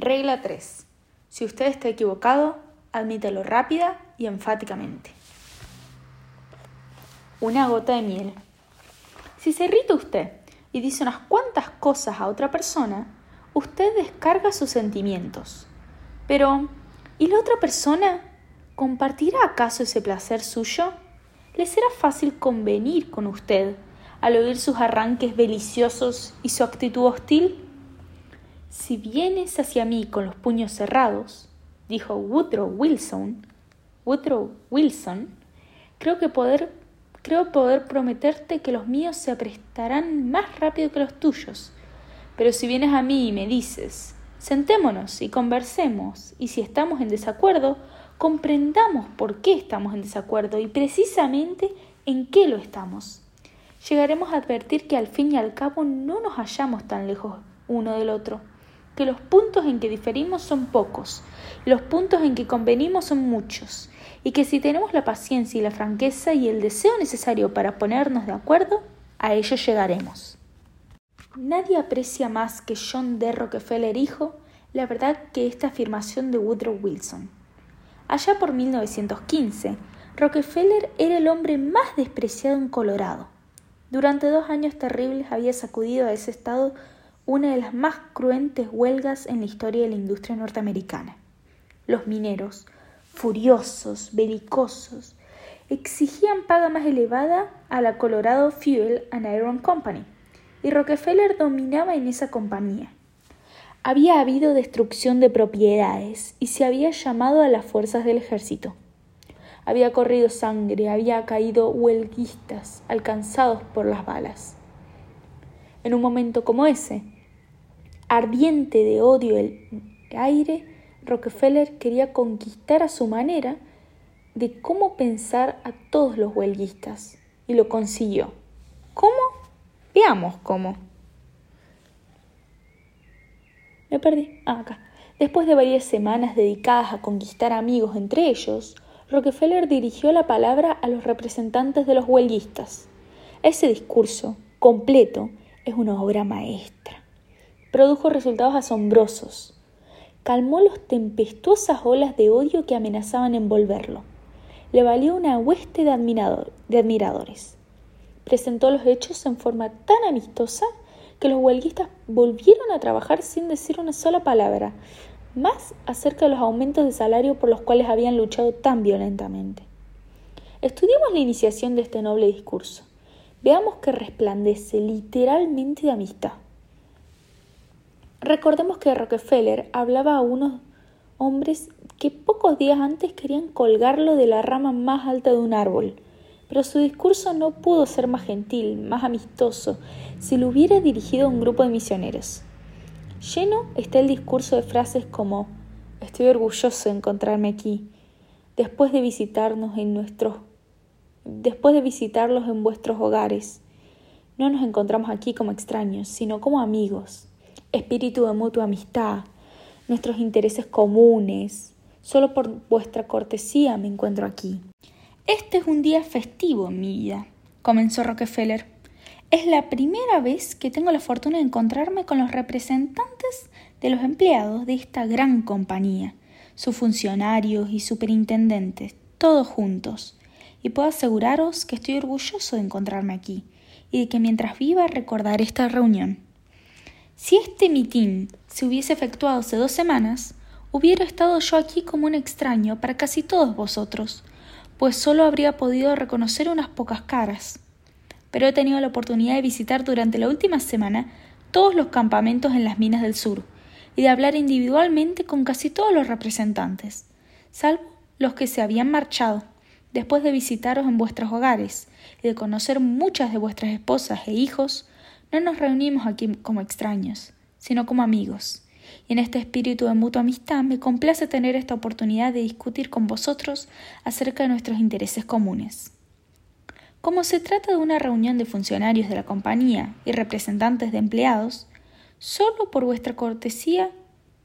Regla 3. Si usted está equivocado, admítelo rápida y enfáticamente. Una gota de miel. Si se irrita usted y dice unas cuantas cosas a otra persona, usted descarga sus sentimientos. Pero, ¿y la otra persona? ¿Compartirá acaso ese placer suyo? ¿Le será fácil convenir con usted al oír sus arranques deliciosos y su actitud hostil? Si vienes hacia mí con los puños cerrados, dijo Woodrow Wilson, Woodrow Wilson, creo que poder creo poder prometerte que los míos se aprestarán más rápido que los tuyos. Pero si vienes a mí y me dices, sentémonos y conversemos, y si estamos en desacuerdo, comprendamos por qué estamos en desacuerdo y precisamente en qué lo estamos. Llegaremos a advertir que al fin y al cabo no nos hallamos tan lejos uno del otro, que los puntos en que diferimos son pocos, los puntos en que convenimos son muchos, y que si tenemos la paciencia y la franqueza y el deseo necesario para ponernos de acuerdo, a ello llegaremos. Nadie aprecia más que John D. Rockefeller hijo la verdad que esta afirmación de Woodrow Wilson. Allá por 1915, Rockefeller era el hombre más despreciado en Colorado. Durante dos años terribles había sacudido a ese estado una de las más cruentes huelgas en la historia de la industria norteamericana. Los mineros, furiosos, belicosos, exigían paga más elevada a la Colorado Fuel and Iron Company, y Rockefeller dominaba en esa compañía. Había habido destrucción de propiedades y se había llamado a las fuerzas del ejército. Había corrido sangre, había caído huelguistas alcanzados por las balas. En un momento como ese, ardiente de odio el aire, Rockefeller quería conquistar a su manera de cómo pensar a todos los huelguistas y lo consiguió. ¿Cómo? Veamos cómo. Me perdí. Ah, acá. Después de varias semanas dedicadas a conquistar amigos entre ellos, Rockefeller dirigió la palabra a los representantes de los huelguistas. Ese discurso, completo, es una obra maestra. Produjo resultados asombrosos calmó las tempestuosas olas de odio que amenazaban envolverlo. Le valió una hueste de, admiradores. Presentó los hechos en forma tan amistosa que los huelguistas volvieron a trabajar sin decir una sola palabra, más acerca de los aumentos de salario por los cuales habían luchado tan violentamente. Estudiemos la iniciación de este noble discurso. Veamos que resplandece literalmente de amistad. Recordemos que Rockefeller hablaba a unos hombres que pocos días antes querían colgarlo de la rama más alta de un árbol, pero su discurso no pudo ser más gentil, más amistoso, si lo hubiera dirigido a un grupo de misioneros. Lleno está el discurso de frases como Estoy orgulloso de encontrarme aquí, después de visitarnos en nuestros después de visitarlos en vuestros hogares. No nos encontramos aquí como extraños, sino como amigos espíritu de mutua amistad, nuestros intereses comunes. Solo por vuestra cortesía me encuentro aquí. Este es un día festivo en mi vida, comenzó Rockefeller. Es la primera vez que tengo la fortuna de encontrarme con los representantes de los empleados de esta gran compañía, sus funcionarios y superintendentes, todos juntos. Y puedo aseguraros que estoy orgulloso de encontrarme aquí y de que mientras viva recordaré esta reunión. Si este mitin se hubiese efectuado hace dos semanas, hubiera estado yo aquí como un extraño para casi todos vosotros, pues solo habría podido reconocer unas pocas caras. Pero he tenido la oportunidad de visitar durante la última semana todos los campamentos en las minas del sur y de hablar individualmente con casi todos los representantes, salvo los que se habían marchado, después de visitaros en vuestros hogares y de conocer muchas de vuestras esposas e hijos, no nos reunimos aquí como extraños, sino como amigos. Y en este espíritu de mutua amistad me complace tener esta oportunidad de discutir con vosotros acerca de nuestros intereses comunes. Como se trata de una reunión de funcionarios de la compañía y representantes de empleados, solo por vuestra cortesía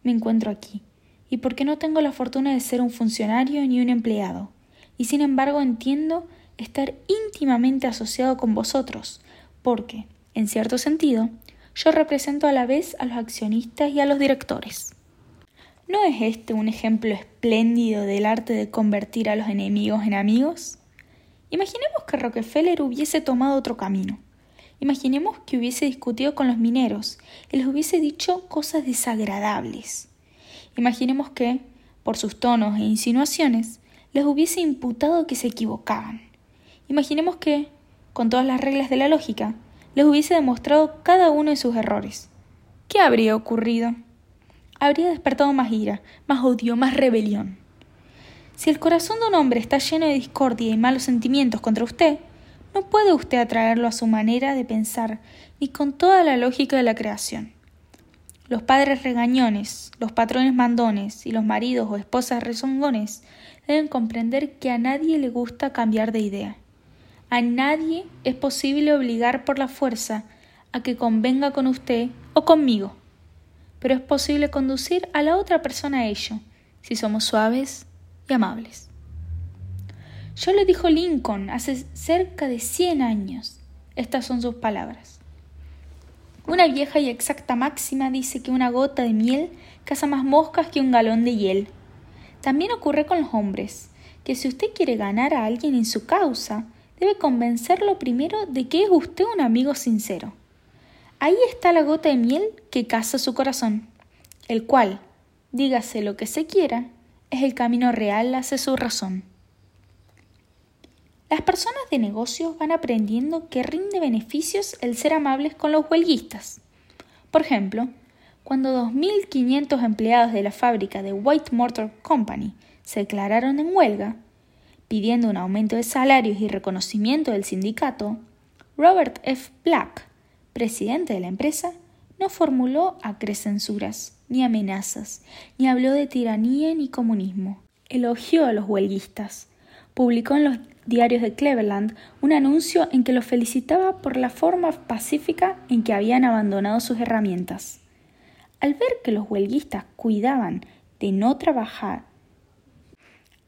me encuentro aquí, y porque no tengo la fortuna de ser un funcionario ni un empleado, y sin embargo entiendo estar íntimamente asociado con vosotros, porque, en cierto sentido, yo represento a la vez a los accionistas y a los directores. ¿No es este un ejemplo espléndido del arte de convertir a los enemigos en amigos? Imaginemos que Rockefeller hubiese tomado otro camino. Imaginemos que hubiese discutido con los mineros y les hubiese dicho cosas desagradables. Imaginemos que, por sus tonos e insinuaciones, les hubiese imputado que se equivocaban. Imaginemos que, con todas las reglas de la lógica, les hubiese demostrado cada uno de sus errores. ¿Qué habría ocurrido? Habría despertado más ira, más odio, más rebelión. Si el corazón de un hombre está lleno de discordia y malos sentimientos contra usted, no puede usted atraerlo a su manera de pensar ni con toda la lógica de la creación. Los padres regañones, los patrones mandones y los maridos o esposas rezongones deben comprender que a nadie le gusta cambiar de idea. A nadie es posible obligar por la fuerza a que convenga con usted o conmigo. Pero es posible conducir a la otra persona a ello, si somos suaves y amables. Yo le dijo Lincoln hace cerca de cien años. Estas son sus palabras. Una vieja y exacta máxima dice que una gota de miel caza más moscas que un galón de hiel. También ocurre con los hombres, que si usted quiere ganar a alguien en su causa, debe convencerlo primero de que es usted un amigo sincero. Ahí está la gota de miel que caza su corazón, el cual, dígase lo que se quiera, es el camino real hacia su razón. Las personas de negocios van aprendiendo que rinde beneficios el ser amables con los huelguistas. Por ejemplo, cuando 2.500 empleados de la fábrica de White Motor Company se declararon en huelga, pidiendo un aumento de salarios y reconocimiento del sindicato, Robert F. Black, presidente de la empresa, no formuló acrecensuras, ni amenazas, ni habló de tiranía ni comunismo. Elogió a los huelguistas. Publicó en los diarios de Cleveland un anuncio en que los felicitaba por la forma pacífica en que habían abandonado sus herramientas. Al ver que los huelguistas cuidaban de no trabajar,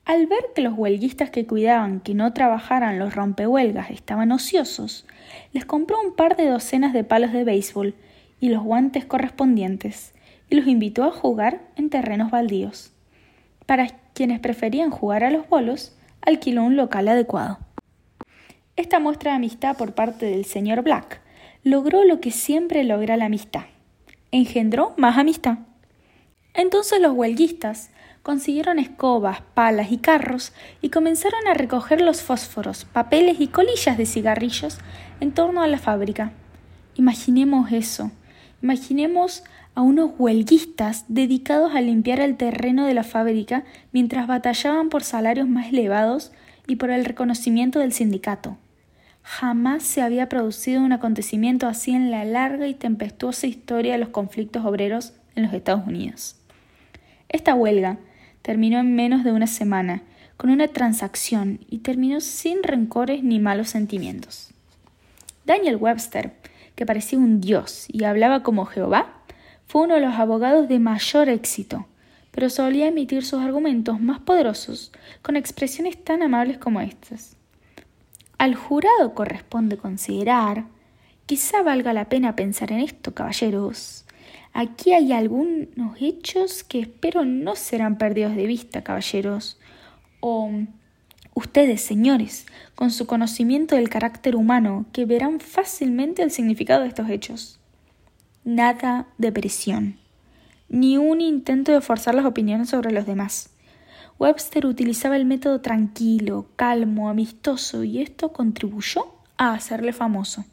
al ver que los huelguistas que cuidaban que no trabajaran los rompehuelgas estaban ociosos, les compró un par de docenas de palos de béisbol y los guantes correspondientes, y los invitó a jugar en terrenos baldíos. Para quienes preferían jugar a los bolos, alquiló un local adecuado. Esta muestra de amistad por parte del señor Black logró lo que siempre logra la amistad, engendró más amistad. Entonces los huelguistas consiguieron escobas, palas y carros y comenzaron a recoger los fósforos, papeles y colillas de cigarrillos en torno a la fábrica. Imaginemos eso. Imaginemos a unos huelguistas dedicados a limpiar el terreno de la fábrica mientras batallaban por salarios más elevados y por el reconocimiento del sindicato. Jamás se había producido un acontecimiento así en la larga y tempestuosa historia de los conflictos obreros en los Estados Unidos. Esta huelga terminó en menos de una semana, con una transacción, y terminó sin rencores ni malos sentimientos. Daniel Webster, que parecía un dios y hablaba como Jehová, fue uno de los abogados de mayor éxito, pero solía emitir sus argumentos más poderosos con expresiones tan amables como estas. Al jurado corresponde considerar, quizá valga la pena pensar en esto, caballeros. Aquí hay algunos hechos que espero no serán perdidos de vista, caballeros. O ustedes, señores, con su conocimiento del carácter humano, que verán fácilmente el significado de estos hechos. Nada de presión, ni un intento de forzar las opiniones sobre los demás. Webster utilizaba el método tranquilo, calmo, amistoso, y esto contribuyó a hacerle famoso.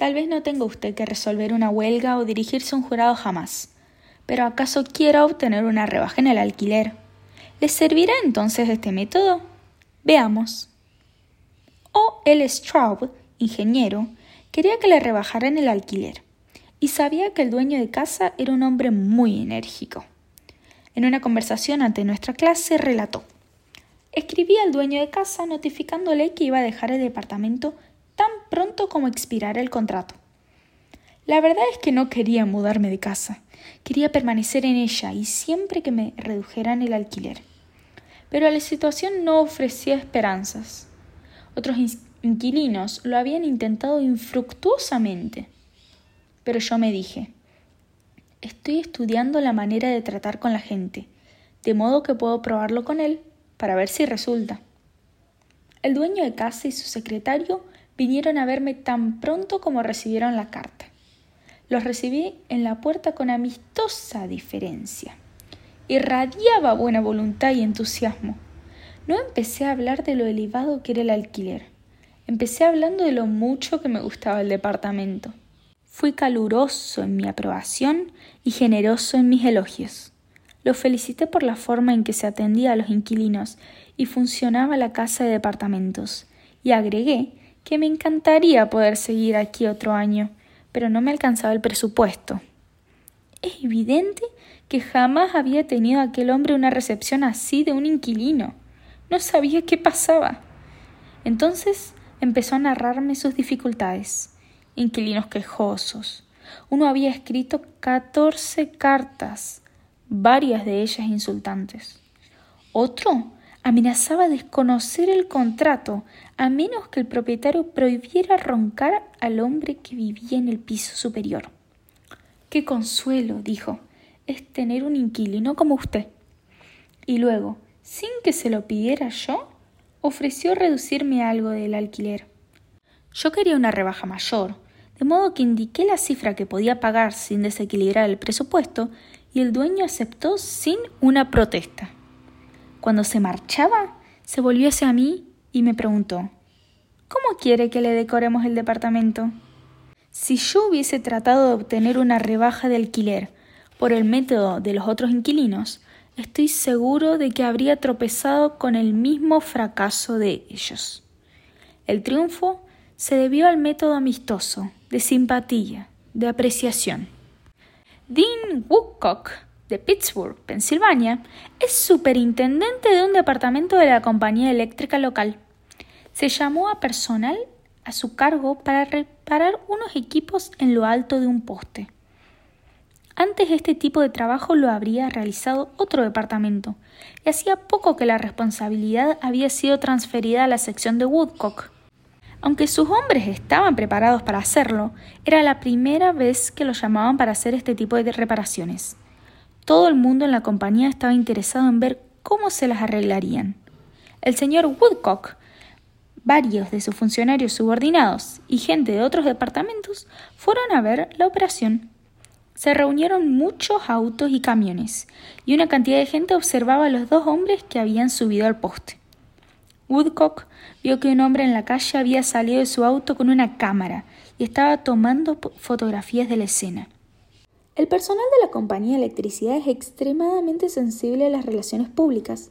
Tal vez no tenga usted que resolver una huelga o dirigirse a un jurado jamás, pero ¿acaso quiera obtener una rebaja en el alquiler? ¿Le servirá entonces este método? Veamos. O. L. Straub, ingeniero, quería que le rebajaran el alquiler, y sabía que el dueño de casa era un hombre muy enérgico. En una conversación ante nuestra clase relató Escribí al dueño de casa notificándole que iba a dejar el departamento tan pronto como expirara el contrato. La verdad es que no quería mudarme de casa, quería permanecer en ella y siempre que me redujeran el alquiler. Pero la situación no ofrecía esperanzas. Otros inquilinos lo habían intentado infructuosamente. Pero yo me dije, estoy estudiando la manera de tratar con la gente, de modo que puedo probarlo con él para ver si resulta. El dueño de casa y su secretario vinieron a verme tan pronto como recibieron la carta. Los recibí en la puerta con amistosa diferencia. Irradiaba buena voluntad y entusiasmo. No empecé a hablar de lo elevado que era el alquiler. Empecé hablando de lo mucho que me gustaba el departamento. Fui caluroso en mi aprobación y generoso en mis elogios. Lo felicité por la forma en que se atendía a los inquilinos y funcionaba la casa de departamentos, y agregué que me encantaría poder seguir aquí otro año, pero no me alcanzaba el presupuesto. Es evidente que jamás había tenido aquel hombre una recepción así de un inquilino. No sabía qué pasaba. Entonces empezó a narrarme sus dificultades. Inquilinos quejosos. Uno había escrito catorce cartas, varias de ellas insultantes. Otro amenazaba desconocer el contrato a menos que el propietario prohibiera roncar al hombre que vivía en el piso superior. Qué consuelo, dijo, es tener un inquilino como usted. Y luego, sin que se lo pidiera yo, ofreció reducirme algo del alquiler. Yo quería una rebaja mayor, de modo que indiqué la cifra que podía pagar sin desequilibrar el presupuesto y el dueño aceptó sin una protesta. Cuando se marchaba, se volvió hacia mí y me preguntó ¿Cómo quiere que le decoremos el departamento? Si yo hubiese tratado de obtener una rebaja de alquiler por el método de los otros inquilinos, estoy seguro de que habría tropezado con el mismo fracaso de ellos. El triunfo se debió al método amistoso, de simpatía, de apreciación. Dean Woodcock de Pittsburgh, Pensilvania, es superintendente de un departamento de la compañía eléctrica local. Se llamó a personal a su cargo para reparar unos equipos en lo alto de un poste. Antes este tipo de trabajo lo habría realizado otro departamento, y hacía poco que la responsabilidad había sido transferida a la sección de Woodcock. Aunque sus hombres estaban preparados para hacerlo, era la primera vez que lo llamaban para hacer este tipo de reparaciones. Todo el mundo en la compañía estaba interesado en ver cómo se las arreglarían. El señor Woodcock, varios de sus funcionarios subordinados y gente de otros departamentos fueron a ver la operación. Se reunieron muchos autos y camiones, y una cantidad de gente observaba a los dos hombres que habían subido al poste. Woodcock vio que un hombre en la calle había salido de su auto con una cámara y estaba tomando fotografías de la escena. El personal de la compañía de electricidad es extremadamente sensible a las relaciones públicas,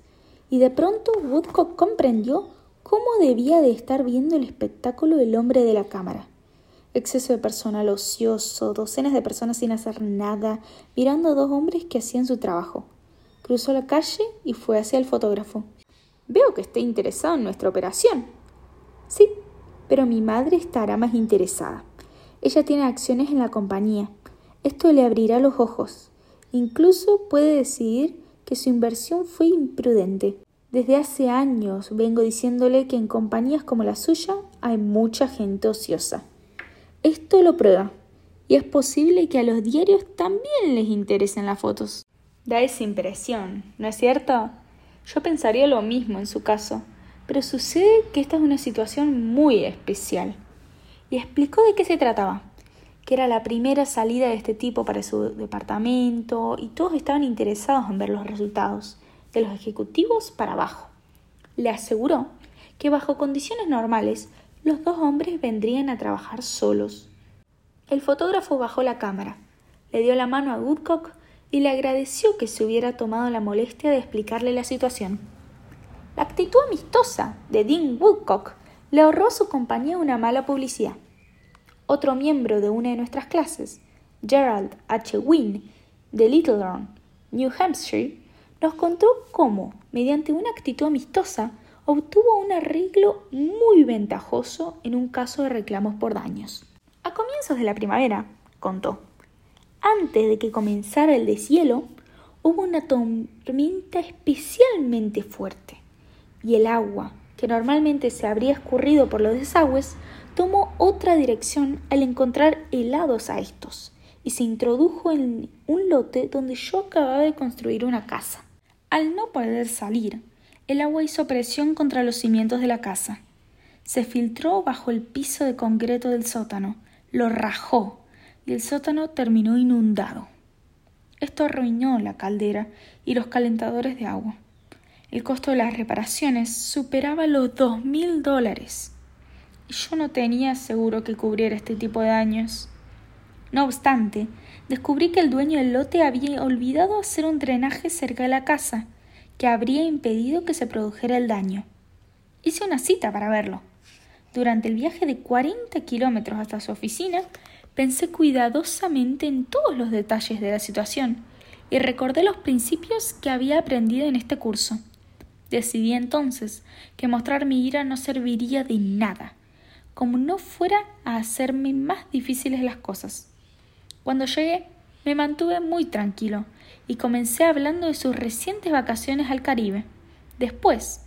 y de pronto Woodcock comprendió cómo debía de estar viendo el espectáculo del hombre de la cámara. Exceso de personal ocioso, docenas de personas sin hacer nada, mirando a dos hombres que hacían su trabajo. Cruzó la calle y fue hacia el fotógrafo. Veo que está interesado en nuestra operación. Sí, pero mi madre estará más interesada. Ella tiene acciones en la compañía esto le abrirá los ojos. Incluso puede decidir que su inversión fue imprudente. Desde hace años vengo diciéndole que en compañías como la suya hay mucha gente ociosa. Esto lo prueba. Y es posible que a los diarios también les interesen las fotos. Da esa impresión, ¿no es cierto? Yo pensaría lo mismo en su caso, pero sucede que esta es una situación muy especial. Y explicó de qué se trataba que era la primera salida de este tipo para su departamento y todos estaban interesados en ver los resultados, de los ejecutivos para abajo. Le aseguró que bajo condiciones normales los dos hombres vendrían a trabajar solos. El fotógrafo bajó la cámara, le dio la mano a Woodcock y le agradeció que se hubiera tomado la molestia de explicarle la situación. La actitud amistosa de Dean Woodcock le ahorró a su compañía una mala publicidad otro miembro de una de nuestras clases, Gerald H. Wynne, de Little New Hampshire, nos contó cómo, mediante una actitud amistosa, obtuvo un arreglo muy ventajoso en un caso de reclamos por daños. A comienzos de la primavera, contó, antes de que comenzara el deshielo, hubo una tormenta especialmente fuerte, y el agua, que normalmente se habría escurrido por los desagües, tomó otra dirección al encontrar helados a estos, y se introdujo en un lote donde yo acababa de construir una casa. Al no poder salir, el agua hizo presión contra los cimientos de la casa. Se filtró bajo el piso de concreto del sótano, lo rajó y el sótano terminó inundado. Esto arruinó la caldera y los calentadores de agua. El costo de las reparaciones superaba los dos mil dólares. Yo no tenía seguro que cubriera este tipo de daños. No obstante, descubrí que el dueño del lote había olvidado hacer un drenaje cerca de la casa, que habría impedido que se produjera el daño. Hice una cita para verlo. Durante el viaje de 40 kilómetros hasta su oficina, pensé cuidadosamente en todos los detalles de la situación y recordé los principios que había aprendido en este curso. Decidí entonces que mostrar mi ira no serviría de nada, como no fuera a hacerme más difíciles las cosas. Cuando llegué, me mantuve muy tranquilo y comencé hablando de sus recientes vacaciones al Caribe. Después,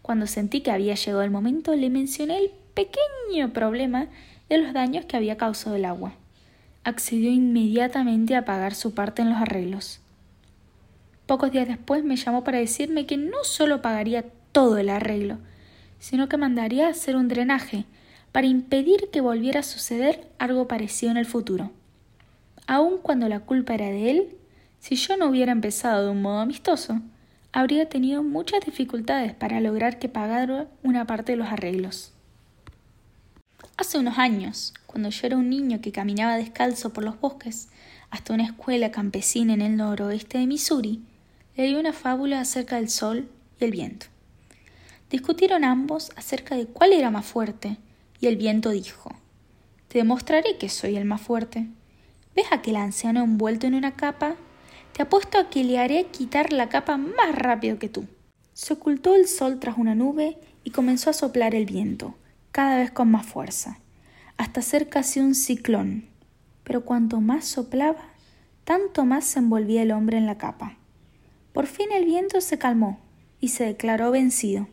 cuando sentí que había llegado el momento, le mencioné el pequeño problema de los daños que había causado el agua. Accedió inmediatamente a pagar su parte en los arreglos. Pocos días después me llamó para decirme que no solo pagaría todo el arreglo, sino que mandaría a hacer un drenaje para impedir que volviera a suceder algo parecido en el futuro aun cuando la culpa era de él, si yo no hubiera empezado de un modo amistoso, habría tenido muchas dificultades para lograr que pagara una parte de los arreglos. Hace unos años, cuando yo era un niño que caminaba descalzo por los bosques hasta una escuela campesina en el noroeste de Missouri, leí una fábula acerca del sol y el viento. Discutieron ambos acerca de cuál era más fuerte, y el viento dijo Te demostraré que soy el más fuerte. ¿Ves aquel anciano envuelto en una capa? Te apuesto a que le haré quitar la capa más rápido que tú. Se ocultó el sol tras una nube y comenzó a soplar el viento, cada vez con más fuerza, hasta ser casi un ciclón. Pero cuanto más soplaba, tanto más se envolvía el hombre en la capa. Por fin el viento se calmó y se declaró vencido.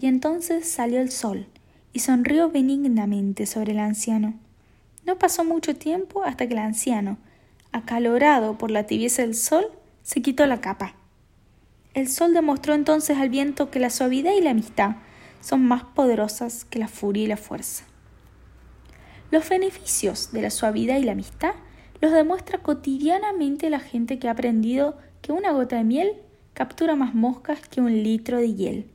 Y entonces salió el sol y sonrió benignamente sobre el anciano. No pasó mucho tiempo hasta que el anciano, acalorado por la tibieza del sol, se quitó la capa. El sol demostró entonces al viento que la suavidad y la amistad son más poderosas que la furia y la fuerza. Los beneficios de la suavidad y la amistad los demuestra cotidianamente la gente que ha aprendido que una gota de miel captura más moscas que un litro de hiel.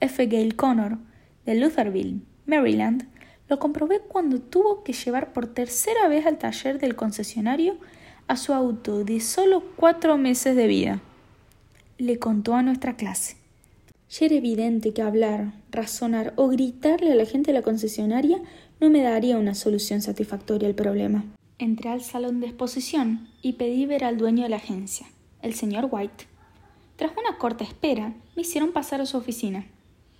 F. Gale Connor, de Lutherville, Maryland, lo comprobé cuando tuvo que llevar por tercera vez al taller del concesionario a su auto de solo cuatro meses de vida. Le contó a nuestra clase. Ya era evidente que hablar, razonar o gritarle a la gente de la concesionaria no me daría una solución satisfactoria al problema. Entré al salón de exposición y pedí ver al dueño de la agencia, el señor White. Tras una corta espera, me hicieron pasar a su oficina.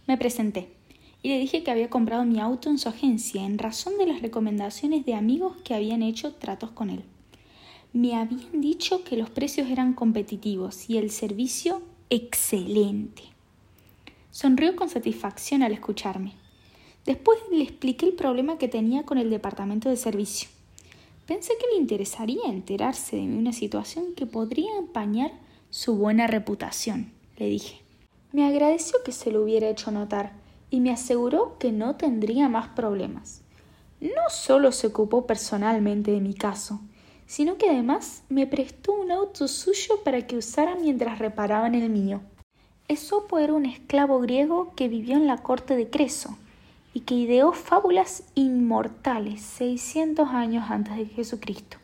Me presenté y le dije que había comprado mi auto en su agencia en razón de las recomendaciones de amigos que habían hecho tratos con él. Me habían dicho que los precios eran competitivos y el servicio excelente. Sonrió con satisfacción al escucharme. Después le expliqué el problema que tenía con el departamento de servicio. Pensé que le interesaría enterarse de una situación que podría empañar su buena reputación, le dije. Me agradeció que se lo hubiera hecho notar y me aseguró que no tendría más problemas. No solo se ocupó personalmente de mi caso, sino que además me prestó un auto suyo para que usara mientras reparaban el mío. Esopo era un esclavo griego que vivió en la corte de Creso y que ideó fábulas inmortales 600 años antes de Jesucristo.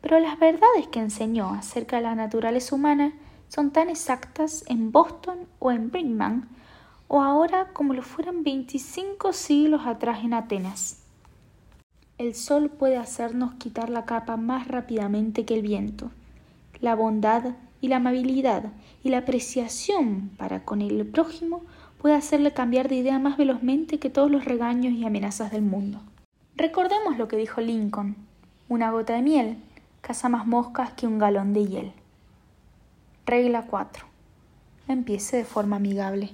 Pero las verdades que enseñó acerca de la naturaleza humana son tan exactas en Boston o en Brinkman o ahora como lo fueran 25 siglos atrás en Atenas. El sol puede hacernos quitar la capa más rápidamente que el viento. La bondad y la amabilidad y la apreciación para con el prójimo puede hacerle cambiar de idea más velozmente que todos los regaños y amenazas del mundo. Recordemos lo que dijo Lincoln. Una gota de miel caza más moscas que un galón de hiel. Regla 4. Empiece de forma amigable.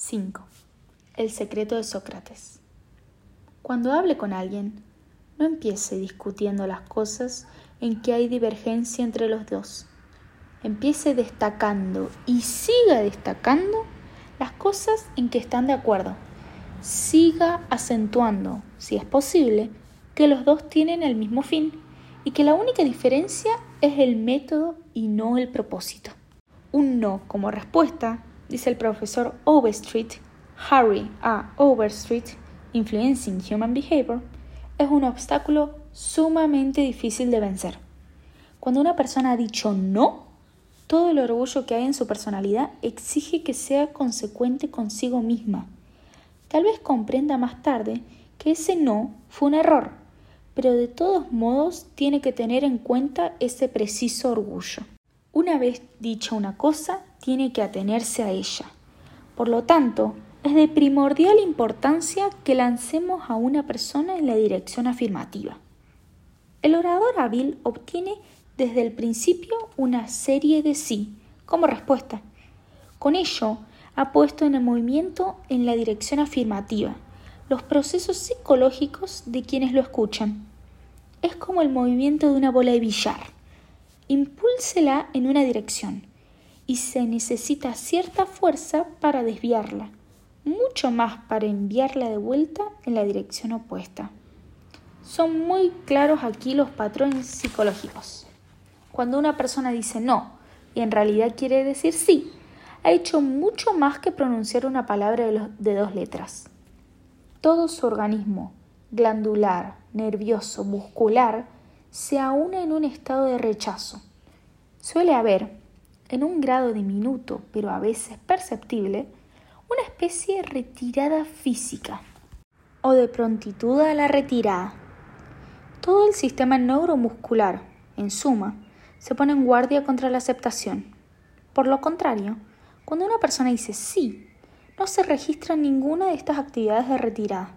5. El secreto de Sócrates. Cuando hable con alguien, no empiece discutiendo las cosas en que hay divergencia entre los dos. Empiece destacando y siga destacando las cosas en que están de acuerdo. Siga acentuando, si es posible, que los dos tienen el mismo fin y que la única diferencia es el método y no el propósito. Un no como respuesta, dice el profesor Overstreet, Harry A. Overstreet, Influencing Human Behavior, es un obstáculo sumamente difícil de vencer. Cuando una persona ha dicho no, todo el orgullo que hay en su personalidad exige que sea consecuente consigo misma. Tal vez comprenda más tarde que ese no fue un error, pero de todos modos tiene que tener en cuenta ese preciso orgullo. Una vez dicha una cosa, tiene que atenerse a ella. Por lo tanto, es de primordial importancia que lancemos a una persona en la dirección afirmativa. El orador hábil obtiene desde el principio una serie de sí como respuesta. Con ello, ha puesto en el movimiento en la dirección afirmativa los procesos psicológicos de quienes lo escuchan. Es como el movimiento de una bola de billar. Impúlsela en una dirección y se necesita cierta fuerza para desviarla mucho más para enviarla de vuelta en la dirección opuesta. Son muy claros aquí los patrones psicológicos. Cuando una persona dice no y en realidad quiere decir sí, ha hecho mucho más que pronunciar una palabra de, dos letras. Todo su organismo, glandular, nervioso, muscular, se aúna en un estado de rechazo. Suele haber, en un grado diminuto, pero a veces perceptible, una especie de retirada física o de prontitud a la retirada. Todo el sistema neuromuscular, en suma, se pone en guardia contra la aceptación. Por lo contrario, cuando una persona dice sí, no se registra ninguna de estas actividades de retirada.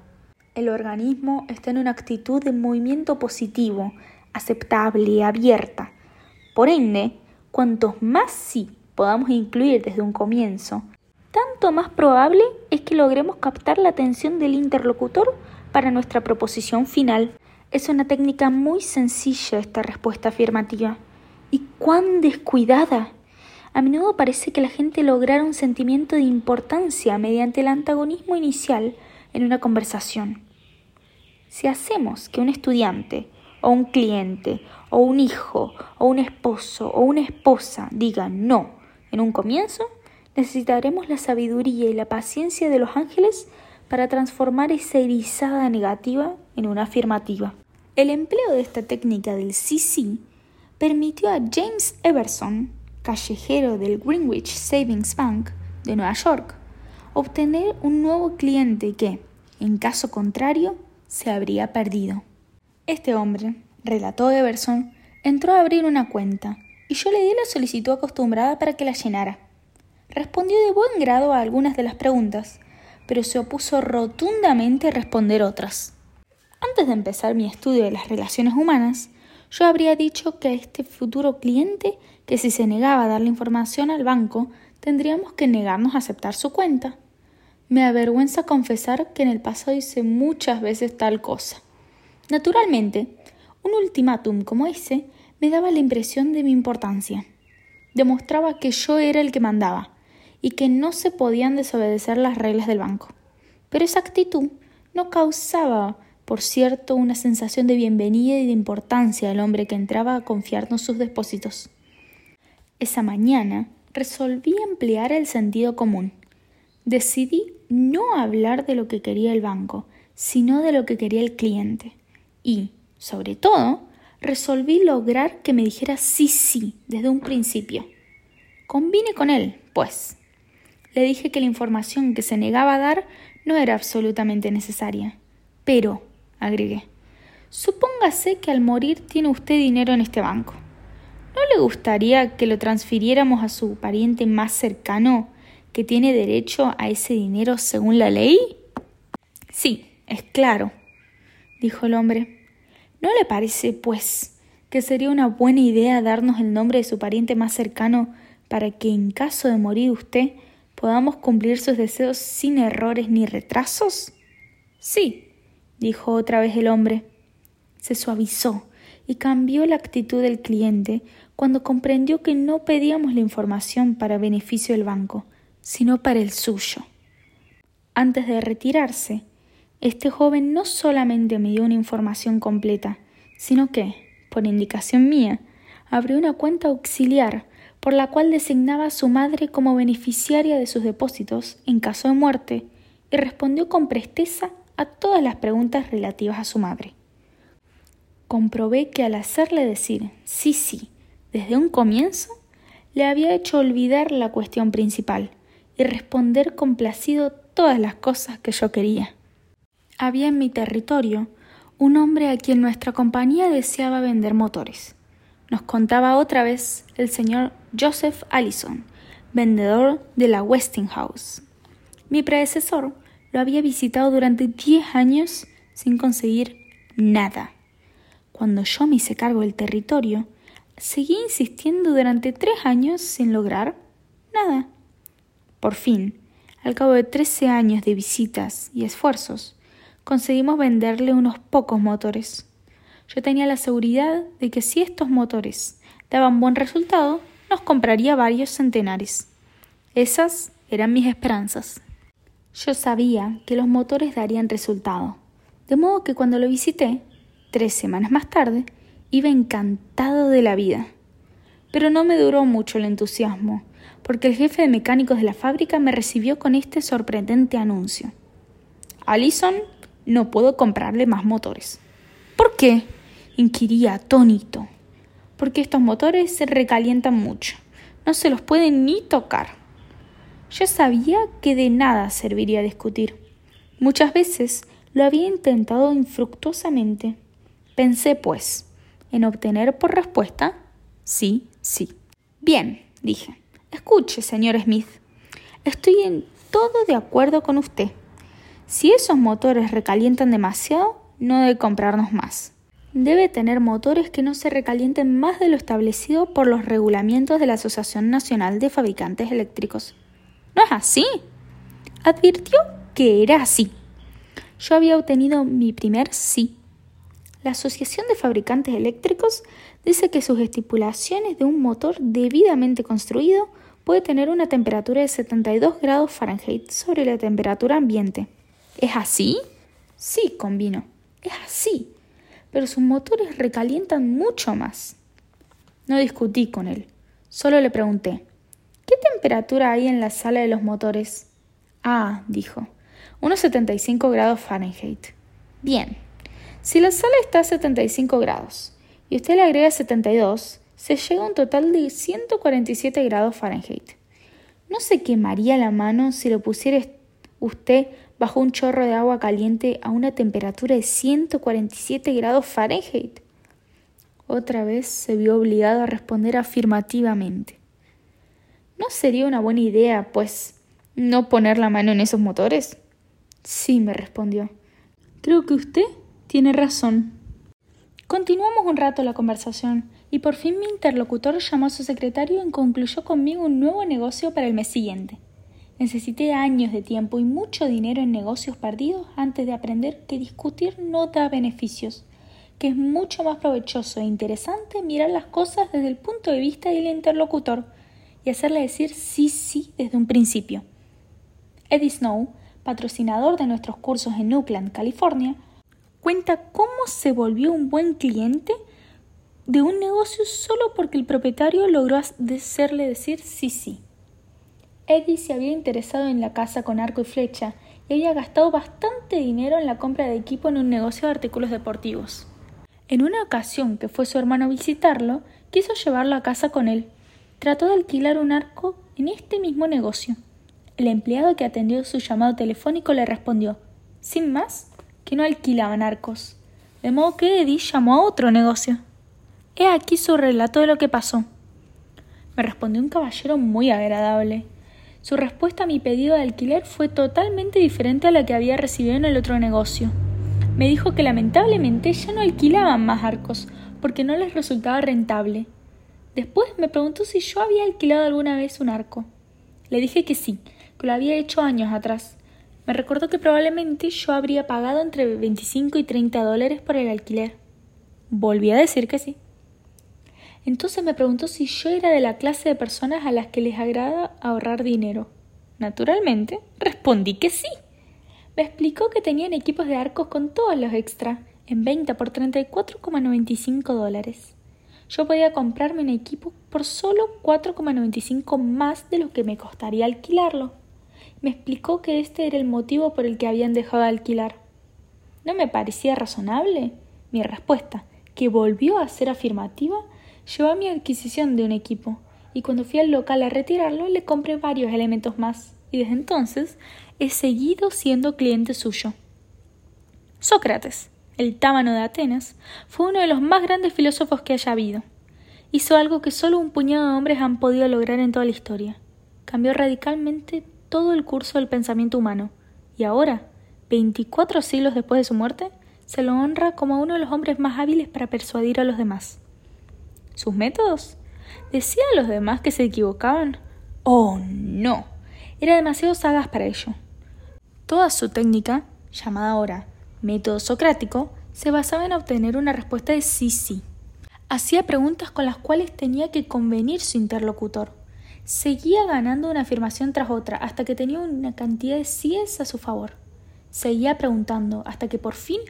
El organismo está en una actitud de movimiento positivo, aceptable, abierta. Por ende, cuantos más sí podamos incluir desde un comienzo, tanto más probable es que logremos captar la atención del interlocutor para nuestra proposición final. Es una técnica muy sencilla esta respuesta afirmativa. ¿Y cuán descuidada? A menudo parece que la gente lograra un sentimiento de importancia mediante el antagonismo inicial en una conversación. Si hacemos que un estudiante, o un cliente, o un hijo, o un esposo, o una esposa diga no en un comienzo, necesitaremos la sabiduría y la paciencia de los ángeles para transformar esa erizada negativa en una afirmativa. El empleo de esta técnica del sí sí permitió a James Everson, callejero del Greenwich Savings Bank de Nueva York, obtener un nuevo cliente que, en caso contrario, se habría perdido. Este hombre, relató Everson, entró a abrir una cuenta y yo le di la solicitud acostumbrada para que la llenara. Respondió de buen grado a algunas de las preguntas, pero se opuso rotundamente a responder otras. Antes de empezar mi estudio de las relaciones humanas, yo habría dicho que a este futuro cliente que si se negaba a dar la información al banco, tendríamos que negarnos a aceptar su cuenta. Me avergüenza confesar que en el pasado hice muchas veces tal cosa. Naturalmente, un ultimátum como ese me daba la impresión de mi importancia. Demostraba que yo era el que mandaba, y que no se podían desobedecer las reglas del banco. Pero esa actitud no causaba, por cierto, una sensación de bienvenida y de importancia al hombre que entraba a confiarnos sus depósitos. Esa mañana resolví emplear el sentido común. Decidí no hablar de lo que quería el banco, sino de lo que quería el cliente. Y, sobre todo, resolví lograr que me dijera sí, sí, desde un principio. Combine con él, pues. Le dije que la información que se negaba a dar no era absolutamente necesaria. Pero, agregué, supóngase que al morir tiene usted dinero en este banco. ¿No le gustaría que lo transfiriéramos a su pariente más cercano que tiene derecho a ese dinero según la ley? Sí, es claro, dijo el hombre. ¿No le parece, pues, que sería una buena idea darnos el nombre de su pariente más cercano para que en caso de morir usted podamos cumplir sus deseos sin errores ni retrasos? Sí, dijo otra vez el hombre. se suavizó y cambió la actitud del cliente cuando comprendió que no pedíamos la información para beneficio del banco, sino para el suyo. Antes de retirarse, este joven no solamente me dio una información completa, sino que, por indicación mía, abrió una cuenta auxiliar por la cual designaba a su madre como beneficiaria de sus depósitos en caso de muerte y respondió con presteza a todas las preguntas relativas a su madre. Comprobé que al hacerle decir sí, sí, desde un comienzo, le había hecho olvidar la cuestión principal y responder complacido todas las cosas que yo quería. Había en mi territorio un hombre a quien nuestra compañía deseaba vender motores. Nos contaba otra vez el señor Joseph Allison, vendedor de la Westinghouse. Mi predecesor lo había visitado durante diez años sin conseguir nada. Cuando yo me hice cargo del territorio, seguí insistiendo durante tres años sin lograr nada. Por fin, al cabo de trece años de visitas y esfuerzos, conseguimos venderle unos pocos motores. Yo tenía la seguridad de que si estos motores daban buen resultado, nos compraría varios centenares. Esas eran mis esperanzas. Yo sabía que los motores darían resultado, de modo que cuando lo visité, tres semanas más tarde, iba encantado de la vida. Pero no me duró mucho el entusiasmo, porque el jefe de mecánicos de la fábrica me recibió con este sorprendente anuncio. Allison no puedo comprarle más motores. ¿Por qué? inquiría atónito. Porque estos motores se recalientan mucho. No se los pueden ni tocar. Yo sabía que de nada serviría discutir. Muchas veces lo había intentado infructuosamente. Pensé, pues, en obtener por respuesta sí, sí. Bien, dije. Escuche, señor Smith. Estoy en todo de acuerdo con usted. Si esos motores recalientan demasiado, no debe comprarnos más. Debe tener motores que no se recalienten más de lo establecido por los regulamientos de la Asociación Nacional de Fabricantes Eléctricos. ¿No es así? Advirtió que era así. Yo había obtenido mi primer sí. La Asociación de Fabricantes Eléctricos dice que sus estipulaciones de un motor debidamente construido puede tener una temperatura de 72 grados Fahrenheit sobre la temperatura ambiente. ¿Es así? Sí, convino. Es así. Pero sus motores recalientan mucho más. No discutí con él. Solo le pregunté, ¿qué temperatura hay en la sala de los motores? Ah, dijo, unos 75 grados Fahrenheit. Bien, si la sala está a 75 grados y usted le agrega 72, se llega a un total de 147 grados Fahrenheit. ¿No se quemaría la mano si lo pusiera usted bajo un chorro de agua caliente a una temperatura de 147 grados Fahrenheit. Otra vez se vio obligado a responder afirmativamente. ¿No sería una buena idea, pues, no poner la mano en esos motores? Sí, me respondió. Creo que usted tiene razón. Continuamos un rato la conversación y por fin mi interlocutor llamó a su secretario y concluyó conmigo un nuevo negocio para el mes siguiente. Necesité años de tiempo y mucho dinero en negocios perdidos antes de aprender que discutir no da beneficios, que es mucho más provechoso e interesante mirar las cosas desde el punto de vista del interlocutor y hacerle decir sí, sí desde un principio. Eddie Snow, patrocinador de nuestros cursos en Oakland, California, cuenta cómo se volvió un buen cliente de un negocio solo porque el propietario logró hacerle decir sí, sí. Eddie se había interesado en la casa con arco y flecha y había gastado bastante dinero en la compra de equipo en un negocio de artículos deportivos. En una ocasión que fue su hermano a visitarlo, quiso llevarlo a casa con él. Trató de alquilar un arco en este mismo negocio. El empleado que atendió su llamado telefónico le respondió, sin más, que no alquilaban arcos. De modo que Eddie llamó a otro negocio. He aquí su relato de lo que pasó. Me respondió un caballero muy agradable. Su respuesta a mi pedido de alquiler fue totalmente diferente a la que había recibido en el otro negocio. Me dijo que lamentablemente ya no alquilaban más arcos porque no les resultaba rentable. Después me preguntó si yo había alquilado alguna vez un arco. Le dije que sí, que lo había hecho años atrás. Me recordó que probablemente yo habría pagado entre 25 y 30 dólares por el alquiler. Volví a decir que sí. Entonces me preguntó si yo era de la clase de personas a las que les agrada ahorrar dinero. Naturalmente, respondí que sí. Me explicó que tenían equipos de arcos con todos los extras, en venta por 34,95 dólares. Yo podía comprarme un equipo por solo 4,95 más de lo que me costaría alquilarlo. Me explicó que este era el motivo por el que habían dejado de alquilar. ¿No me parecía razonable? Mi respuesta, que volvió a ser afirmativa, llevó a mi adquisición de un equipo, y cuando fui al local a retirarlo le compré varios elementos más, y desde entonces he seguido siendo cliente suyo. Sócrates, el támano de Atenas, fue uno de los más grandes filósofos que haya habido. Hizo algo que solo un puñado de hombres han podido lograr en toda la historia. Cambió radicalmente todo el curso del pensamiento humano, y ahora, veinticuatro siglos después de su muerte, se lo honra como uno de los hombres más hábiles para persuadir a los demás. ¿Sus métodos? ¿Decían los demás que se equivocaban? Oh, no. Era demasiado sagaz para ello. Toda su técnica, llamada ahora método socrático, se basaba en obtener una respuesta de sí sí. Hacía preguntas con las cuales tenía que convenir su interlocutor. Seguía ganando una afirmación tras otra hasta que tenía una cantidad de síes a su favor. Seguía preguntando hasta que por fin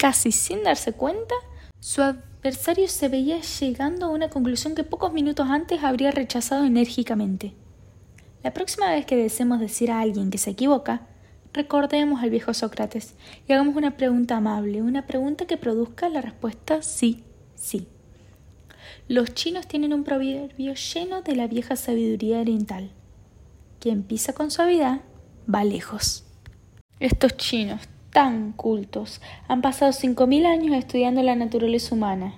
Casi sin darse cuenta, su adversario se veía llegando a una conclusión que pocos minutos antes habría rechazado enérgicamente. La próxima vez que deseemos decir a alguien que se equivoca, recordemos al viejo Sócrates y hagamos una pregunta amable, una pregunta que produzca la respuesta sí, sí. Los chinos tienen un proverbio lleno de la vieja sabiduría oriental. Quien pisa con suavidad va lejos. Estos chinos tan cultos han pasado cinco mil años estudiando la naturaleza humana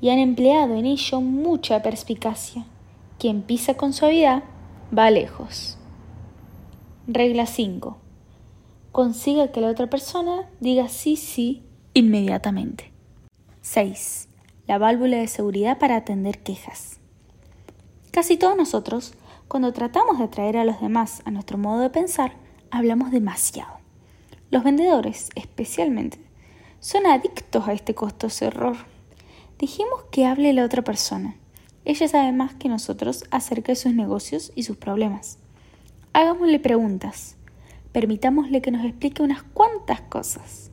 y han empleado en ello mucha perspicacia. Quien pisa con suavidad va lejos. Regla 5. Consiga que la otra persona diga sí, sí inmediatamente. 6. La válvula de seguridad para atender quejas. Casi todos nosotros, cuando tratamos de atraer a los demás a nuestro modo de pensar, hablamos demasiado. Los vendedores, especialmente, son adictos a este costoso error. Dejemos que hable la otra persona. Ella sabe más que nosotros acerca de sus negocios y sus problemas. Hagámosle preguntas. Permitámosle que nos explique unas cuantas cosas.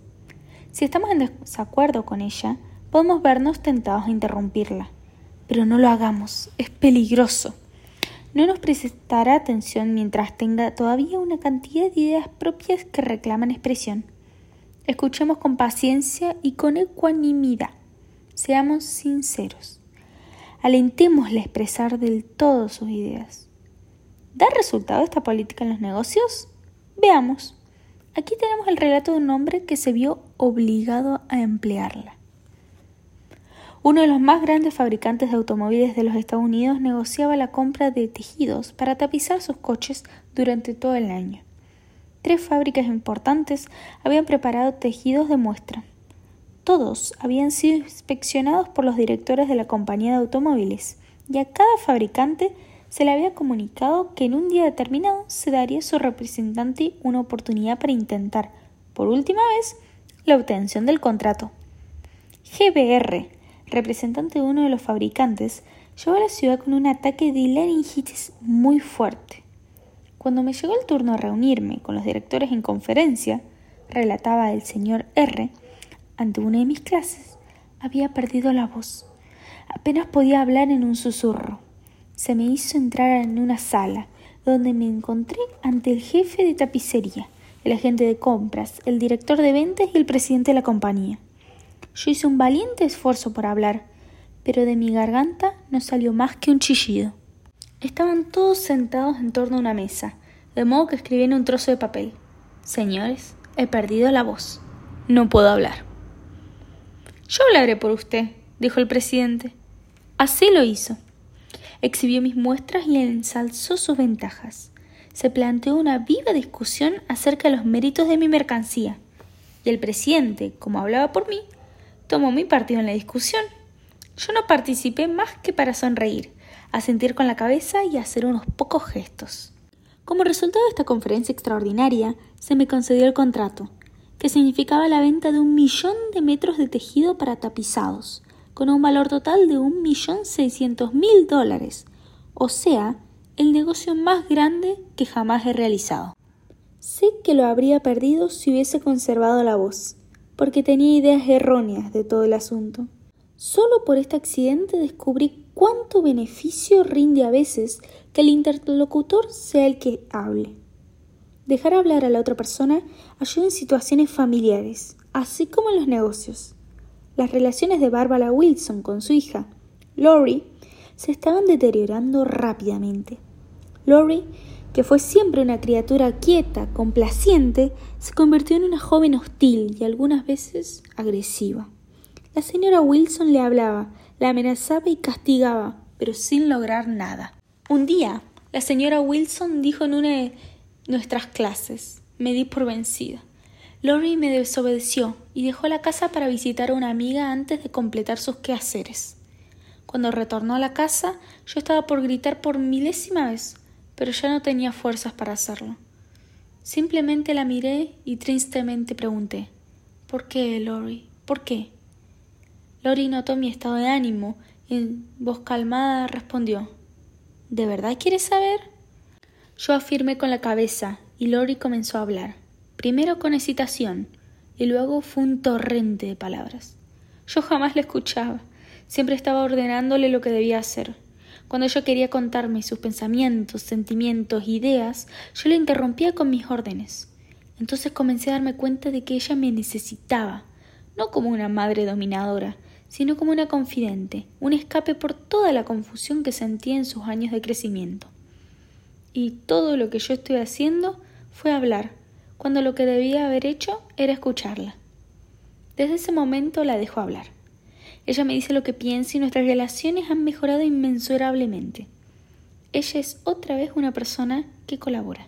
Si estamos en desacuerdo con ella, podemos vernos tentados a interrumpirla. Pero no lo hagamos, es peligroso no nos prestará atención mientras tenga todavía una cantidad de ideas propias que reclaman expresión. Escuchemos con paciencia y con ecuanimidad. Seamos sinceros. Alentémosle a expresar del todo sus ideas. ¿Da resultado esta política en los negocios? Veamos. Aquí tenemos el relato de un hombre que se vio obligado a emplearla. Uno de los más grandes fabricantes de automóviles de los Estados Unidos negociaba la compra de tejidos para tapizar sus coches durante todo el año. Tres fábricas importantes habían preparado tejidos de muestra. Todos habían sido inspeccionados por los directores de la compañía de automóviles y a cada fabricante se le había comunicado que en un día determinado se daría a su representante una oportunidad para intentar, por última vez, la obtención del contrato. GBR, representante de uno de los fabricantes, llegó a la ciudad con un ataque de laringitis muy fuerte. Cuando me llegó el turno a reunirme con los directores en conferencia, relataba el señor R, ante una de mis clases, había perdido la voz. Apenas podía hablar en un susurro. Se me hizo entrar en una sala, donde me encontré ante el jefe de tapicería, el agente de compras, el director de ventas y el presidente de la compañía. Yo hice un valiente esfuerzo por hablar, pero de mi garganta no salió más que un chillido. Estaban todos sentados en torno a una mesa, de modo que escribí en un trozo de papel. Señores, he perdido la voz. No puedo hablar. Yo hablaré por usted, dijo el presidente. Así lo hizo. Exhibió mis muestras y ensalzó sus ventajas. Se planteó una viva discusión acerca de los méritos de mi mercancía. Y el presidente, como hablaba por mí, tomó mi partido en la discusión. Yo no participé más que para sonreír, asentir con la cabeza y hacer unos pocos gestos. Como resultado de esta conferencia extraordinaria, se me concedió el contrato, que significaba la venta de un millón de metros de tejido para tapizados, con un valor total de 1.600.000 dólares, o sea, el negocio más grande que jamás he realizado. Sé que lo habría perdido si hubiese conservado la voz, porque tenía ideas erróneas de todo el asunto. Solo por este accidente descubrí cuánto beneficio rinde a veces que el interlocutor sea el que hable. Dejar hablar a la otra persona ayuda en situaciones familiares, así como en los negocios. Las relaciones de Barbara Wilson con su hija, Lori, se estaban deteriorando rápidamente. Lori, que fue siempre una criatura quieta, complaciente, se convirtió en una joven hostil y algunas veces agresiva. La señora Wilson le hablaba, la amenazaba y castigaba, pero sin lograr nada. Un día, la señora Wilson dijo en una de nuestras clases, me di por vencida. Lori me desobedeció y dejó la casa para visitar a una amiga antes de completar sus quehaceres. Cuando retornó a la casa, yo estaba por gritar por milésima vez, pero ya no tenía fuerzas para hacerlo. Simplemente la miré y tristemente pregunté ¿Por qué, Lori? ¿Por qué? Lori notó mi estado de ánimo y en voz calmada respondió ¿De verdad quieres saber? Yo afirmé con la cabeza y Lori comenzó a hablar, primero con hesitación y luego fue un torrente de palabras. Yo jamás le escuchaba, siempre estaba ordenándole lo que debía hacer. Cuando ella quería contarme sus pensamientos, sentimientos, ideas, yo le interrumpía con mis órdenes. Entonces comencé a darme cuenta de que ella me necesitaba, no como una madre dominadora, sino como una confidente, un escape por toda la confusión que sentía en sus años de crecimiento. Y todo lo que yo estoy haciendo fue hablar, cuando lo que debía haber hecho era escucharla. Desde ese momento la dejo hablar. Ella me dice lo que piensa y nuestras relaciones han mejorado inmensurablemente. Ella es otra vez una persona que colabora.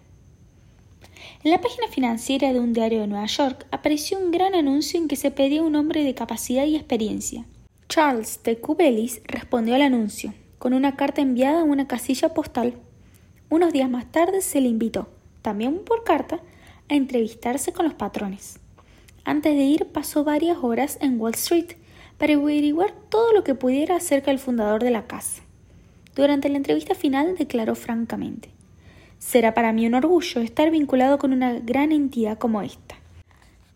En la página financiera de un diario de Nueva York apareció un gran anuncio en que se pedía un hombre de capacidad y experiencia. Charles de Cubelis respondió al anuncio, con una carta enviada a una casilla postal. Unos días más tarde se le invitó, también por carta, a entrevistarse con los patrones. Antes de ir pasó varias horas en Wall Street para averiguar todo lo que pudiera acerca del fundador de la casa. Durante la entrevista final declaró francamente Será para mí un orgullo estar vinculado con una gran entidad como esta.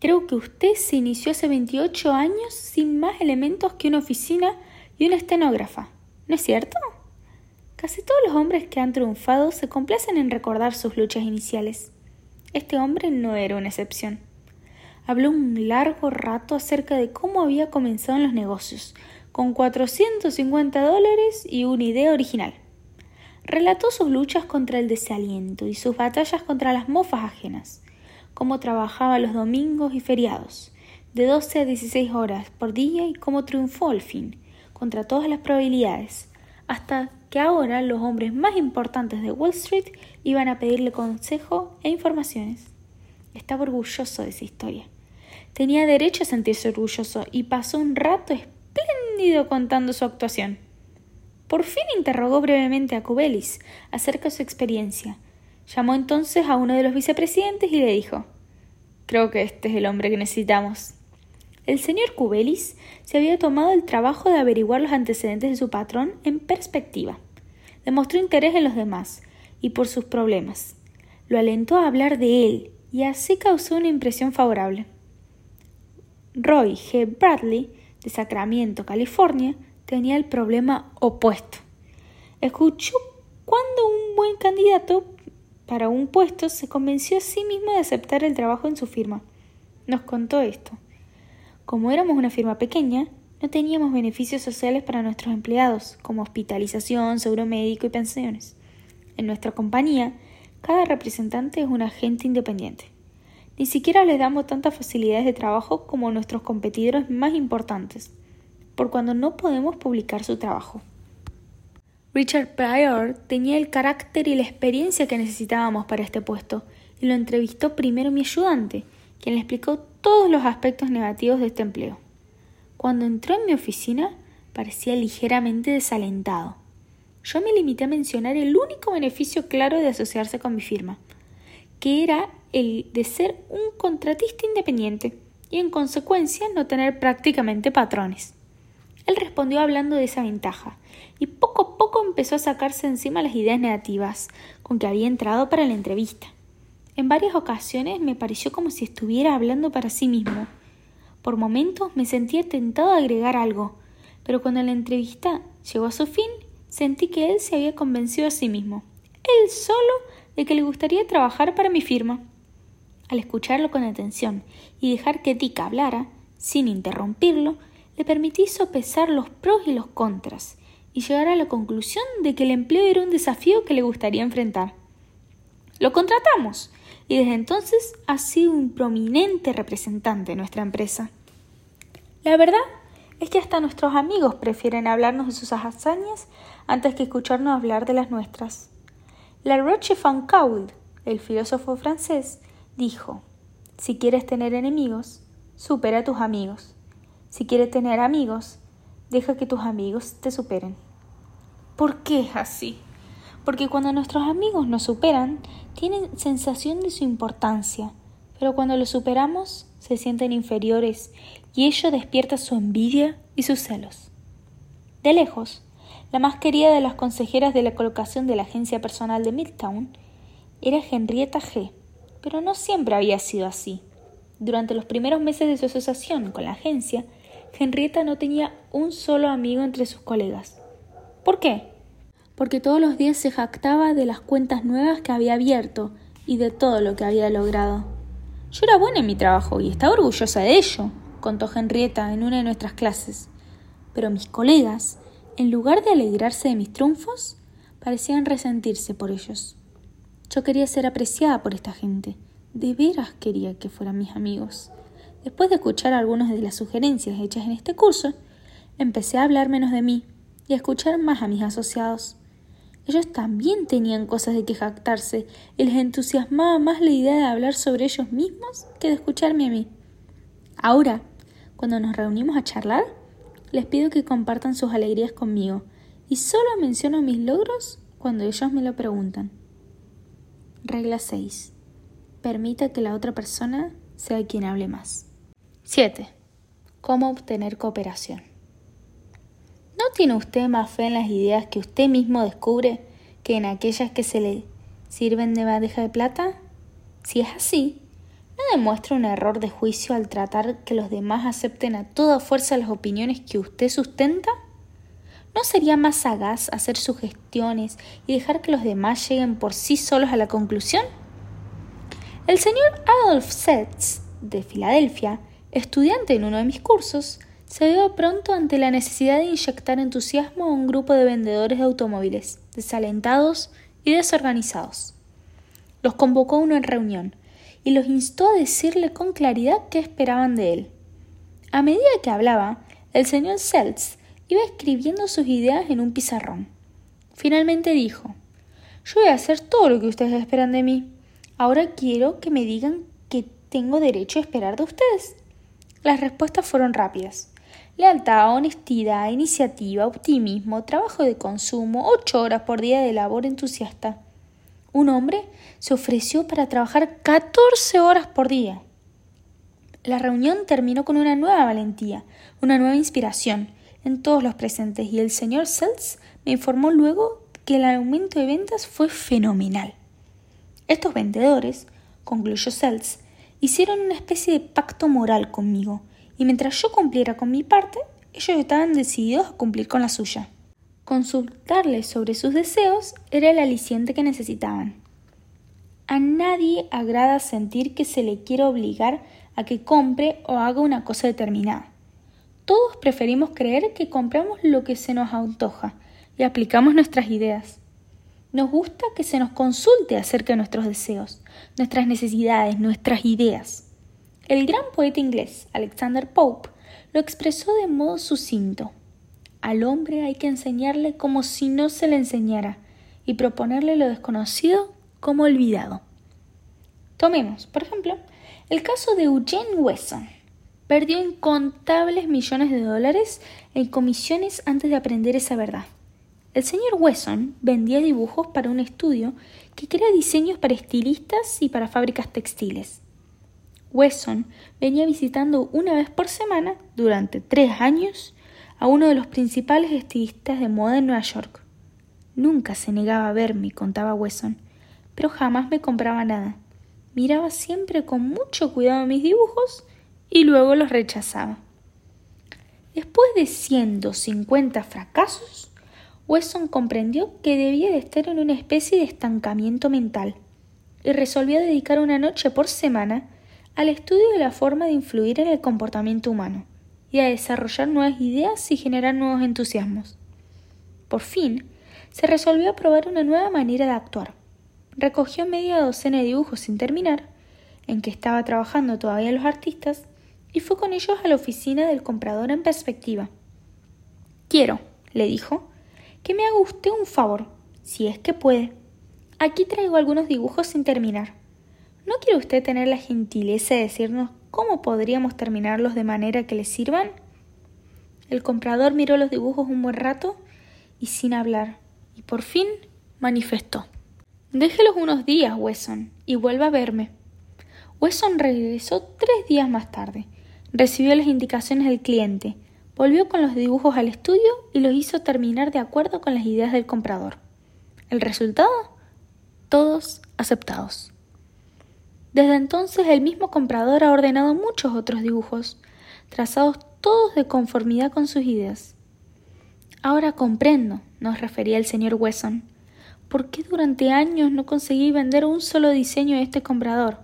Creo que usted se inició hace 28 años sin más elementos que una oficina y una estenógrafa, ¿no es cierto? Casi todos los hombres que han triunfado se complacen en recordar sus luchas iniciales. Este hombre no era una excepción. Habló un largo rato acerca de cómo había comenzado en los negocios, con 450 dólares y una idea original. Relató sus luchas contra el desaliento y sus batallas contra las mofas ajenas cómo trabajaba los domingos y feriados, de 12 a 16 horas por día y cómo triunfó al fin, contra todas las probabilidades, hasta que ahora los hombres más importantes de Wall Street iban a pedirle consejo e informaciones. Estaba orgulloso de esa historia. Tenía derecho a sentirse orgulloso y pasó un rato espléndido contando su actuación. Por fin interrogó brevemente a Cubelis acerca de su experiencia, Llamó entonces a uno de los vicepresidentes y le dijo Creo que este es el hombre que necesitamos. El señor Cubelis se había tomado el trabajo de averiguar los antecedentes de su patrón en perspectiva. Demostró interés en los demás y por sus problemas. Lo alentó a hablar de él y así causó una impresión favorable. Roy G. Bradley, de Sacramento, California, tenía el problema opuesto. Escuchó cuando un buen candidato para un puesto, se convenció a sí mismo de aceptar el trabajo en su firma. Nos contó esto. Como éramos una firma pequeña, no teníamos beneficios sociales para nuestros empleados, como hospitalización, seguro médico y pensiones. En nuestra compañía, cada representante es un agente independiente. Ni siquiera les damos tantas facilidades de trabajo como nuestros competidores más importantes, por cuando no podemos publicar su trabajo. Richard Pryor tenía el carácter y la experiencia que necesitábamos para este puesto, y lo entrevistó primero mi ayudante, quien le explicó todos los aspectos negativos de este empleo. Cuando entró en mi oficina, parecía ligeramente desalentado. Yo me limité a mencionar el único beneficio claro de asociarse con mi firma, que era el de ser un contratista independiente y en consecuencia no tener prácticamente patrones. Él respondió hablando de esa ventaja, y poco a poco empezó a sacarse encima las ideas negativas con que había entrado para la entrevista. En varias ocasiones me pareció como si estuviera hablando para sí mismo. Por momentos me sentía tentado a agregar algo, pero cuando la entrevista llegó a su fin, sentí que él se había convencido a sí mismo, él solo, de que le gustaría trabajar para mi firma. Al escucharlo con atención y dejar que Dick hablara, sin interrumpirlo, le permití sopesar los pros y los contras y llegar a la conclusión de que el empleo era un desafío que le gustaría enfrentar. Lo contratamos y desde entonces ha sido un prominente representante de nuestra empresa. La verdad es que hasta nuestros amigos prefieren hablarnos de sus hazañas antes que escucharnos hablar de las nuestras. La Roche Foncault, el filósofo francés, dijo: Si quieres tener enemigos, supera a tus amigos. Si quieres tener amigos, deja que tus amigos te superen. ¿Por qué es así? Porque cuando nuestros amigos nos superan, tienen sensación de su importancia, pero cuando los superamos, se sienten inferiores y ello despierta su envidia y sus celos. De lejos, la más querida de las consejeras de la colocación de la agencia personal de Midtown era Henrietta G., pero no siempre había sido así. Durante los primeros meses de su asociación con la agencia, Henrietta no tenía un solo amigo entre sus colegas. ¿Por qué? Porque todos los días se jactaba de las cuentas nuevas que había abierto y de todo lo que había logrado. Yo era buena en mi trabajo y estaba orgullosa de ello, contó Henrietta en una de nuestras clases. Pero mis colegas, en lugar de alegrarse de mis triunfos, parecían resentirse por ellos. Yo quería ser apreciada por esta gente. De veras quería que fueran mis amigos. Después de escuchar algunas de las sugerencias hechas en este curso, empecé a hablar menos de mí y a escuchar más a mis asociados. Ellos también tenían cosas de que jactarse y les entusiasmaba más la idea de hablar sobre ellos mismos que de escucharme a mí. Ahora, cuando nos reunimos a charlar, les pido que compartan sus alegrías conmigo y solo menciono mis logros cuando ellos me lo preguntan. Regla 6. Permita que la otra persona sea quien hable más. 7. ¿Cómo obtener cooperación? ¿No tiene usted más fe en las ideas que usted mismo descubre que en aquellas que se le sirven de bandeja de plata? Si es así, ¿no demuestra un error de juicio al tratar que los demás acepten a toda fuerza las opiniones que usted sustenta? ¿No sería más sagaz hacer sugestiones y dejar que los demás lleguen por sí solos a la conclusión? El señor Adolf Setz, de Filadelfia, estudiante en uno de mis cursos, se vio pronto ante la necesidad de inyectar entusiasmo a un grupo de vendedores de automóviles, desalentados y desorganizados. Los convocó a una reunión y los instó a decirle con claridad qué esperaban de él. A medida que hablaba, el señor Seltz Iba escribiendo sus ideas en un pizarrón. Finalmente dijo Yo voy a hacer todo lo que ustedes esperan de mí. Ahora quiero que me digan qué tengo derecho a esperar de ustedes. Las respuestas fueron rápidas. Lealtad, honestidad, iniciativa, optimismo, trabajo de consumo, ocho horas por día de labor entusiasta. Un hombre se ofreció para trabajar catorce horas por día. La reunión terminó con una nueva valentía, una nueva inspiración, en todos los presentes y el señor Seltz me informó luego que el aumento de ventas fue fenomenal. Estos vendedores, concluyó Seltz, hicieron una especie de pacto moral conmigo y mientras yo cumpliera con mi parte, ellos estaban decididos a cumplir con la suya. Consultarles sobre sus deseos era el aliciente que necesitaban. A nadie agrada sentir que se le quiere obligar a que compre o haga una cosa determinada. Todos preferimos creer que compramos lo que se nos antoja y aplicamos nuestras ideas. Nos gusta que se nos consulte acerca de nuestros deseos, nuestras necesidades, nuestras ideas. El gran poeta inglés Alexander Pope lo expresó de modo sucinto. Al hombre hay que enseñarle como si no se le enseñara y proponerle lo desconocido como olvidado. Tomemos, por ejemplo, el caso de Eugene Wesson, perdió incontables millones de dólares en comisiones antes de aprender esa verdad. El señor Wesson vendía dibujos para un estudio que crea diseños para estilistas y para fábricas textiles. Wesson venía visitando una vez por semana durante tres años a uno de los principales estilistas de moda en Nueva York. Nunca se negaba a verme, contaba Wesson, pero jamás me compraba nada. Miraba siempre con mucho cuidado mis dibujos y luego los rechazaba. Después de ciento cincuenta fracasos, Wesson comprendió que debía de estar en una especie de estancamiento mental y resolvió dedicar una noche por semana al estudio de la forma de influir en el comportamiento humano y a desarrollar nuevas ideas y generar nuevos entusiasmos. Por fin, se resolvió a probar una nueva manera de actuar. Recogió media docena de dibujos sin terminar, en que estaba trabajando todavía los artistas, y fue con ellos a la oficina del comprador en perspectiva. Quiero, le dijo, que me haga usted un favor, si es que puede. Aquí traigo algunos dibujos sin terminar. ¿No quiere usted tener la gentileza de decirnos cómo podríamos terminarlos de manera que le sirvan? El comprador miró los dibujos un buen rato y sin hablar, y por fin manifestó. Déjelos unos días, Wesson, y vuelva a verme. Wesson regresó tres días más tarde. Recibió las indicaciones del cliente, volvió con los dibujos al estudio y los hizo terminar de acuerdo con las ideas del comprador. ¿El resultado? todos aceptados. Desde entonces el mismo comprador ha ordenado muchos otros dibujos, trazados todos de conformidad con sus ideas. Ahora comprendo, nos refería el señor Wesson, por qué durante años no conseguí vender un solo diseño de este comprador.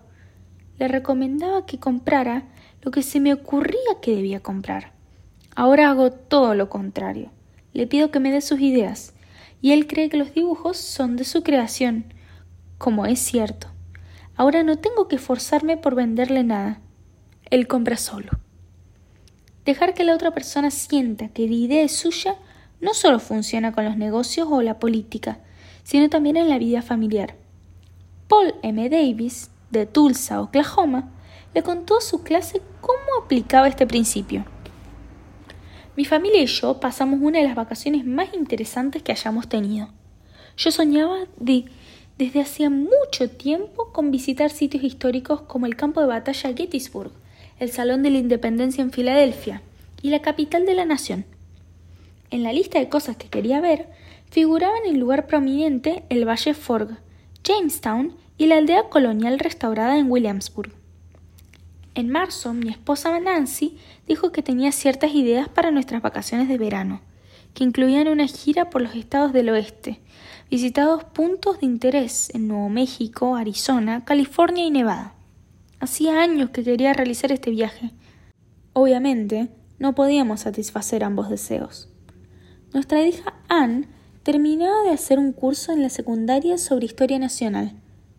Le recomendaba que comprara lo que se me ocurría que debía comprar. Ahora hago todo lo contrario. Le pido que me dé sus ideas, y él cree que los dibujos son de su creación, como es cierto. Ahora no tengo que esforzarme por venderle nada. Él compra solo. Dejar que la otra persona sienta que la idea es suya no solo funciona con los negocios o la política, sino también en la vida familiar. Paul M. Davis, de Tulsa, Oklahoma, le contó a su clase cómo aplicaba este principio. Mi familia y yo pasamos una de las vacaciones más interesantes que hayamos tenido. Yo soñaba de desde hacía mucho tiempo con visitar sitios históricos como el campo de batalla Gettysburg, el Salón de la Independencia en Filadelfia y la capital de la nación. En la lista de cosas que quería ver figuraban en lugar prominente el Valle Forg, Jamestown y la aldea colonial restaurada en Williamsburg. En marzo, mi esposa Nancy dijo que tenía ciertas ideas para nuestras vacaciones de verano, que incluían una gira por los estados del oeste, visitados puntos de interés en Nuevo México, Arizona, California y Nevada. Hacía años que quería realizar este viaje. Obviamente, no podíamos satisfacer ambos deseos. Nuestra hija Anne terminaba de hacer un curso en la secundaria sobre historia nacional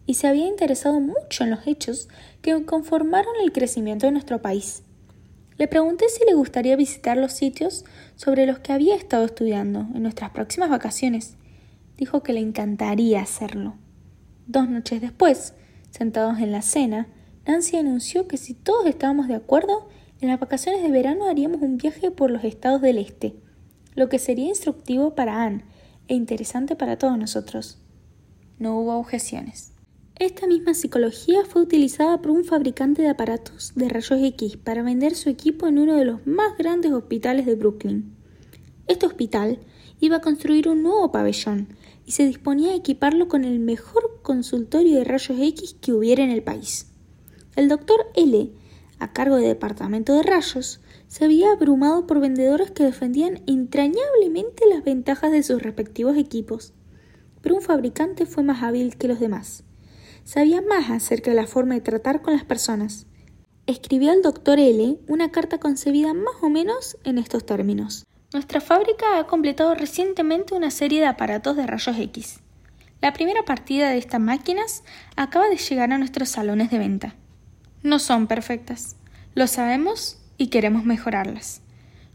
y se había interesado mucho en los hechos que conformaron el crecimiento de nuestro país. Le pregunté si le gustaría visitar los sitios sobre los que había estado estudiando en nuestras próximas vacaciones dijo que le encantaría hacerlo. Dos noches después, sentados en la cena, Nancy anunció que si todos estábamos de acuerdo, en las vacaciones de verano haríamos un viaje por los estados del este, lo que sería instructivo para Anne e interesante para todos nosotros. No hubo objeciones. Esta misma psicología fue utilizada por un fabricante de aparatos de rayos X para vender su equipo en uno de los más grandes hospitales de Brooklyn. Este hospital iba a construir un nuevo pabellón y se disponía a equiparlo con el mejor consultorio de rayos X que hubiera en el país. El doctor L, a cargo del departamento de rayos, se había abrumado por vendedores que defendían entrañablemente las ventajas de sus respectivos equipos. Pero un fabricante fue más hábil que los demás. Sabía más acerca de la forma de tratar con las personas. Escribió al doctor L una carta concebida más o menos en estos términos. Nuestra fábrica ha completado recientemente una serie de aparatos de rayos X. La primera partida de estas máquinas acaba de llegar a nuestros salones de venta. No son perfectas, lo sabemos y queremos mejorarlas.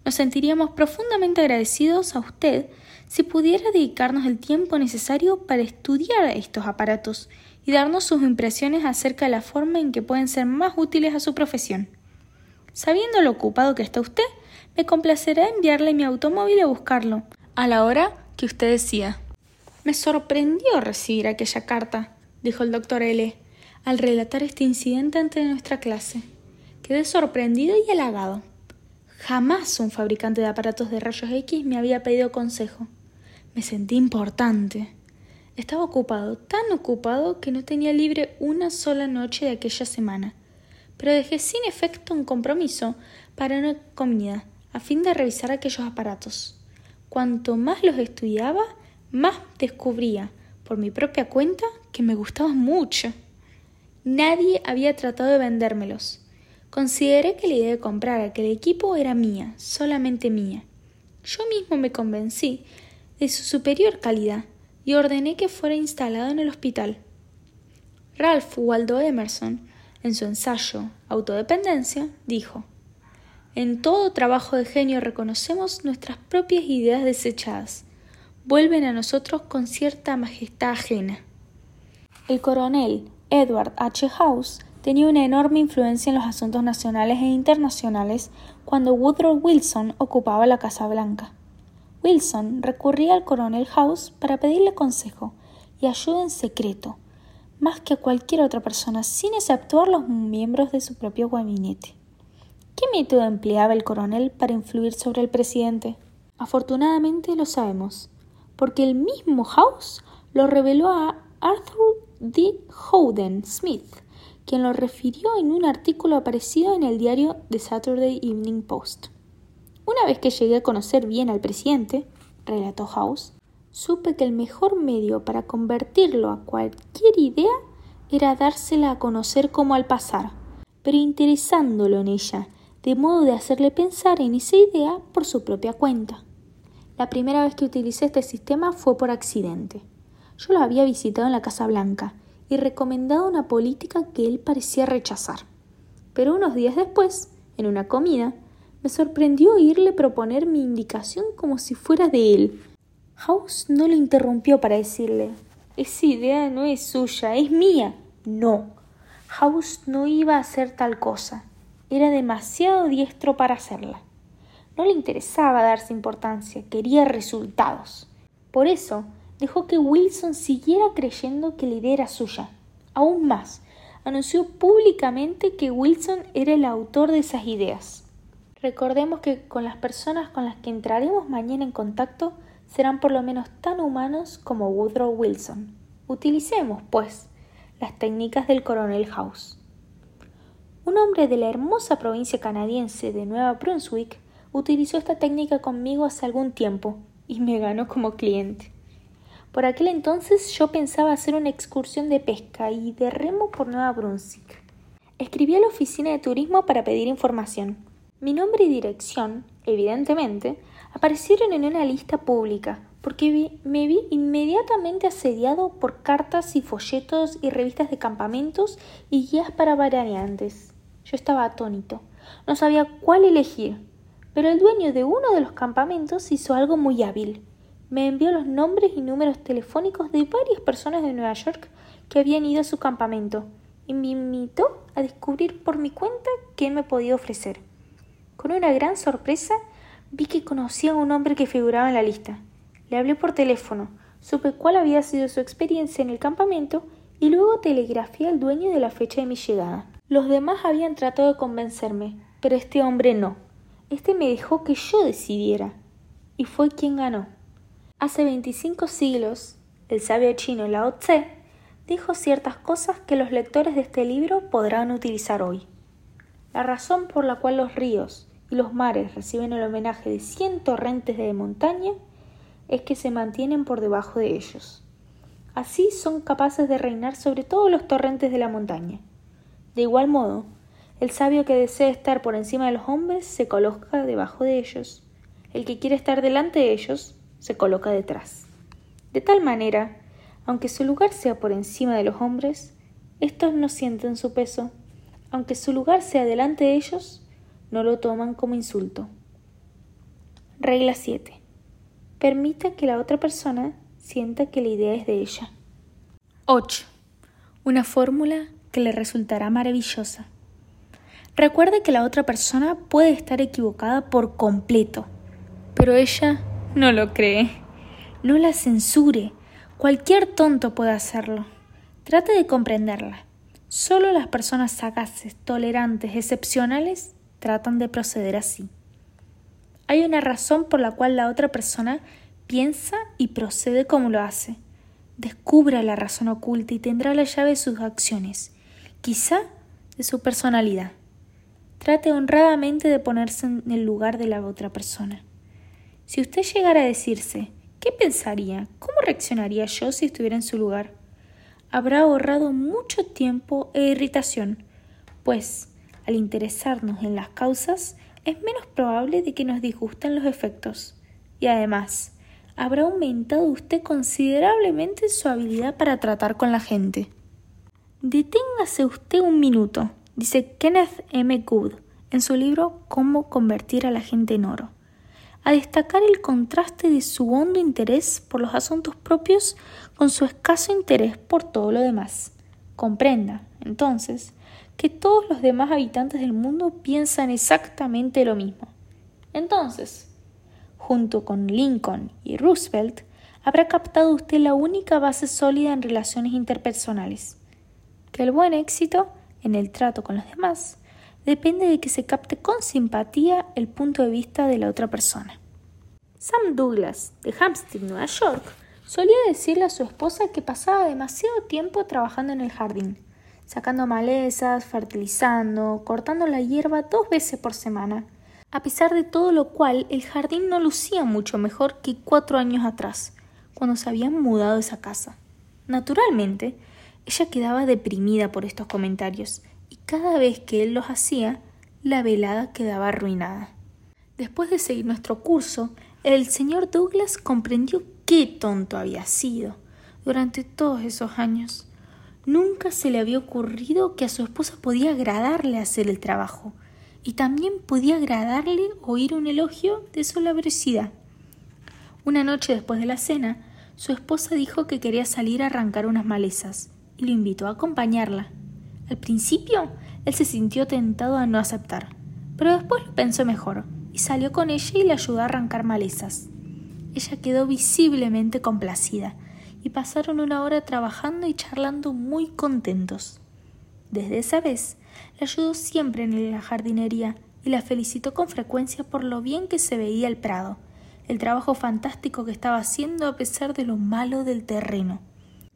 Nos sentiríamos profundamente agradecidos a usted si pudiera dedicarnos el tiempo necesario para estudiar estos aparatos y darnos sus impresiones acerca de la forma en que pueden ser más útiles a su profesión. Sabiendo lo ocupado que está usted, me complacerá enviarle mi automóvil a buscarlo, a la hora que usted decía. Me sorprendió recibir aquella carta, dijo el doctor L., al relatar este incidente ante nuestra clase. Quedé sorprendido y halagado. Jamás un fabricante de aparatos de rayos X me había pedido consejo. Me sentí importante. Estaba ocupado, tan ocupado que no tenía libre una sola noche de aquella semana, pero dejé sin efecto un compromiso para una comida, a fin de revisar aquellos aparatos. Cuanto más los estudiaba, más descubría, por mi propia cuenta, que me gustaban mucho. Nadie había tratado de vendérmelos. Consideré que la idea de comprar aquel equipo era mía, solamente mía. Yo mismo me convencí de su superior calidad y ordené que fuera instalado en el hospital. Ralph Waldo Emerson, en su ensayo Autodependencia, dijo En todo trabajo de genio reconocemos nuestras propias ideas desechadas. Vuelven a nosotros con cierta majestad ajena. El coronel Edward H. House tenía una enorme influencia en los asuntos nacionales e internacionales cuando Woodrow Wilson ocupaba la Casa Blanca. Wilson recurría al coronel House para pedirle consejo y ayuda en secreto, más que a cualquier otra persona, sin exceptuar los miembros de su propio gabinete. ¿Qué método empleaba el coronel para influir sobre el presidente? Afortunadamente lo sabemos, porque el mismo House lo reveló a Arthur D. Howden Smith, quien lo refirió en un artículo aparecido en el diario The Saturday Evening Post. Una vez que llegué a conocer bien al presidente, relató House, supe que el mejor medio para convertirlo a cualquier idea era dársela a conocer como al pasar, pero interesándolo en ella, de modo de hacerle pensar en esa idea por su propia cuenta. La primera vez que utilicé este sistema fue por accidente. Yo lo había visitado en la Casa Blanca y recomendado una política que él parecía rechazar. Pero unos días después, en una comida, me sorprendió oírle proponer mi indicación como si fuera de él. House no lo interrumpió para decirle Esa idea no es suya, es mía. No. House no iba a hacer tal cosa. Era demasiado diestro para hacerla. No le interesaba darse importancia, quería resultados. Por eso, dejó que Wilson siguiera creyendo que la idea era suya. Aún más, anunció públicamente que Wilson era el autor de esas ideas. Recordemos que con las personas con las que entraremos mañana en contacto serán por lo menos tan humanos como Woodrow Wilson. Utilicemos, pues, las técnicas del coronel House. Un hombre de la hermosa provincia canadiense de Nueva Brunswick utilizó esta técnica conmigo hace algún tiempo y me ganó como cliente. Por aquel entonces yo pensaba hacer una excursión de pesca y de remo por Nueva Brunswick. Escribí a la oficina de turismo para pedir información. Mi nombre y dirección, evidentemente, aparecieron en una lista pública, porque me vi inmediatamente asediado por cartas y folletos y revistas de campamentos y guías para variantes. Yo estaba atónito. No sabía cuál elegir. Pero el dueño de uno de los campamentos hizo algo muy hábil me envió los nombres y números telefónicos de varias personas de Nueva York que habían ido a su campamento y me invitó a descubrir por mi cuenta qué me podía ofrecer. Con una gran sorpresa vi que conocía a un hombre que figuraba en la lista. Le hablé por teléfono, supe cuál había sido su experiencia en el campamento y luego telegrafié al dueño de la fecha de mi llegada. Los demás habían tratado de convencerme, pero este hombre no. Este me dejó que yo decidiera. Y fue quien ganó. Hace 25 siglos, el sabio chino Lao Tse dijo ciertas cosas que los lectores de este libro podrán utilizar hoy. La razón por la cual los ríos y los mares reciben el homenaje de cien torrentes de montaña es que se mantienen por debajo de ellos. Así son capaces de reinar sobre todos los torrentes de la montaña. De igual modo, el sabio que desea estar por encima de los hombres se coloca debajo de ellos. El que quiere estar delante de ellos se coloca detrás. De tal manera, aunque su lugar sea por encima de los hombres, estos no sienten su peso, aunque su lugar sea delante de ellos, no lo toman como insulto. Regla 7. Permita que la otra persona sienta que la idea es de ella. 8. Una fórmula que le resultará maravillosa. Recuerde que la otra persona puede estar equivocada por completo, pero ella no lo cree. No la censure. Cualquier tonto puede hacerlo. Trate de comprenderla. Solo las personas sagaces, tolerantes, excepcionales tratan de proceder así. Hay una razón por la cual la otra persona piensa y procede como lo hace. Descubra la razón oculta y tendrá la llave de sus acciones, quizá de su personalidad. Trate honradamente de ponerse en el lugar de la otra persona. Si usted llegara a decirse, ¿qué pensaría? ¿Cómo reaccionaría yo si estuviera en su lugar? Habrá ahorrado mucho tiempo e irritación, pues, al interesarnos en las causas, es menos probable de que nos disgusten los efectos. Y además, habrá aumentado usted considerablemente su habilidad para tratar con la gente. Deténgase usted un minuto, dice Kenneth M. Good en su libro Cómo convertir a la gente en oro, a destacar el contraste de su hondo interés por los asuntos propios con su escaso interés por todo lo demás. Comprenda, entonces, que todos los demás habitantes del mundo piensan exactamente lo mismo. Entonces, junto con Lincoln y Roosevelt, habrá captado usted la única base sólida en relaciones interpersonales, que el buen éxito en el trato con los demás depende de que se capte con simpatía el punto de vista de la otra persona. Sam Douglas, de Hampstead, Nueva York, solía decirle a su esposa que pasaba demasiado tiempo trabajando en el jardín, sacando malezas, fertilizando, cortando la hierba dos veces por semana, a pesar de todo lo cual el jardín no lucía mucho mejor que cuatro años atrás, cuando se habían mudado a esa casa. Naturalmente, ella quedaba deprimida por estos comentarios, y cada vez que él los hacía, la velada quedaba arruinada. Después de seguir nuestro curso, el señor Douglas comprendió qué tonto había sido durante todos esos años. Nunca se le había ocurrido que a su esposa podía agradarle hacer el trabajo, y también podía agradarle oír un elogio de su labricidad. Una noche después de la cena, su esposa dijo que quería salir a arrancar unas malezas y lo invitó a acompañarla. Al principio, él se sintió tentado a no aceptar, pero después lo pensó mejor y salió con ella y le ayudó a arrancar malezas. Ella quedó visiblemente complacida y pasaron una hora trabajando y charlando muy contentos. Desde esa vez, la ayudó siempre en la jardinería y la felicitó con frecuencia por lo bien que se veía el prado, el trabajo fantástico que estaba haciendo a pesar de lo malo del terreno.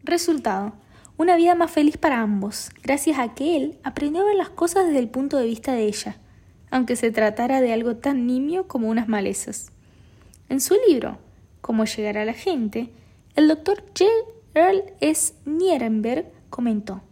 Resultado, una vida más feliz para ambos, gracias a que él aprendió a ver las cosas desde el punto de vista de ella, aunque se tratara de algo tan nimio como unas malezas. En su libro, Cómo llegar a la gente, el doctor J. Earl S. Nierenberg comentó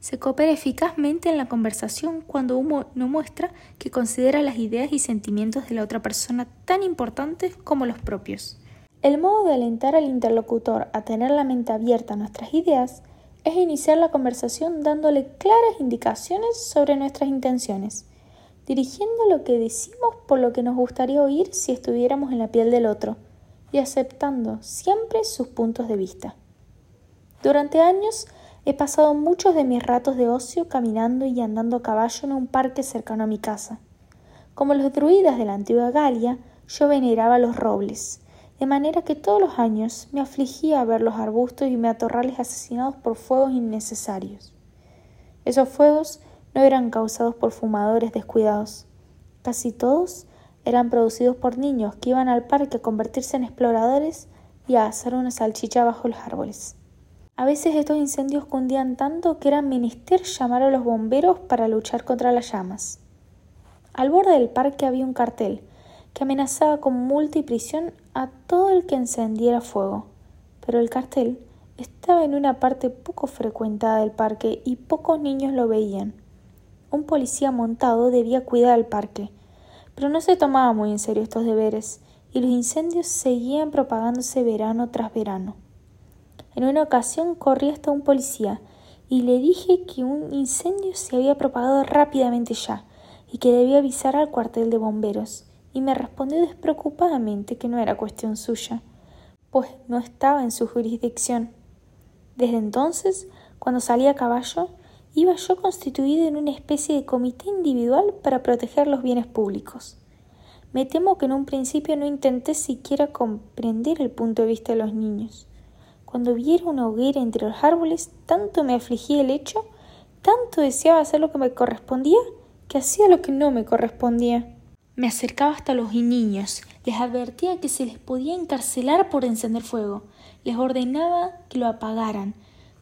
se coopera eficazmente en la conversación cuando uno muestra que considera las ideas y sentimientos de la otra persona tan importantes como los propios. El modo de alentar al interlocutor a tener la mente abierta a nuestras ideas es iniciar la conversación dándole claras indicaciones sobre nuestras intenciones, dirigiendo lo que decimos por lo que nos gustaría oír si estuviéramos en la piel del otro, y aceptando siempre sus puntos de vista. Durante años He pasado muchos de mis ratos de ocio caminando y andando a caballo en un parque cercano a mi casa. Como los druidas de la antigua Galia, yo veneraba los robles, de manera que todos los años me afligía ver los arbustos y matorrales asesinados por fuegos innecesarios. Esos fuegos no eran causados por fumadores descuidados. Casi todos eran producidos por niños que iban al parque a convertirse en exploradores y a hacer una salchicha bajo los árboles. A veces estos incendios cundían tanto que era menester llamar a los bomberos para luchar contra las llamas. Al borde del parque había un cartel que amenazaba con multa y prisión a todo el que encendiera fuego, pero el cartel estaba en una parte poco frecuentada del parque y pocos niños lo veían. Un policía montado debía cuidar el parque, pero no se tomaba muy en serio estos deberes, y los incendios seguían propagándose verano tras verano. En una ocasión corrí hasta un policía y le dije que un incendio se había propagado rápidamente ya y que debía avisar al cuartel de bomberos, y me respondió despreocupadamente que no era cuestión suya, pues no estaba en su jurisdicción. Desde entonces, cuando salí a caballo, iba yo constituido en una especie de comité individual para proteger los bienes públicos. Me temo que en un principio no intenté siquiera comprender el punto de vista de los niños. Cuando viera una hoguera entre los árboles, tanto me afligía el hecho, tanto deseaba hacer lo que me correspondía, que hacía lo que no me correspondía. Me acercaba hasta los niños, les advertía que se les podía encarcelar por encender fuego, les ordenaba que lo apagaran,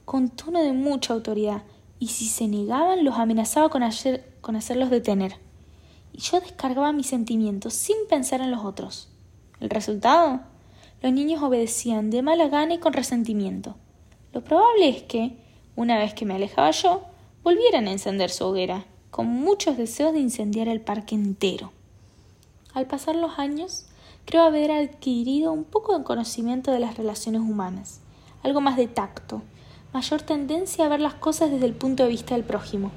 con tono de mucha autoridad, y si se negaban los amenazaba con, con hacerlos detener. Y yo descargaba mis sentimientos sin pensar en los otros. ¿El resultado? Los niños obedecían de mala gana y con resentimiento. Lo probable es que, una vez que me alejaba yo, volvieran a encender su hoguera, con muchos deseos de incendiar el parque entero. Al pasar los años, creo haber adquirido un poco de conocimiento de las relaciones humanas, algo más de tacto, mayor tendencia a ver las cosas desde el punto de vista del prójimo.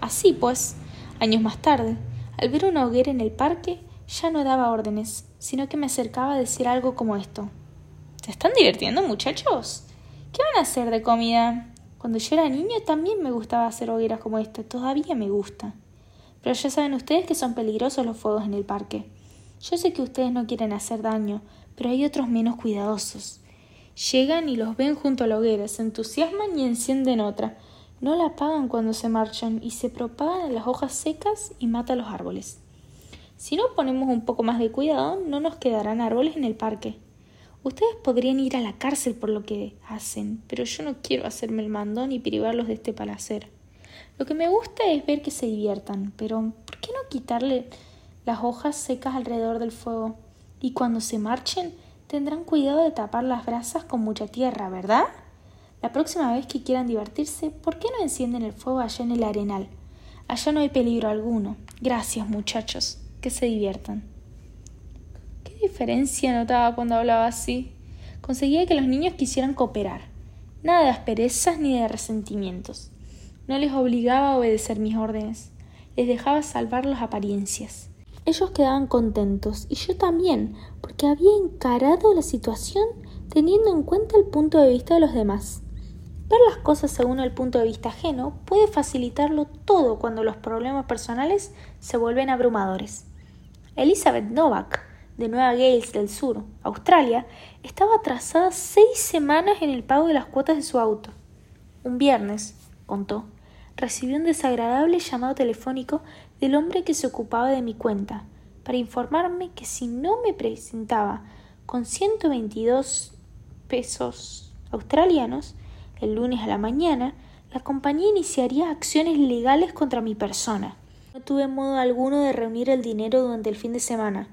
Así pues, años más tarde, al ver una hoguera en el parque, ya no daba órdenes, sino que me acercaba a decir algo como esto. ¿Se están divirtiendo, muchachos? ¿Qué van a hacer de comida? Cuando yo era niño también me gustaba hacer hogueras como esta, todavía me gusta. Pero ya saben ustedes que son peligrosos los fuegos en el parque. Yo sé que ustedes no quieren hacer daño, pero hay otros menos cuidadosos. Llegan y los ven junto a la hoguera, se entusiasman y encienden otra. No la apagan cuando se marchan y se propagan en las hojas secas y mata los árboles. Si no ponemos un poco más de cuidado, no nos quedarán árboles en el parque. Ustedes podrían ir a la cárcel por lo que hacen, pero yo no quiero hacerme el mandón y privarlos de este placer. Lo que me gusta es ver que se diviertan, pero ¿por qué no quitarle las hojas secas alrededor del fuego. Y cuando se marchen, tendrán cuidado de tapar las brasas con mucha tierra, ¿verdad? La próxima vez que quieran divertirse, ¿por qué no encienden el fuego allá en el arenal? Allá no hay peligro alguno. Gracias, muchachos. Que se diviertan. ¿Qué diferencia notaba cuando hablaba así? Conseguía que los niños quisieran cooperar. Nada de asperezas ni de resentimientos. No les obligaba a obedecer mis órdenes. Les dejaba salvar las apariencias. Ellos quedaban contentos y yo también, porque había encarado la situación teniendo en cuenta el punto de vista de los demás. Ver las cosas según el punto de vista ajeno puede facilitarlo todo cuando los problemas personales se vuelven abrumadores. Elizabeth Novak, de Nueva Gales del Sur, Australia, estaba atrasada seis semanas en el pago de las cuotas de su auto. Un viernes, contó, recibió un desagradable llamado telefónico del hombre que se ocupaba de mi cuenta, para informarme que si no me presentaba con 122 pesos australianos el lunes a la mañana, la compañía iniciaría acciones legales contra mi persona. No tuve modo alguno de reunir el dinero durante el fin de semana,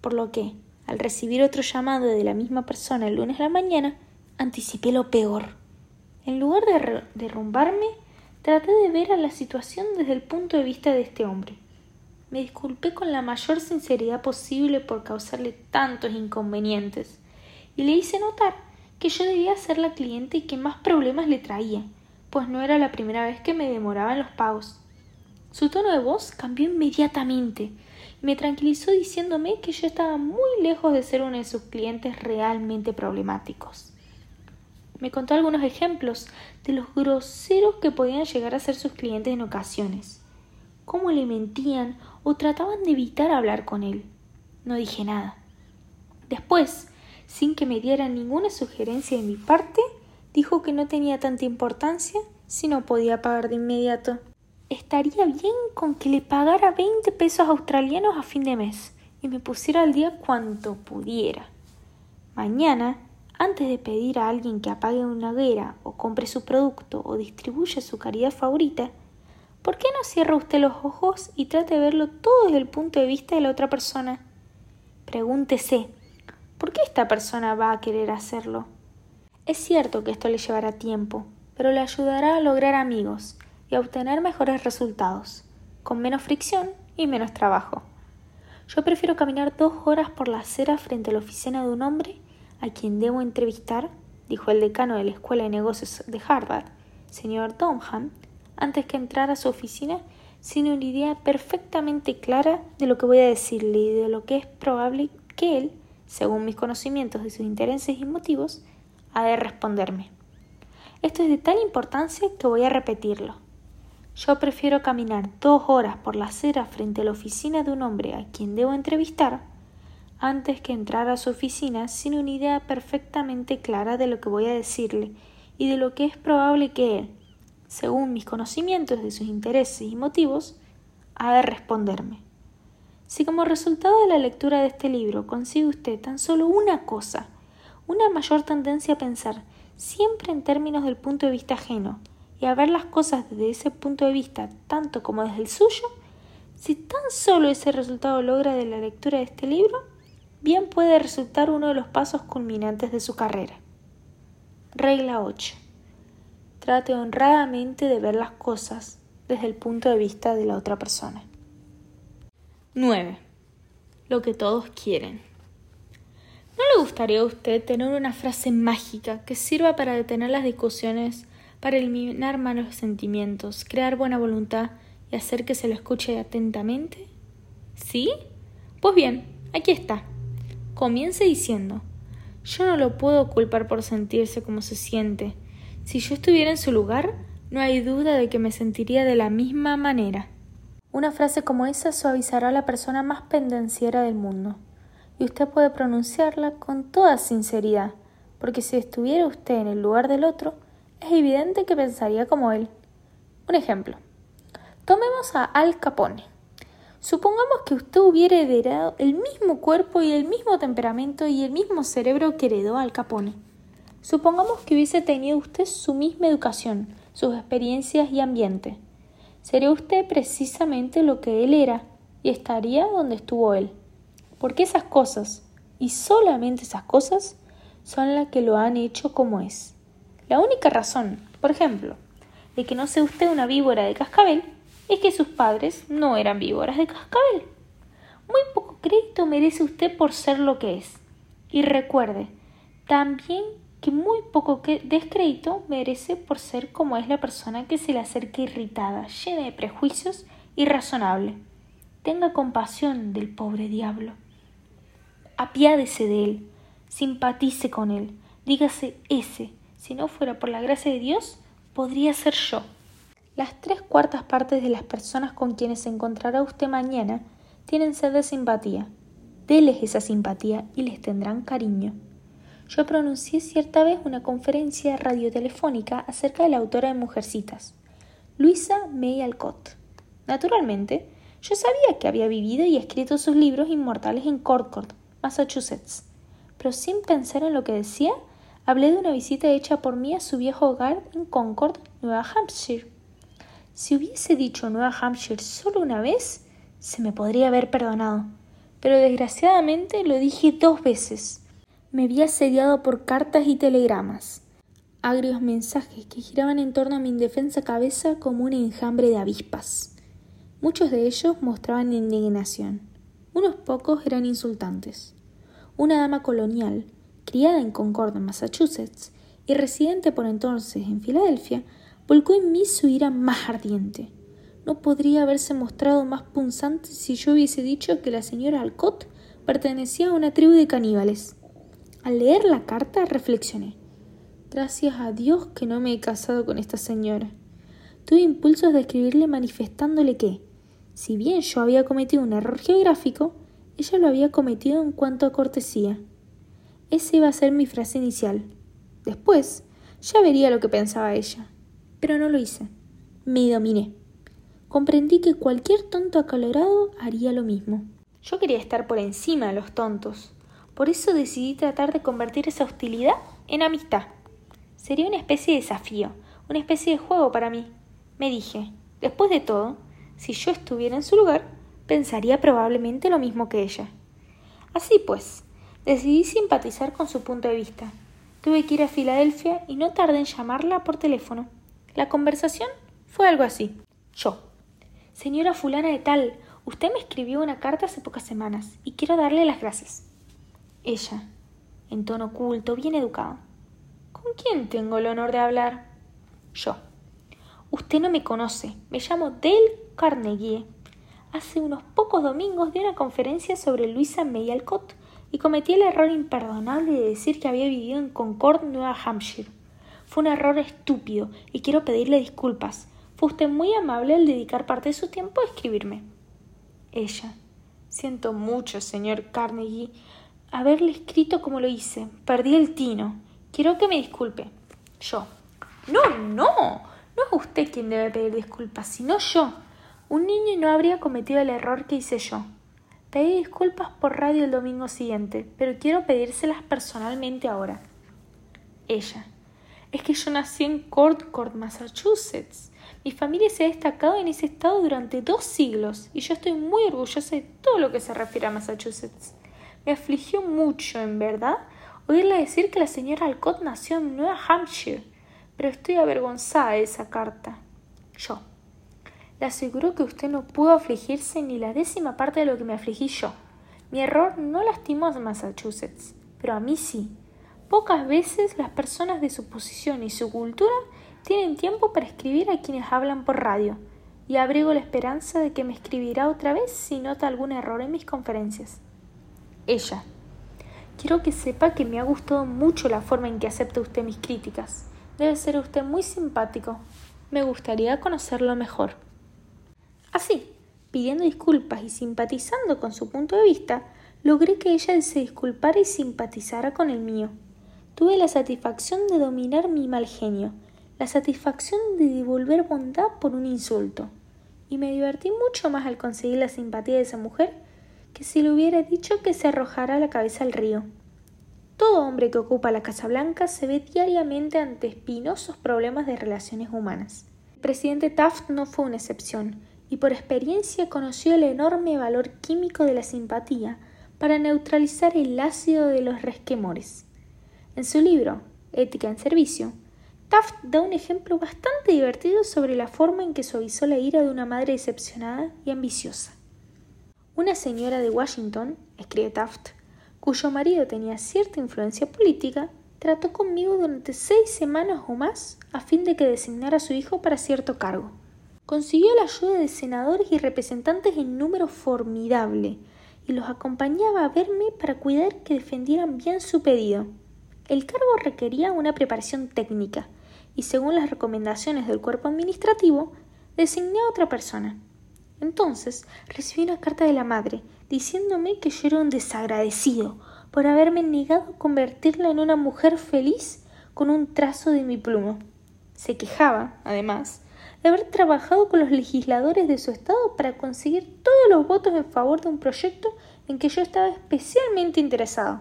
por lo que, al recibir otro llamado de la misma persona el lunes a la mañana, anticipé lo peor. En lugar de derrumbarme, Traté de ver a la situación desde el punto de vista de este hombre. Me disculpé con la mayor sinceridad posible por causarle tantos inconvenientes y le hice notar que yo debía ser la cliente que más problemas le traía, pues no era la primera vez que me demoraba en los pagos. Su tono de voz cambió inmediatamente y me tranquilizó diciéndome que yo estaba muy lejos de ser uno de sus clientes realmente problemáticos. Me contó algunos ejemplos de los groseros que podían llegar a ser sus clientes en ocasiones, cómo le mentían o trataban de evitar hablar con él. No dije nada. Después, sin que me diera ninguna sugerencia de mi parte, dijo que no tenía tanta importancia si no podía pagar de inmediato. Estaría bien con que le pagara veinte pesos australianos a fin de mes y me pusiera al día cuanto pudiera. Mañana antes de pedir a alguien que apague una hoguera o compre su producto o distribuya su caridad favorita, ¿por qué no cierra usted los ojos y trate de verlo todo desde el punto de vista de la otra persona? Pregúntese, ¿por qué esta persona va a querer hacerlo? Es cierto que esto le llevará tiempo, pero le ayudará a lograr amigos y a obtener mejores resultados, con menos fricción y menos trabajo. Yo prefiero caminar dos horas por la acera frente a la oficina de un hombre a quien debo entrevistar, dijo el decano de la Escuela de Negocios de Harvard, señor Domham, antes que entrar a su oficina sin una idea perfectamente clara de lo que voy a decirle y de lo que es probable que él, según mis conocimientos de sus intereses y motivos, ha de responderme. Esto es de tal importancia que voy a repetirlo. Yo prefiero caminar dos horas por la acera frente a la oficina de un hombre a quien debo entrevistar antes que entrar a su oficina sin una idea perfectamente clara de lo que voy a decirle y de lo que es probable que él, según mis conocimientos de sus intereses y motivos, ha de responderme. Si como resultado de la lectura de este libro consigue usted tan solo una cosa, una mayor tendencia a pensar siempre en términos del punto de vista ajeno y a ver las cosas desde ese punto de vista tanto como desde el suyo, si tan solo ese resultado logra de la lectura de este libro, bien puede resultar uno de los pasos culminantes de su carrera. Regla 8. Trate honradamente de ver las cosas desde el punto de vista de la otra persona. 9. Lo que todos quieren. ¿No le gustaría a usted tener una frase mágica que sirva para detener las discusiones, para eliminar malos sentimientos, crear buena voluntad y hacer que se lo escuche atentamente? ¿Sí? Pues bien, aquí está. Comience diciendo Yo no lo puedo culpar por sentirse como se siente. Si yo estuviera en su lugar, no hay duda de que me sentiría de la misma manera. Una frase como esa suavizará a la persona más pendenciera del mundo, y usted puede pronunciarla con toda sinceridad, porque si estuviera usted en el lugar del otro, es evidente que pensaría como él. Un ejemplo. Tomemos a Al Capone. Supongamos que usted hubiera heredado el mismo cuerpo y el mismo temperamento y el mismo cerebro que heredó Al Capone. Supongamos que hubiese tenido usted su misma educación, sus experiencias y ambiente. Sería usted precisamente lo que él era y estaría donde estuvo él. Porque esas cosas, y solamente esas cosas, son las que lo han hecho como es. La única razón, por ejemplo, de que no sea usted una víbora de cascabel es que sus padres no eran víboras de cascabel. Muy poco crédito merece usted por ser lo que es. Y recuerde, también que muy poco descrédito merece por ser como es la persona que se le acerca irritada, llena de prejuicios y razonable. Tenga compasión del pobre diablo. Apiádese de él, simpatice con él, dígase ese, si no fuera por la gracia de Dios, podría ser yo. Las tres cuartas partes de las personas con quienes se encontrará usted mañana tienen sed de simpatía. Deles esa simpatía y les tendrán cariño. Yo pronuncié cierta vez una conferencia radiotelefónica acerca de la autora de Mujercitas, Luisa May Alcott. Naturalmente, yo sabía que había vivido y escrito sus libros inmortales en Concord, Massachusetts, pero sin pensar en lo que decía, hablé de una visita hecha por mí a su viejo hogar en Concord, Nueva Hampshire. Si hubiese dicho Nueva Hampshire solo una vez, se me podría haber perdonado. Pero desgraciadamente lo dije dos veces. Me vi asediado por cartas y telegramas. Agrios mensajes que giraban en torno a mi indefensa cabeza como un enjambre de avispas. Muchos de ellos mostraban indignación. Unos pocos eran insultantes. Una dama colonial, criada en Concord, Massachusetts, y residente por entonces en Filadelfia, volcó en mí su ira más ardiente. No podría haberse mostrado más punzante si yo hubiese dicho que la señora Alcott pertenecía a una tribu de caníbales. Al leer la carta reflexioné. Gracias a Dios que no me he casado con esta señora. Tuve impulsos de escribirle manifestándole que, si bien yo había cometido un error geográfico, ella lo había cometido en cuanto a cortesía. Esa iba a ser mi frase inicial. Después, ya vería lo que pensaba ella pero no lo hice. Me dominé. Comprendí que cualquier tonto acalorado haría lo mismo. Yo quería estar por encima de los tontos. Por eso decidí tratar de convertir esa hostilidad en amistad. Sería una especie de desafío, una especie de juego para mí. Me dije, después de todo, si yo estuviera en su lugar, pensaría probablemente lo mismo que ella. Así pues, decidí simpatizar con su punto de vista. Tuve que ir a Filadelfia y no tardé en llamarla por teléfono. La conversación fue algo así. Yo. Señora fulana de tal, usted me escribió una carta hace pocas semanas y quiero darle las gracias. Ella, en tono oculto, bien educado. ¿Con quién tengo el honor de hablar? Yo. Usted no me conoce. Me llamo Dale Carnegie. Hace unos pocos domingos di una conferencia sobre Luisa May Alcott y cometí el error imperdonable de decir que había vivido en Concord, Nueva Hampshire. Fue un error estúpido y quiero pedirle disculpas. Fue usted muy amable al dedicar parte de su tiempo a escribirme. Ella. Siento mucho, señor Carnegie, haberle escrito como lo hice. Perdí el tino. Quiero que me disculpe. Yo. No, no. No es usted quien debe pedir disculpas, sino yo. Un niño no habría cometido el error que hice yo. Pedí disculpas por radio el domingo siguiente, pero quiero pedírselas personalmente ahora. Ella. Es que yo nací en Concord, Massachusetts. Mi familia se ha destacado en ese estado durante dos siglos y yo estoy muy orgullosa de todo lo que se refiere a Massachusetts. Me afligió mucho, en verdad, oírle decir que la señora Alcott nació en Nueva Hampshire, pero estoy avergonzada de esa carta. Yo. Le aseguro que usted no pudo afligirse ni la décima parte de lo que me afligí yo. Mi error no lastimó a Massachusetts, pero a mí sí. Pocas veces las personas de su posición y su cultura tienen tiempo para escribir a quienes hablan por radio, y abrigo la esperanza de que me escribirá otra vez si nota algún error en mis conferencias. Ella. Quiero que sepa que me ha gustado mucho la forma en que acepta usted mis críticas. Debe ser usted muy simpático. Me gustaría conocerlo mejor. Así, pidiendo disculpas y simpatizando con su punto de vista, logré que ella se disculpara y simpatizara con el mío. Tuve la satisfacción de dominar mi mal genio, la satisfacción de devolver bondad por un insulto, y me divertí mucho más al conseguir la simpatía de esa mujer que si le hubiera dicho que se arrojara la cabeza al río. Todo hombre que ocupa la Casa Blanca se ve diariamente ante espinosos problemas de relaciones humanas. El presidente Taft no fue una excepción, y por experiencia conoció el enorme valor químico de la simpatía para neutralizar el ácido de los resquemores. En su libro, Ética en Servicio, Taft da un ejemplo bastante divertido sobre la forma en que suavizó la ira de una madre decepcionada y ambiciosa. Una señora de Washington, escribe Taft, cuyo marido tenía cierta influencia política, trató conmigo durante seis semanas o más a fin de que designara a su hijo para cierto cargo consiguió la ayuda de senadores y representantes en número formidable y los acompañaba a verme para cuidar que defendieran bien su pedido. El cargo requería una preparación técnica y según las recomendaciones del cuerpo administrativo designé a otra persona. Entonces recibí una carta de la madre diciéndome que yo era un desagradecido por haberme negado a convertirla en una mujer feliz con un trazo de mi pluma. Se quejaba, además, de haber trabajado con los legisladores de su estado para conseguir todos los votos en favor de un proyecto en que yo estaba especialmente interesado,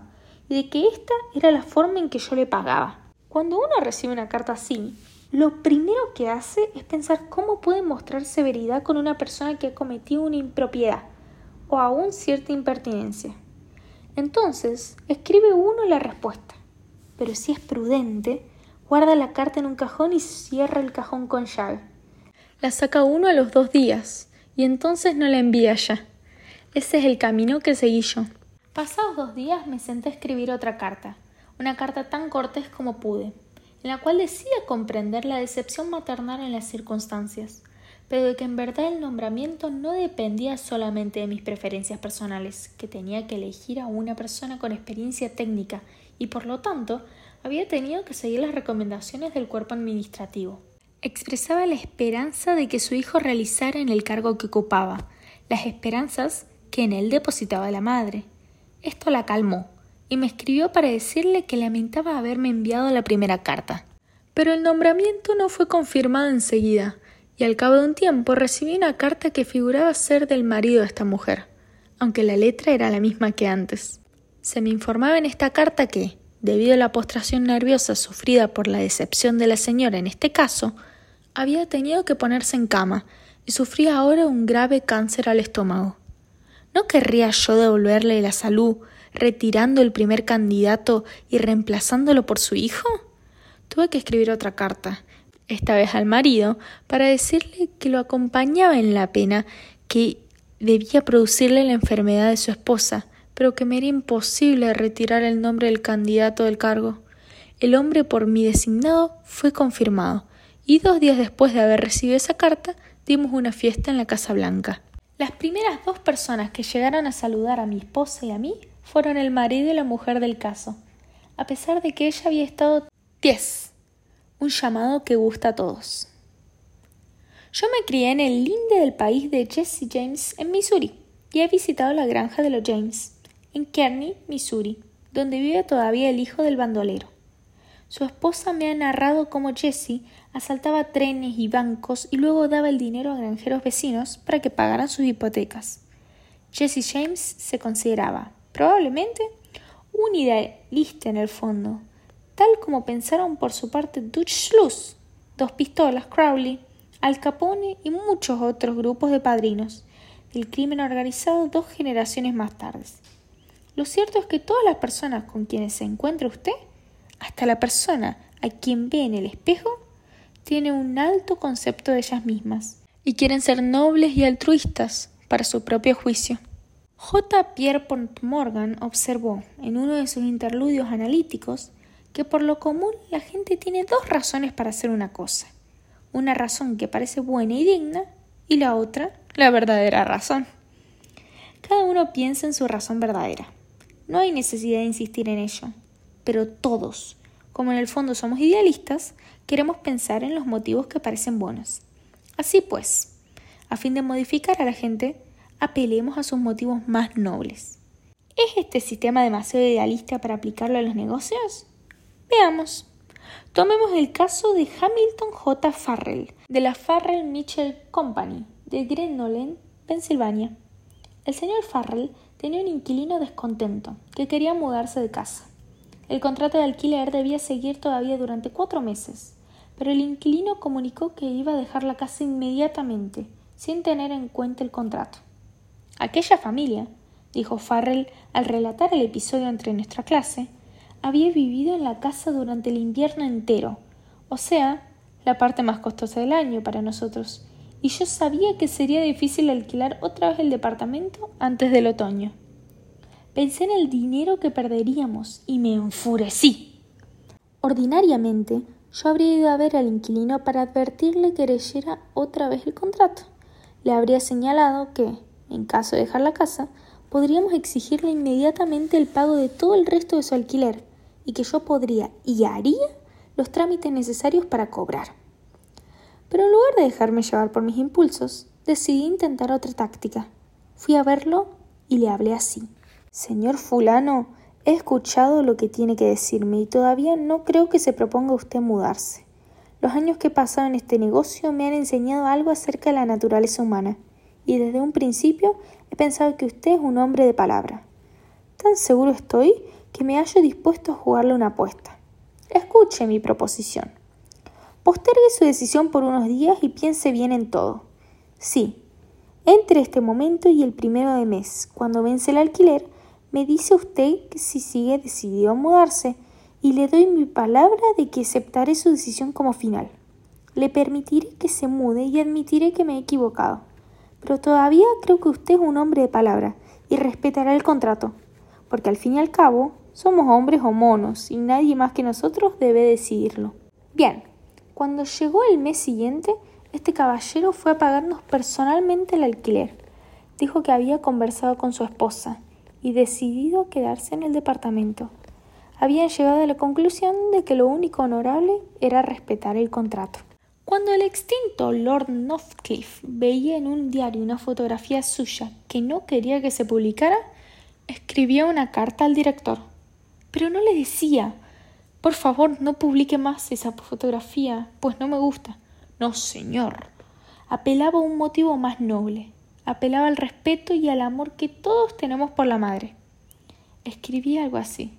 de que esta era la forma en que yo le pagaba. Cuando uno recibe una carta así, lo primero que hace es pensar cómo puede mostrar severidad con una persona que ha cometido una impropiedad o aún cierta impertinencia. Entonces, escribe uno la respuesta, pero si es prudente, guarda la carta en un cajón y cierra el cajón con llave. La saca uno a los dos días y entonces no la envía ya. Ese es el camino que seguí yo. Pasados dos días me senté a escribir otra carta, una carta tan cortés como pude, en la cual decía comprender la decepción maternal en las circunstancias, pero de que en verdad el nombramiento no dependía solamente de mis preferencias personales, que tenía que elegir a una persona con experiencia técnica y por lo tanto había tenido que seguir las recomendaciones del cuerpo administrativo expresaba la esperanza de que su hijo realizara en el cargo que ocupaba, las esperanzas que en él depositaba la madre. Esto la calmó, y me escribió para decirle que lamentaba haberme enviado la primera carta. Pero el nombramiento no fue confirmado enseguida, y al cabo de un tiempo recibí una carta que figuraba ser del marido de esta mujer, aunque la letra era la misma que antes. Se me informaba en esta carta que, debido a la postración nerviosa sufrida por la decepción de la señora en este caso, había tenido que ponerse en cama y sufría ahora un grave cáncer al estómago. ¿No querría yo devolverle la salud retirando el primer candidato y reemplazándolo por su hijo? Tuve que escribir otra carta, esta vez al marido, para decirle que lo acompañaba en la pena que debía producirle la enfermedad de su esposa, pero que me era imposible retirar el nombre del candidato del cargo. El hombre por mí designado fue confirmado, y dos días después de haber recibido esa carta dimos una fiesta en la Casa Blanca. Las primeras dos personas que llegaron a saludar a mi esposa y a mí fueron el marido y la mujer del caso, a pesar de que ella había estado diez, un llamado que gusta a todos. Yo me crié en el linde del país de Jesse James en Missouri y he visitado la granja de los James, en Kearney, Missouri, donde vive todavía el hijo del bandolero. Su esposa me ha narrado cómo Jesse asaltaba trenes y bancos y luego daba el dinero a granjeros vecinos para que pagaran sus hipotecas. Jesse James se consideraba, probablemente, un idealista en el fondo, tal como pensaron por su parte Dutch Schluss, Dos Pistolas, Crowley, Al Capone y muchos otros grupos de padrinos del crimen organizado dos generaciones más tarde. Lo cierto es que todas las personas con quienes se encuentra usted, hasta la persona a quien ve en el espejo, tiene un alto concepto de ellas mismas y quieren ser nobles y altruistas para su propio juicio. J. Pierpont Morgan observó en uno de sus interludios analíticos que por lo común la gente tiene dos razones para hacer una cosa. Una razón que parece buena y digna y la otra, la verdadera razón. Cada uno piensa en su razón verdadera. No hay necesidad de insistir en ello. Pero todos, como en el fondo somos idealistas, queremos pensar en los motivos que parecen buenos. Así pues, a fin de modificar a la gente, apelemos a sus motivos más nobles. ¿Es este sistema demasiado idealista para aplicarlo a los negocios? Veamos. Tomemos el caso de Hamilton J. Farrell, de la Farrell Mitchell Company, de Grenoble, Pensilvania. El señor Farrell tenía un inquilino descontento, que quería mudarse de casa. El contrato de alquiler debía seguir todavía durante cuatro meses, pero el inquilino comunicó que iba a dejar la casa inmediatamente, sin tener en cuenta el contrato. Aquella familia, dijo Farrell al relatar el episodio entre nuestra clase, había vivido en la casa durante el invierno entero, o sea, la parte más costosa del año para nosotros, y yo sabía que sería difícil alquilar otra vez el departamento antes del otoño. Pensé en el dinero que perderíamos y me enfurecí. Ordinariamente, yo habría ido a ver al inquilino para advertirle que leyera otra vez el contrato. Le habría señalado que, en caso de dejar la casa, podríamos exigirle inmediatamente el pago de todo el resto de su alquiler, y que yo podría y haría los trámites necesarios para cobrar. Pero en lugar de dejarme llevar por mis impulsos, decidí intentar otra táctica. Fui a verlo y le hablé así. Señor fulano, he escuchado lo que tiene que decirme y todavía no creo que se proponga usted mudarse. Los años que he pasado en este negocio me han enseñado algo acerca de la naturaleza humana, y desde un principio he pensado que usted es un hombre de palabra. Tan seguro estoy que me hallo dispuesto a jugarle una apuesta. Escuche mi proposición. Postergue su decisión por unos días y piense bien en todo. Sí, entre este momento y el primero de mes, cuando vence el alquiler, me dice usted que si sigue decidido a mudarse y le doy mi palabra de que aceptaré su decisión como final. Le permitiré que se mude y admitiré que me he equivocado. Pero todavía creo que usted es un hombre de palabra y respetará el contrato, porque al fin y al cabo somos hombres o monos y nadie más que nosotros debe decidirlo. Bien, cuando llegó el mes siguiente, este caballero fue a pagarnos personalmente el alquiler. Dijo que había conversado con su esposa y decidido quedarse en el departamento. Habían llegado a la conclusión de que lo único honorable era respetar el contrato. Cuando el extinto Lord Northcliffe veía en un diario una fotografía suya que no quería que se publicara, escribió una carta al director pero no le decía, por favor, no publique más esa fotografía, pues no me gusta. No, señor. Apelaba a un motivo más noble. Apelaba al respeto y al amor que todos tenemos por la madre. Escribí algo así.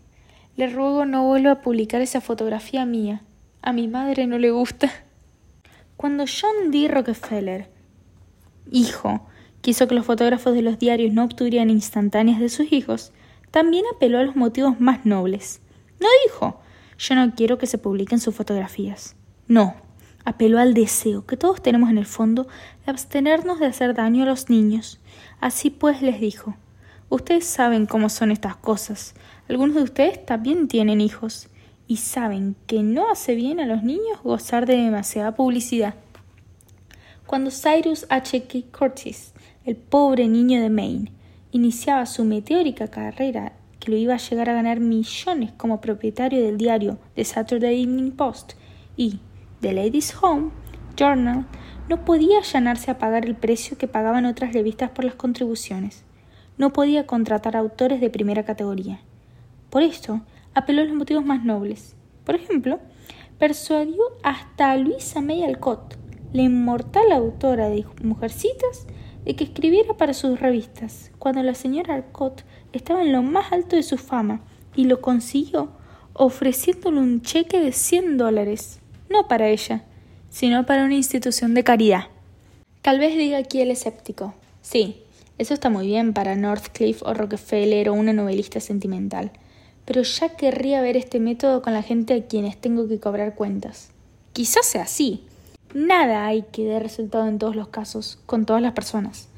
Le ruego no vuelva a publicar esa fotografía mía. A mi madre no le gusta. Cuando John D. Rockefeller, hijo, quiso que los fotógrafos de los diarios no obtuvieran instantáneas de sus hijos, también apeló a los motivos más nobles. No dijo yo no quiero que se publiquen sus fotografías. No, apeló al deseo que todos tenemos en el fondo de abstenernos de hacer daño a los niños. Así pues les dijo Ustedes saben cómo son estas cosas. Algunos de ustedes también tienen hijos y saben que no hace bien a los niños gozar de demasiada publicidad. Cuando Cyrus H. K. Curtis, el pobre niño de Maine, iniciaba su meteórica carrera que lo iba a llegar a ganar millones como propietario del diario The Saturday Evening Post y The Ladies Home Journal, no podía allanarse a pagar el precio que pagaban otras revistas por las contribuciones. No podía contratar autores de primera categoría. Por esto, apeló a los motivos más nobles. Por ejemplo, persuadió hasta a Luisa May Alcott, la inmortal autora de Mujercitas, y que escribiera para sus revistas, cuando la señora Arcot estaba en lo más alto de su fama, y lo consiguió ofreciéndole un cheque de 100 dólares, no para ella, sino para una institución de caridad. Tal vez diga aquí el escéptico, sí, eso está muy bien para Northcliffe o Rockefeller o una novelista sentimental, pero ya querría ver este método con la gente a quienes tengo que cobrar cuentas. Quizás sea así, Nada hay que dé resultado en todos los casos, con todas las personas.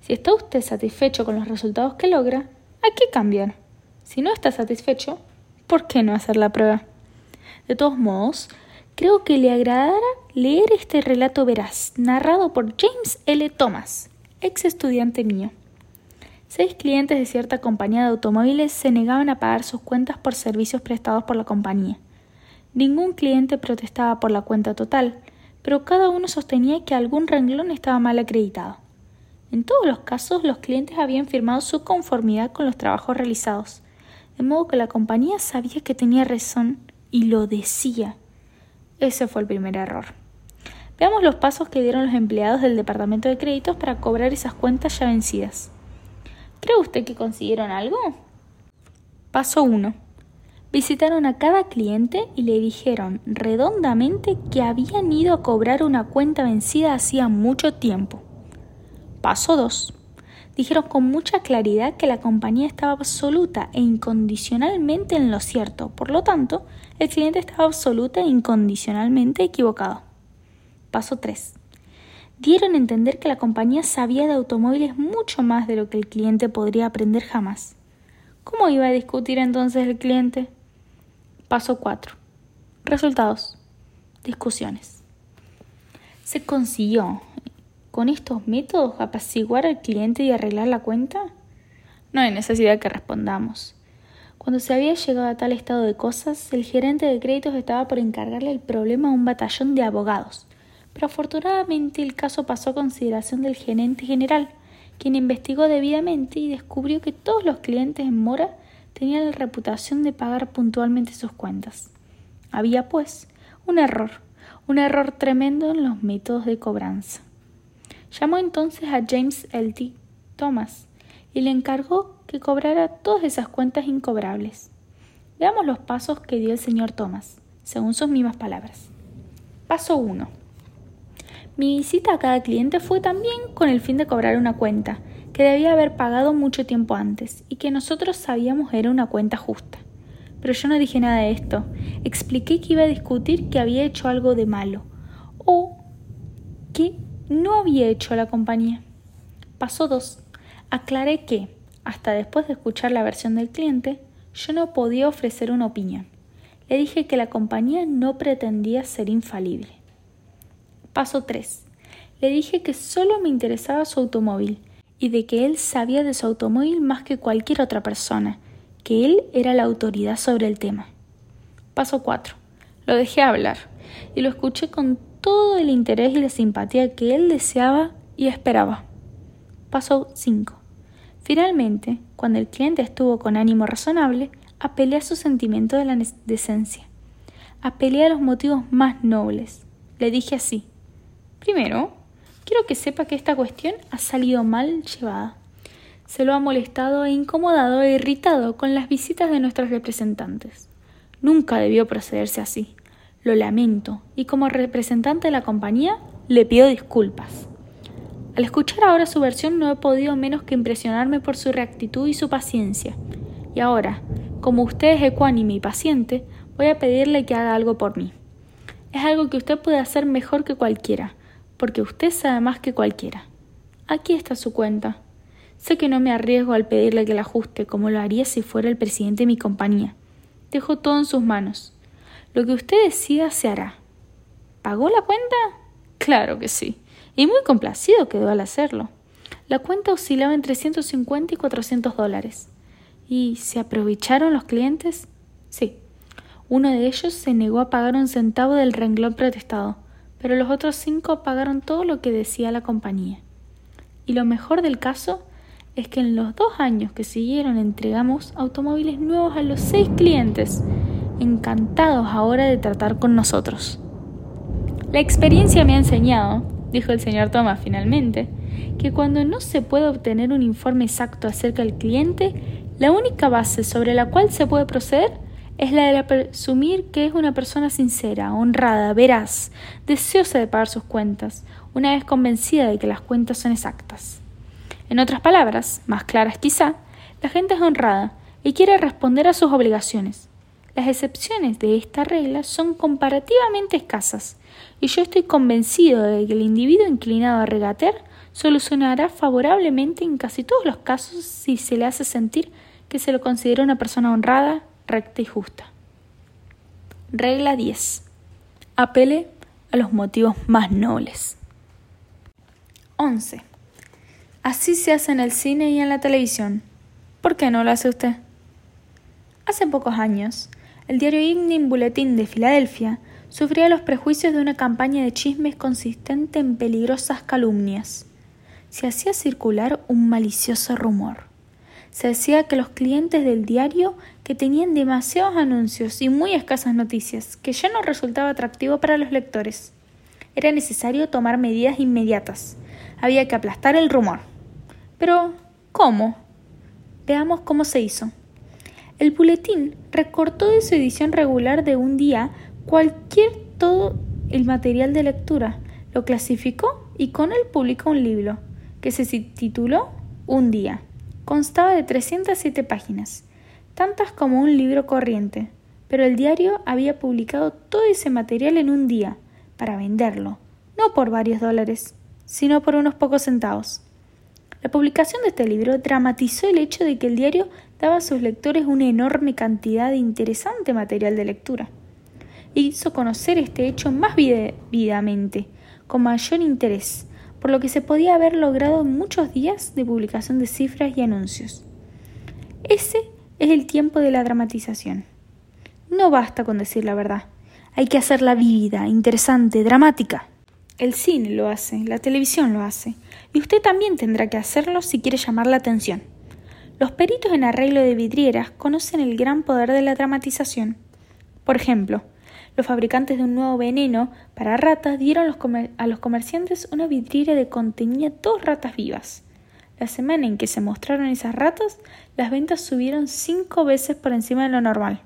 Si está usted satisfecho con los resultados que logra, ¿a qué cambiar? Si no está satisfecho, ¿por qué no hacer la prueba? De todos modos, creo que le agradará leer este relato veraz, narrado por James L. Thomas, ex estudiante mío. Seis clientes de cierta compañía de automóviles se negaban a pagar sus cuentas por servicios prestados por la compañía. Ningún cliente protestaba por la cuenta total, pero cada uno sostenía que algún renglón estaba mal acreditado. En todos los casos, los clientes habían firmado su conformidad con los trabajos realizados, de modo que la compañía sabía que tenía razón y lo decía. Ese fue el primer error. Veamos los pasos que dieron los empleados del Departamento de Créditos para cobrar esas cuentas ya vencidas. ¿Cree usted que consiguieron algo? Paso 1. Visitaron a cada cliente y le dijeron redondamente que habían ido a cobrar una cuenta vencida hacía mucho tiempo. Paso 2. Dijeron con mucha claridad que la compañía estaba absoluta e incondicionalmente en lo cierto, por lo tanto, el cliente estaba absoluta e incondicionalmente equivocado. Paso 3. Dieron a entender que la compañía sabía de automóviles mucho más de lo que el cliente podría aprender jamás. ¿Cómo iba a discutir entonces el cliente? Paso 4. Resultados. Discusiones. ¿Se consiguió con estos métodos apaciguar al cliente y arreglar la cuenta? No hay necesidad que respondamos. Cuando se había llegado a tal estado de cosas, el gerente de créditos estaba por encargarle el problema a un batallón de abogados. Pero afortunadamente el caso pasó a consideración del gerente general, quien investigó debidamente y descubrió que todos los clientes en mora tenía la reputación de pagar puntualmente sus cuentas. Había, pues, un error, un error tremendo en los métodos de cobranza. Llamó entonces a James L. T. Thomas y le encargó que cobrara todas esas cuentas incobrables. Veamos los pasos que dio el señor Thomas, según sus mismas palabras. Paso 1. Mi visita a cada cliente fue también con el fin de cobrar una cuenta, que debía haber pagado mucho tiempo antes y que nosotros sabíamos era una cuenta justa. Pero yo no dije nada de esto. Expliqué que iba a discutir que había hecho algo de malo o que no había hecho la compañía. Paso 2. Aclaré que, hasta después de escuchar la versión del cliente, yo no podía ofrecer una opinión. Le dije que la compañía no pretendía ser infalible. Paso 3. Le dije que solo me interesaba su automóvil y de que él sabía de su automóvil más que cualquier otra persona, que él era la autoridad sobre el tema. Paso 4. Lo dejé hablar y lo escuché con todo el interés y la simpatía que él deseaba y esperaba. Paso 5. Finalmente, cuando el cliente estuvo con ánimo razonable, apelé a su sentimiento de la decencia. Apelé a los motivos más nobles. Le dije así. Primero, Quiero que sepa que esta cuestión ha salido mal llevada. Se lo ha molestado e incomodado e irritado con las visitas de nuestros representantes. Nunca debió procederse así. Lo lamento y como representante de la compañía le pido disculpas. Al escuchar ahora su versión no he podido menos que impresionarme por su reactitud y su paciencia. Y ahora, como usted es ecuánime y paciente, voy a pedirle que haga algo por mí. Es algo que usted puede hacer mejor que cualquiera, porque usted sabe más que cualquiera. Aquí está su cuenta. Sé que no me arriesgo al pedirle que la ajuste como lo haría si fuera el presidente de mi compañía. Dejo todo en sus manos. Lo que usted decida se hará. ¿Pagó la cuenta? Claro que sí. Y muy complacido quedó al hacerlo. La cuenta oscilaba entre 150 y 400 dólares. ¿Y se aprovecharon los clientes? Sí. Uno de ellos se negó a pagar un centavo del renglón protestado pero los otros cinco pagaron todo lo que decía la compañía. Y lo mejor del caso es que en los dos años que siguieron entregamos automóviles nuevos a los seis clientes, encantados ahora de tratar con nosotros. La experiencia me ha enseñado, dijo el señor Thomas finalmente, que cuando no se puede obtener un informe exacto acerca del cliente, la única base sobre la cual se puede proceder es la de presumir que es una persona sincera, honrada, veraz, deseosa de pagar sus cuentas, una vez convencida de que las cuentas son exactas. En otras palabras, más claras quizá, la gente es honrada y quiere responder a sus obligaciones. Las excepciones de esta regla son comparativamente escasas, y yo estoy convencido de que el individuo inclinado a regatear solucionará favorablemente en casi todos los casos si se le hace sentir que se lo considera una persona honrada, recta y justa. Regla 10. Apele a los motivos más nobles. 11. Así se hace en el cine y en la televisión. ¿Por qué no lo hace usted? Hace pocos años, el diario Evening Bulletin de Filadelfia sufría los prejuicios de una campaña de chismes consistente en peligrosas calumnias. Se hacía circular un malicioso rumor. Se decía que los clientes del diario que tenían demasiados anuncios y muy escasas noticias, que ya no resultaba atractivo para los lectores. Era necesario tomar medidas inmediatas. Había que aplastar el rumor. Pero, ¿cómo? Veamos cómo se hizo. El boletín recortó de su edición regular de un día cualquier todo el material de lectura, lo clasificó y con él publicó un libro que se tituló Un día. Constaba de 307 páginas, tantas como un libro corriente, pero el diario había publicado todo ese material en un día, para venderlo, no por varios dólares, sino por unos pocos centavos. La publicación de este libro dramatizó el hecho de que el diario daba a sus lectores una enorme cantidad de interesante material de lectura e hizo conocer este hecho más vividamente, con mayor interés, por lo que se podía haber logrado muchos días de publicación de cifras y anuncios. Ese es el tiempo de la dramatización. No basta con decir la verdad, hay que hacerla vívida, interesante, dramática. El cine lo hace, la televisión lo hace, y usted también tendrá que hacerlo si quiere llamar la atención. Los peritos en arreglo de vidrieras conocen el gran poder de la dramatización. Por ejemplo, los fabricantes de un nuevo veneno para ratas dieron a los comerciantes una vidriera de contenía dos ratas vivas. La semana en que se mostraron esas ratas, las ventas subieron cinco veces por encima de lo normal.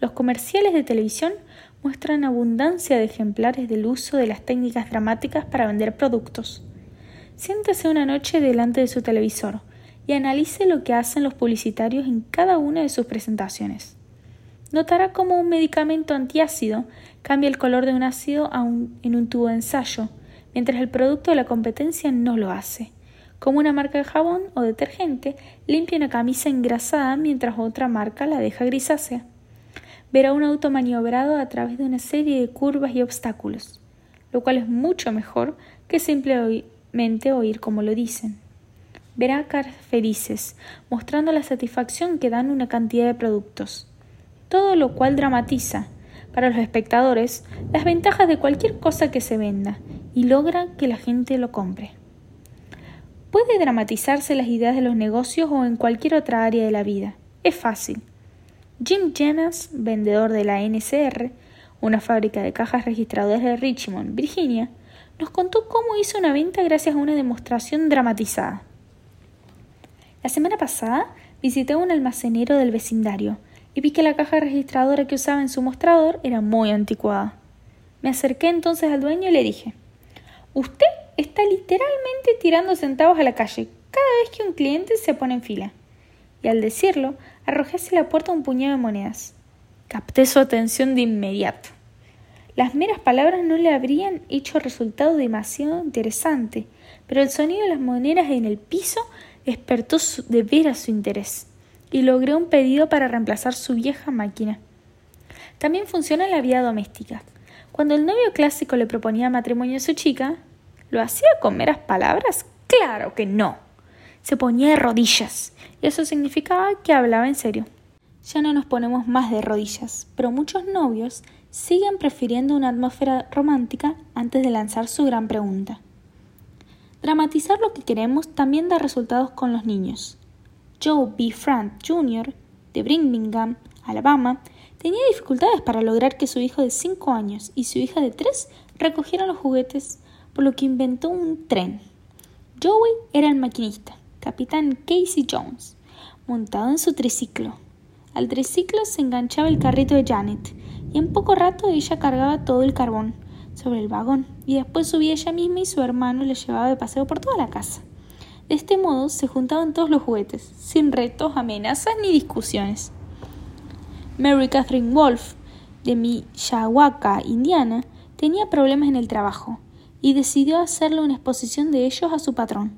Los comerciales de televisión muestran abundancia de ejemplares del uso de las técnicas dramáticas para vender productos. Siéntese una noche delante de su televisor y analice lo que hacen los publicitarios en cada una de sus presentaciones. Notará cómo un medicamento antiácido cambia el color de un ácido en un tubo de ensayo, mientras el producto de la competencia no lo hace. Como una marca de jabón o detergente limpia una camisa engrasada mientras otra marca la deja grisácea verá un auto maniobrado a través de una serie de curvas y obstáculos, lo cual es mucho mejor que simplemente oír como lo dicen. Verá caras felices, mostrando la satisfacción que dan una cantidad de productos, todo lo cual dramatiza, para los espectadores, las ventajas de cualquier cosa que se venda y logra que la gente lo compre. Puede dramatizarse las ideas de los negocios o en cualquier otra área de la vida. Es fácil. Jim Jennas, vendedor de la NCR, una fábrica de cajas registradoras de Richmond, Virginia, nos contó cómo hizo una venta gracias a una demostración dramatizada. La semana pasada visité un almacenero del vecindario y vi que la caja registradora que usaba en su mostrador era muy anticuada. Me acerqué entonces al dueño y le dije Usted está literalmente tirando centavos a la calle cada vez que un cliente se pone en fila. Y al decirlo, arrojé hacia la puerta un puñado de monedas. Capté su atención de inmediato. Las meras palabras no le habrían hecho resultado demasiado interesante, pero el sonido de las monedas en el piso despertó de veras su interés, y logré un pedido para reemplazar su vieja máquina. También funciona la vida doméstica. Cuando el novio clásico le proponía matrimonio a su chica, ¿lo hacía con meras palabras? Claro que no se ponía de rodillas, y eso significaba que hablaba en serio. Ya no nos ponemos más de rodillas, pero muchos novios siguen prefiriendo una atmósfera romántica antes de lanzar su gran pregunta. Dramatizar lo que queremos también da resultados con los niños. Joe B. Frank Jr., de Birmingham, Alabama, tenía dificultades para lograr que su hijo de 5 años y su hija de 3 recogieran los juguetes, por lo que inventó un tren. Joey era el maquinista, capitán Casey Jones, montado en su triciclo. Al triciclo se enganchaba el carrito de Janet, y en poco rato ella cargaba todo el carbón sobre el vagón, y después subía ella misma y su hermano le llevaba de paseo por toda la casa. De este modo se juntaban todos los juguetes, sin retos, amenazas ni discusiones. Mary Catherine Wolf, de Mishawaka, Indiana, tenía problemas en el trabajo y decidió hacerle una exposición de ellos a su patrón.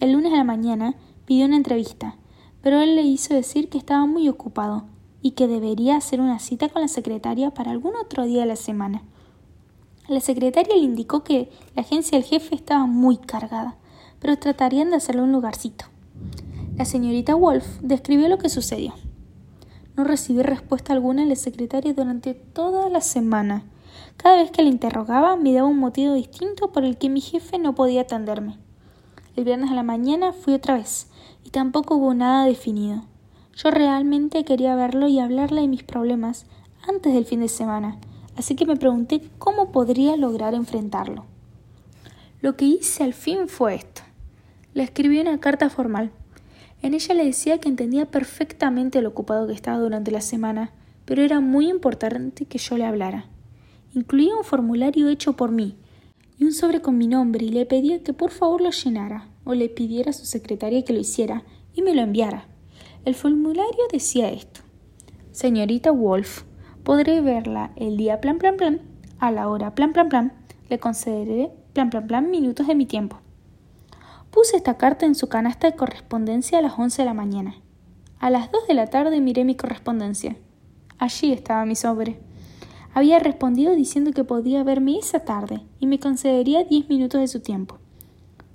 El lunes a la mañana pidió una entrevista, pero él le hizo decir que estaba muy ocupado y que debería hacer una cita con la secretaria para algún otro día de la semana. La secretaria le indicó que la agencia del jefe estaba muy cargada, pero tratarían de hacerle un lugarcito. La señorita Wolf describió lo que sucedió. No recibí respuesta alguna de la secretaria durante toda la semana. Cada vez que la interrogaba me daba un motivo distinto por el que mi jefe no podía atenderme. El viernes a la mañana fui otra vez, y tampoco hubo nada definido. Yo realmente quería verlo y hablarle de mis problemas antes del fin de semana, así que me pregunté cómo podría lograr enfrentarlo. Lo que hice al fin fue esto. Le escribí una carta formal. En ella le decía que entendía perfectamente lo ocupado que estaba durante la semana, pero era muy importante que yo le hablara. Incluía un formulario hecho por mí y un sobre con mi nombre y le pedía que por favor lo llenara o le pidiera a su secretaria que lo hiciera y me lo enviara. El formulario decía esto. Señorita Wolf, podré verla el día plan plan plan, a la hora plan plan plan, le concederé plan plan plan minutos de mi tiempo. Puse esta carta en su canasta de correspondencia a las once de la mañana. A las dos de la tarde miré mi correspondencia. Allí estaba mi sobre. Había respondido diciendo que podía verme esa tarde y me concedería diez minutos de su tiempo.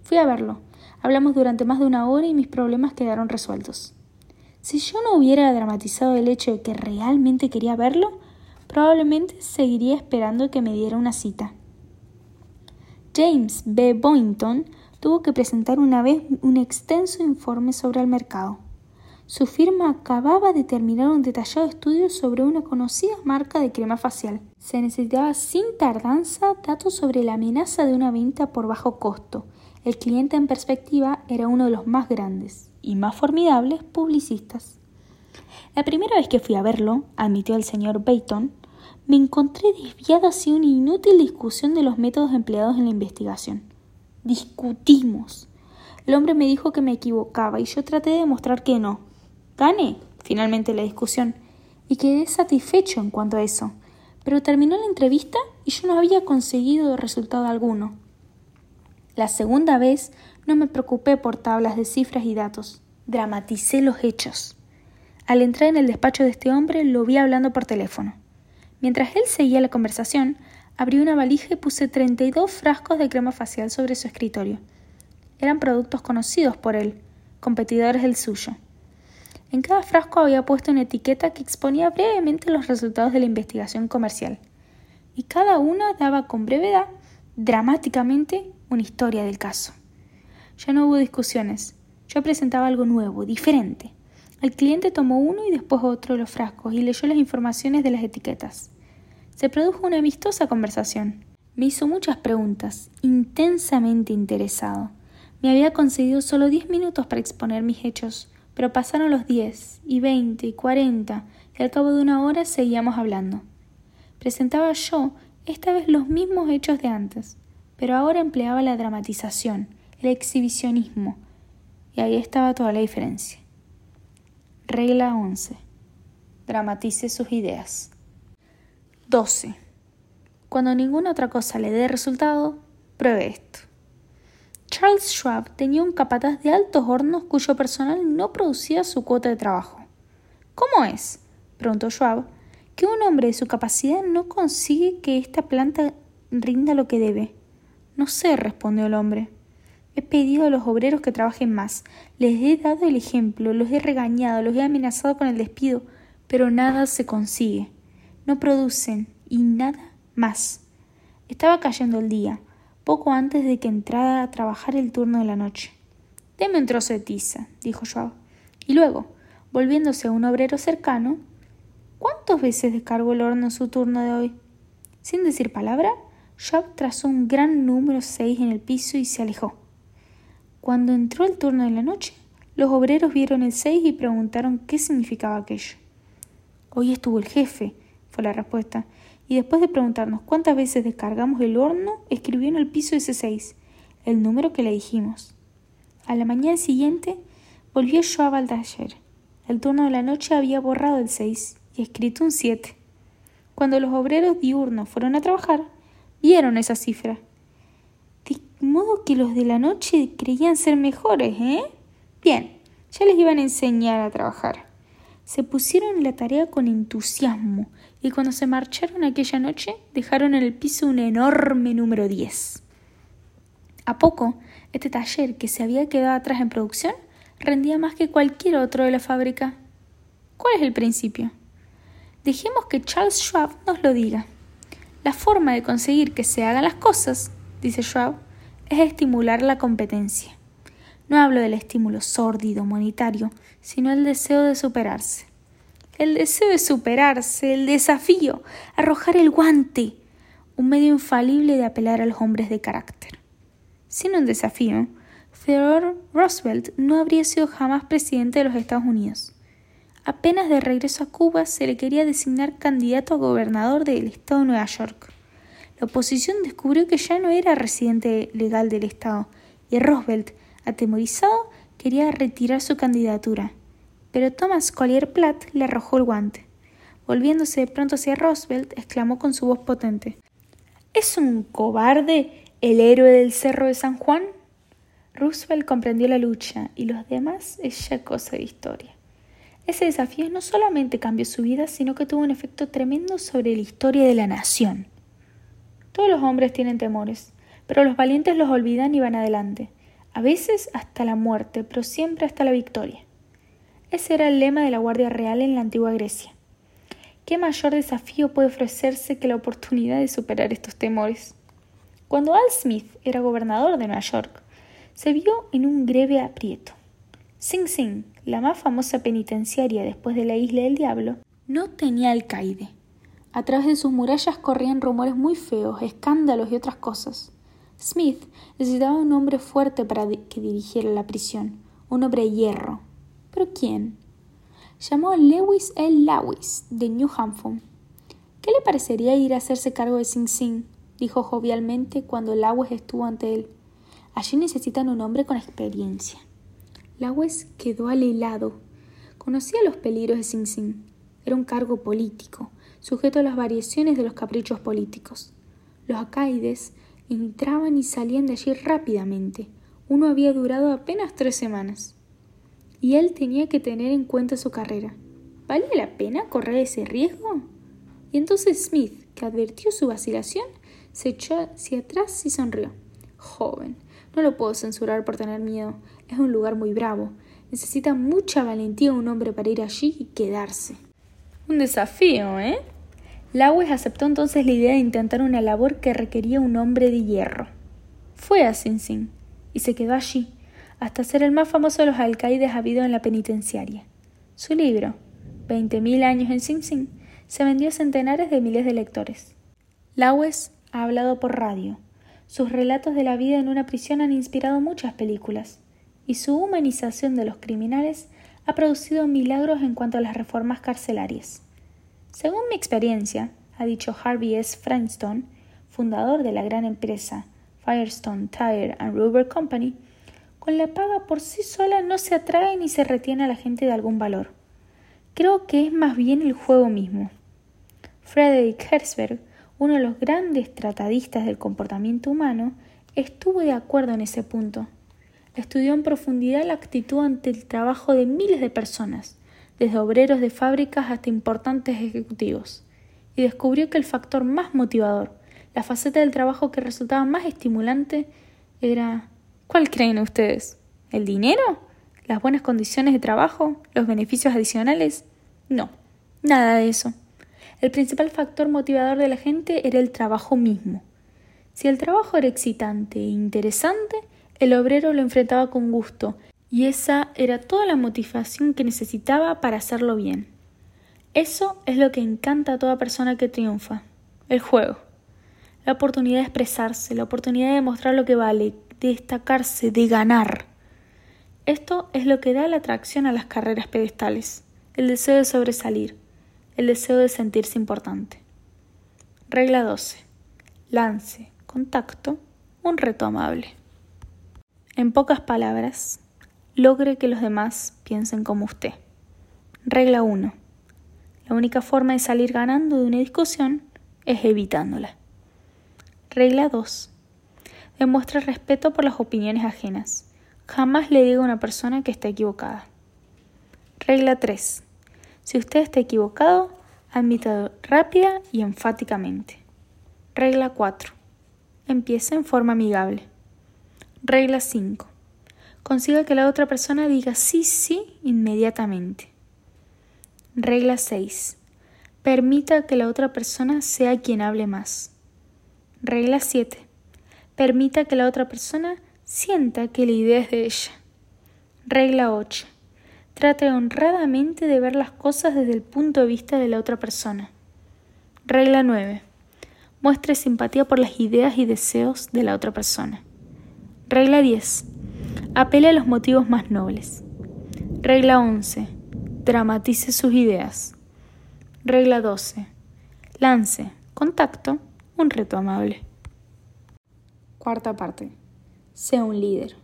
Fui a verlo. Hablamos durante más de una hora y mis problemas quedaron resueltos. Si yo no hubiera dramatizado el hecho de que realmente quería verlo, probablemente seguiría esperando que me diera una cita. James B. Boynton tuvo que presentar una vez un extenso informe sobre el mercado. Su firma acababa de terminar un detallado estudio sobre una conocida marca de crema facial. Se necesitaba sin tardanza datos sobre la amenaza de una venta por bajo costo. El cliente en perspectiva era uno de los más grandes y más formidables publicistas. La primera vez que fui a verlo, admitió el señor Bayton, me encontré desviado hacia una inútil discusión de los métodos empleados en la investigación. Discutimos. El hombre me dijo que me equivocaba y yo traté de demostrar que no. Gané, finalmente, la discusión y quedé satisfecho en cuanto a eso. Pero terminó la entrevista y yo no había conseguido resultado alguno. La segunda vez no me preocupé por tablas de cifras y datos. Dramaticé los hechos. Al entrar en el despacho de este hombre lo vi hablando por teléfono. Mientras él seguía la conversación, Abrí una valija y puse 32 frascos de crema facial sobre su escritorio. Eran productos conocidos por él, competidores del suyo. En cada frasco había puesto una etiqueta que exponía brevemente los resultados de la investigación comercial. Y cada una daba con brevedad, dramáticamente, una historia del caso. Ya no hubo discusiones. Yo presentaba algo nuevo, diferente. El cliente tomó uno y después otro de los frascos y leyó las informaciones de las etiquetas. Se produjo una amistosa conversación. Me hizo muchas preguntas, intensamente interesado. Me había concedido solo diez minutos para exponer mis hechos, pero pasaron los diez, y veinte, y cuarenta, y al cabo de una hora seguíamos hablando. Presentaba yo, esta vez los mismos hechos de antes, pero ahora empleaba la dramatización, el exhibicionismo, y ahí estaba toda la diferencia. Regla 11. Dramatice sus ideas. 12. Cuando ninguna otra cosa le dé resultado, pruebe esto. Charles Schwab tenía un capataz de altos hornos cuyo personal no producía su cuota de trabajo. ¿Cómo es? preguntó Schwab, que un hombre de su capacidad no consigue que esta planta rinda lo que debe. No sé, respondió el hombre. He pedido a los obreros que trabajen más, les he dado el ejemplo, los he regañado, los he amenazado con el despido, pero nada se consigue no producen y nada más. Estaba cayendo el día, poco antes de que entrara a trabajar el turno de la noche. Deme un trozo de tiza, dijo Joao. Y luego, volviéndose a un obrero cercano, ¿cuántas veces descargó el horno en su turno de hoy? Sin decir palabra, Joao trazó un gran número seis en el piso y se alejó. Cuando entró el turno de la noche, los obreros vieron el 6 y preguntaron qué significaba aquello. Hoy estuvo el jefe, fue la respuesta, y después de preguntarnos cuántas veces descargamos el horno, escribió en el piso ese 6, el número que le dijimos. A la mañana siguiente volvió Joab al taller. El turno de la noche había borrado el 6 y escrito un 7. Cuando los obreros diurnos fueron a trabajar, vieron esa cifra. De modo que los de la noche creían ser mejores, ¿eh? Bien, ya les iban a enseñar a trabajar. Se pusieron en la tarea con entusiasmo y cuando se marcharon aquella noche dejaron en el piso un enorme número 10. A poco, este taller que se había quedado atrás en producción rendía más que cualquier otro de la fábrica. ¿Cuál es el principio? Dejemos que Charles Schwab nos lo diga. La forma de conseguir que se hagan las cosas, dice Schwab, es estimular la competencia. No hablo del estímulo sórdido monetario, sino el deseo de superarse. El deseo de superarse, el desafío, arrojar el guante, un medio infalible de apelar a los hombres de carácter. Sin un desafío, Theodore Roosevelt no habría sido jamás presidente de los Estados Unidos. Apenas de regreso a Cuba se le quería designar candidato a gobernador del estado de Nueva York. La oposición descubrió que ya no era residente legal del estado y Roosevelt, atemorizado, quería retirar su candidatura. Pero Thomas Collier Platt le arrojó el guante. Volviéndose de pronto hacia Roosevelt, exclamó con su voz potente: ¿Es un cobarde el héroe del Cerro de San Juan? Roosevelt comprendió la lucha y los demás es ya cosa de historia. Ese desafío no solamente cambió su vida, sino que tuvo un efecto tremendo sobre la historia de la nación. Todos los hombres tienen temores, pero los valientes los olvidan y van adelante, a veces hasta la muerte, pero siempre hasta la victoria. Ese era el lema de la Guardia Real en la antigua Grecia. ¿Qué mayor desafío puede ofrecerse que la oportunidad de superar estos temores? Cuando Al Smith era gobernador de Nueva York, se vio en un grave aprieto. Sing Sing, la más famosa penitenciaria después de la Isla del Diablo, no tenía alcaide. A través de sus murallas corrían rumores muy feos, escándalos y otras cosas. Smith necesitaba un hombre fuerte para que dirigiera la prisión, un hombre de hierro. ¿Pero quién? Llamó a Lewis L. Lewis, de New Hampshire. ¿Qué le parecería ir a hacerse cargo de Sing Sing? dijo jovialmente cuando Lewis estuvo ante él. Allí necesitan un hombre con experiencia. Lawes quedó alelado. Conocía los peligros de Sing Sing. Era un cargo político, sujeto a las variaciones de los caprichos políticos. Los acaides entraban y salían de allí rápidamente. Uno había durado apenas tres semanas. Y él tenía que tener en cuenta su carrera. ¿Vale la pena correr ese riesgo? Y entonces Smith, que advirtió su vacilación, se echó hacia atrás y sonrió. Joven, no lo puedo censurar por tener miedo. Es un lugar muy bravo. Necesita mucha valentía un hombre para ir allí y quedarse. Un desafío, ¿eh? Lawes aceptó entonces la idea de intentar una labor que requería un hombre de hierro. Fue a Sing Sing y se quedó allí, hasta ser el más famoso de los alcaides habido en la penitenciaria. Su libro, Veinte mil años en Sing Sing, se vendió a centenares de miles de lectores. Lawes ha hablado por radio, sus relatos de la vida en una prisión han inspirado muchas películas, y su humanización de los criminales ha producido milagros en cuanto a las reformas carcelarias. Según mi experiencia, ha dicho Harvey S. Franstone, fundador de la gran empresa Firestone Tire and Rubber Company, con la paga por sí sola no se atrae ni se retiene a la gente de algún valor. Creo que es más bien el juego mismo. Frederick Herzberg uno de los grandes tratadistas del comportamiento humano, estuvo de acuerdo en ese punto. Estudió en profundidad la actitud ante el trabajo de miles de personas, desde obreros de fábricas hasta importantes ejecutivos, y descubrió que el factor más motivador, la faceta del trabajo que resultaba más estimulante, era ¿cuál creen ustedes? ¿El dinero? ¿Las buenas condiciones de trabajo? ¿Los beneficios adicionales? No, nada de eso. El principal factor motivador de la gente era el trabajo mismo. Si el trabajo era excitante e interesante, el obrero lo enfrentaba con gusto, y esa era toda la motivación que necesitaba para hacerlo bien. Eso es lo que encanta a toda persona que triunfa, el juego. La oportunidad de expresarse, la oportunidad de demostrar lo que vale, de destacarse, de ganar. Esto es lo que da la atracción a las carreras pedestales, el deseo de sobresalir, el deseo de sentirse importante. Regla 12. Lance, contacto, un reto amable. En pocas palabras, logre que los demás piensen como usted. Regla 1. La única forma de salir ganando de una discusión es evitándola. Regla 2. Demuestre respeto por las opiniones ajenas. Jamás le diga a una persona que está equivocada. Regla 3. Si usted está equivocado, admítalo rápida y enfáticamente. Regla 4. Empiece en forma amigable. Regla 5. Consiga que la otra persona diga sí, sí inmediatamente. Regla 6. Permita que la otra persona sea quien hable más. Regla 7. Permita que la otra persona sienta que la idea es de ella. Regla 8. Trate honradamente de ver las cosas desde el punto de vista de la otra persona. Regla 9. Muestre simpatía por las ideas y deseos de la otra persona. Regla 10. Apele a los motivos más nobles. Regla 11. Dramatice sus ideas. Regla 12. Lance, contacto, un reto amable. Cuarta parte. Sea un líder.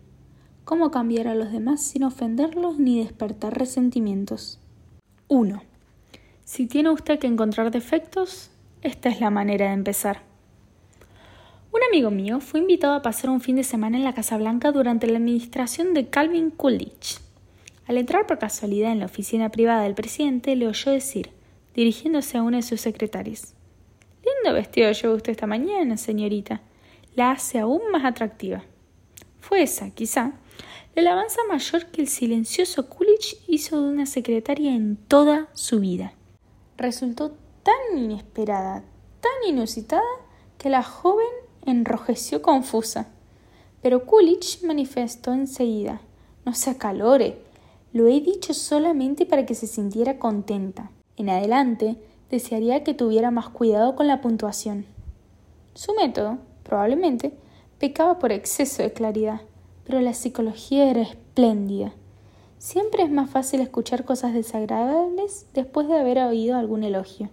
¿Cómo cambiar a los demás sin ofenderlos ni despertar resentimientos? 1. Si tiene usted que encontrar defectos, esta es la manera de empezar. Un amigo mío fue invitado a pasar un fin de semana en la Casa Blanca durante la administración de Calvin Coolidge. Al entrar por casualidad en la oficina privada del presidente, le oyó decir, dirigiéndose a una de sus secretarias, Lindo vestido lleva usted esta mañana, señorita. La hace aún más atractiva. Fue esa, quizá, la alabanza mayor que el silencioso Coolidge hizo de una secretaria en toda su vida. Resultó tan inesperada, tan inusitada, que la joven enrojeció confusa. Pero Coolidge manifestó enseguida No se acalore. Lo he dicho solamente para que se sintiera contenta. En adelante, desearía que tuviera más cuidado con la puntuación. Su método, probablemente, pecaba por exceso de claridad, pero la psicología era espléndida. Siempre es más fácil escuchar cosas desagradables después de haber oído algún elogio.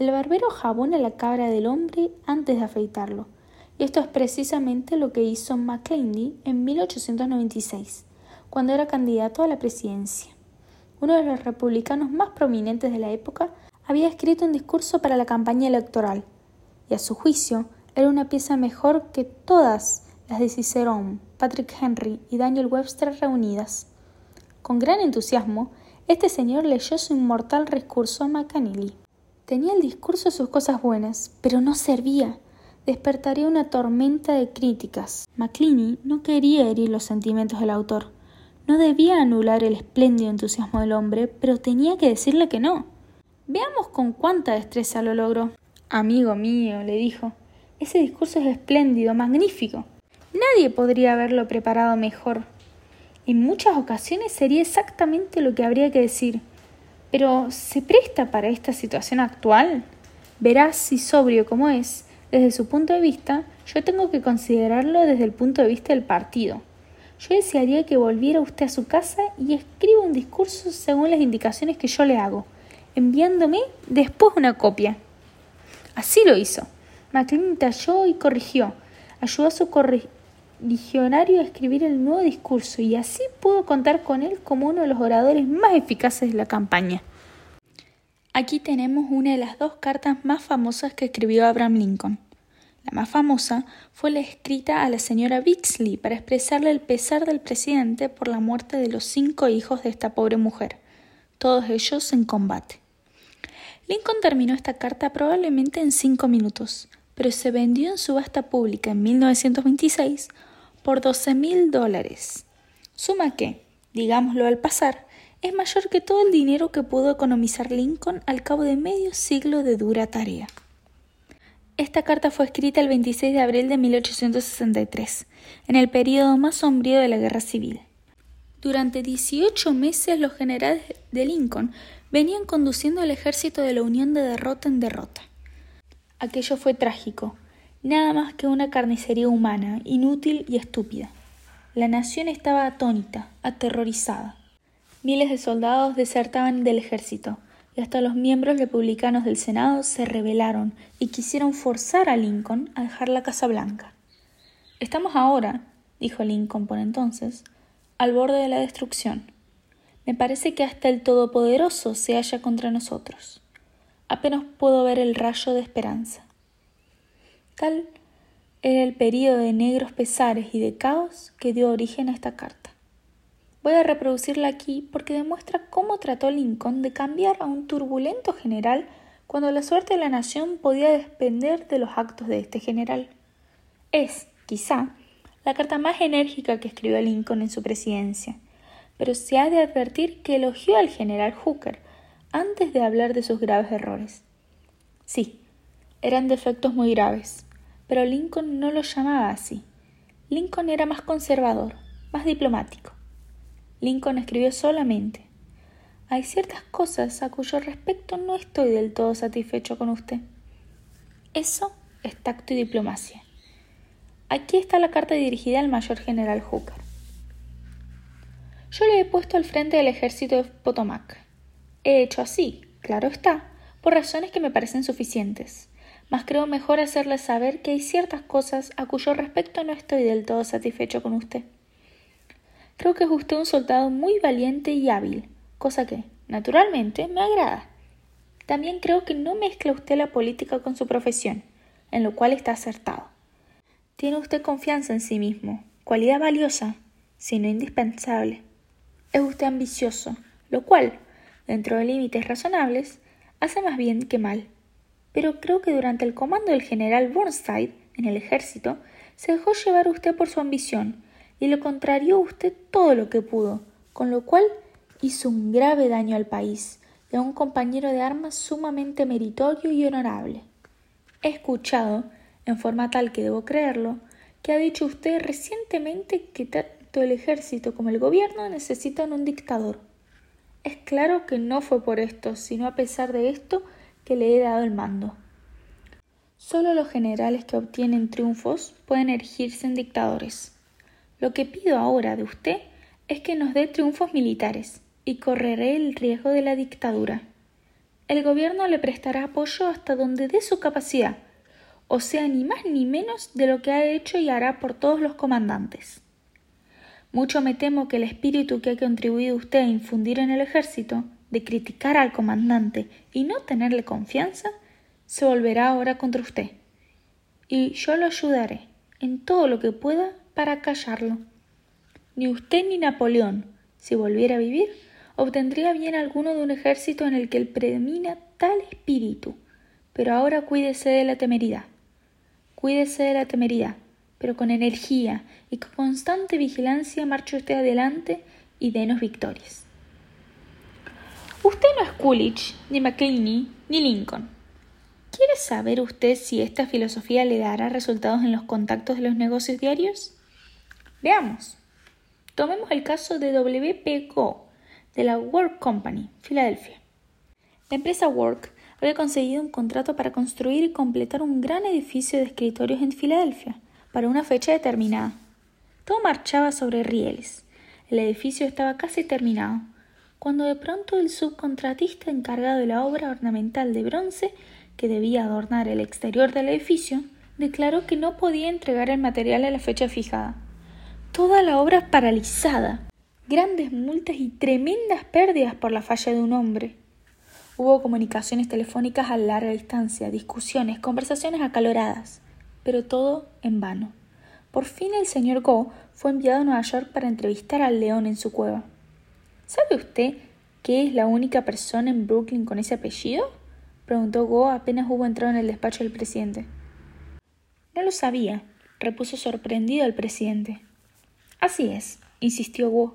El barbero jabona la cabra del hombre antes de afeitarlo, y esto es precisamente lo que hizo McClellan en 1896, cuando era candidato a la presidencia. Uno de los republicanos más prominentes de la época había escrito un discurso para la campaña electoral, y a su juicio era una pieza mejor que todas las de Cicerón, Patrick Henry y Daniel Webster reunidas. Con gran entusiasmo, este señor leyó su inmortal discurso a McCanely. Tenía el discurso sus cosas buenas, pero no servía despertaría una tormenta de críticas. Maclini no quería herir los sentimientos del autor. No debía anular el espléndido entusiasmo del hombre, pero tenía que decirle que no. Veamos con cuánta destreza lo logró. Amigo mío, le dijo, ese discurso es espléndido, magnífico. Nadie podría haberlo preparado mejor. En muchas ocasiones sería exactamente lo que habría que decir. Pero ¿se presta para esta situación actual? Verás y sobrio como es, desde su punto de vista, yo tengo que considerarlo desde el punto de vista del partido. Yo desearía que volviera usted a su casa y escriba un discurso según las indicaciones que yo le hago, enviándome después una copia. Así lo hizo. McLean talló y corrigió. Ayudó a su correligionario a escribir el nuevo discurso y así pudo contar con él como uno de los oradores más eficaces de la campaña. Aquí tenemos una de las dos cartas más famosas que escribió Abraham Lincoln. La más famosa fue la escrita a la señora Bixley para expresarle el pesar del presidente por la muerte de los cinco hijos de esta pobre mujer, todos ellos en combate. Lincoln terminó esta carta probablemente en cinco minutos, pero se vendió en subasta pública en 1926 por 12 mil dólares. Suma que, digámoslo al pasar, es mayor que todo el dinero que pudo economizar Lincoln al cabo de medio siglo de dura tarea. Esta carta fue escrita el 26 de abril de 1863, en el período más sombrío de la Guerra Civil. Durante 18 meses los generales de Lincoln venían conduciendo el ejército de la Unión de derrota en derrota. Aquello fue trágico, nada más que una carnicería humana, inútil y estúpida. La nación estaba atónita, aterrorizada. Miles de soldados desertaban del ejército, y hasta los miembros republicanos del Senado se rebelaron y quisieron forzar a Lincoln a dejar la Casa Blanca. Estamos ahora, dijo Lincoln por entonces, al borde de la destrucción. Me parece que hasta el Todopoderoso se halla contra nosotros. Apenas puedo ver el rayo de esperanza. Tal era el período de negros pesares y de caos que dio origen a esta carta. Voy a reproducirla aquí porque demuestra cómo trató Lincoln de cambiar a un turbulento general cuando la suerte de la nación podía depender de los actos de este general. Es, quizá, la carta más enérgica que escribió Lincoln en su presidencia, pero se ha de advertir que elogió al general Hooker antes de hablar de sus graves errores. Sí, eran defectos muy graves, pero Lincoln no los llamaba así. Lincoln era más conservador, más diplomático. Lincoln escribió solamente Hay ciertas cosas a cuyo respecto no estoy del todo satisfecho con usted. Eso es tacto y diplomacia. Aquí está la carta dirigida al mayor general Hooker. Yo le he puesto al frente del ejército de Potomac. He hecho así, claro está, por razones que me parecen suficientes, mas creo mejor hacerle saber que hay ciertas cosas a cuyo respecto no estoy del todo satisfecho con usted. Creo que es usted un soldado muy valiente y hábil, cosa que, naturalmente, me agrada. También creo que no mezcla usted la política con su profesión, en lo cual está acertado. Tiene usted confianza en sí mismo, cualidad valiosa, sino indispensable. Es usted ambicioso, lo cual, dentro de límites razonables, hace más bien que mal. Pero creo que durante el comando del general Burnside en el ejército, se dejó llevar usted por su ambición y le contrarió usted todo lo que pudo, con lo cual hizo un grave daño al país y a un compañero de armas sumamente meritorio y honorable. He escuchado, en forma tal que debo creerlo, que ha dicho usted recientemente que tanto el ejército como el gobierno necesitan un dictador. Es claro que no fue por esto, sino a pesar de esto, que le he dado el mando. Solo los generales que obtienen triunfos pueden erigirse en dictadores. Lo que pido ahora de usted es que nos dé triunfos militares y correré el riesgo de la dictadura. El gobierno le prestará apoyo hasta donde dé su capacidad, o sea, ni más ni menos de lo que ha hecho y hará por todos los comandantes. Mucho me temo que el espíritu que ha contribuido usted a infundir en el ejército, de criticar al comandante y no tenerle confianza, se volverá ahora contra usted. Y yo lo ayudaré en todo lo que pueda para callarlo. Ni usted ni Napoleón, si volviera a vivir, obtendría bien alguno de un ejército en el que predomina tal espíritu. Pero ahora cuídese de la temeridad. Cuídese de la temeridad, pero con energía con constante vigilancia marche usted adelante y denos victorias. Usted no es Coolidge, ni McLeany, ni Lincoln. ¿Quiere saber usted si esta filosofía le dará resultados en los contactos de los negocios diarios? Veamos. Tomemos el caso de WP Go, de la Work Company, Filadelfia. La empresa Work había conseguido un contrato para construir y completar un gran edificio de escritorios en Filadelfia, para una fecha determinada. Todo marchaba sobre rieles. El edificio estaba casi terminado, cuando de pronto el subcontratista encargado de la obra ornamental de bronce que debía adornar el exterior del edificio, declaró que no podía entregar el material a la fecha fijada toda la obra paralizada, grandes multas y tremendas pérdidas por la falla de un hombre. Hubo comunicaciones telefónicas a larga distancia, discusiones, conversaciones acaloradas, pero todo en vano. Por fin el señor Go fue enviado a Nueva York para entrevistar al león en su cueva. ¿Sabe usted que es la única persona en Brooklyn con ese apellido? preguntó Go apenas hubo entrado en el despacho del presidente. No lo sabía, repuso sorprendido el presidente. Así es, insistió Wu.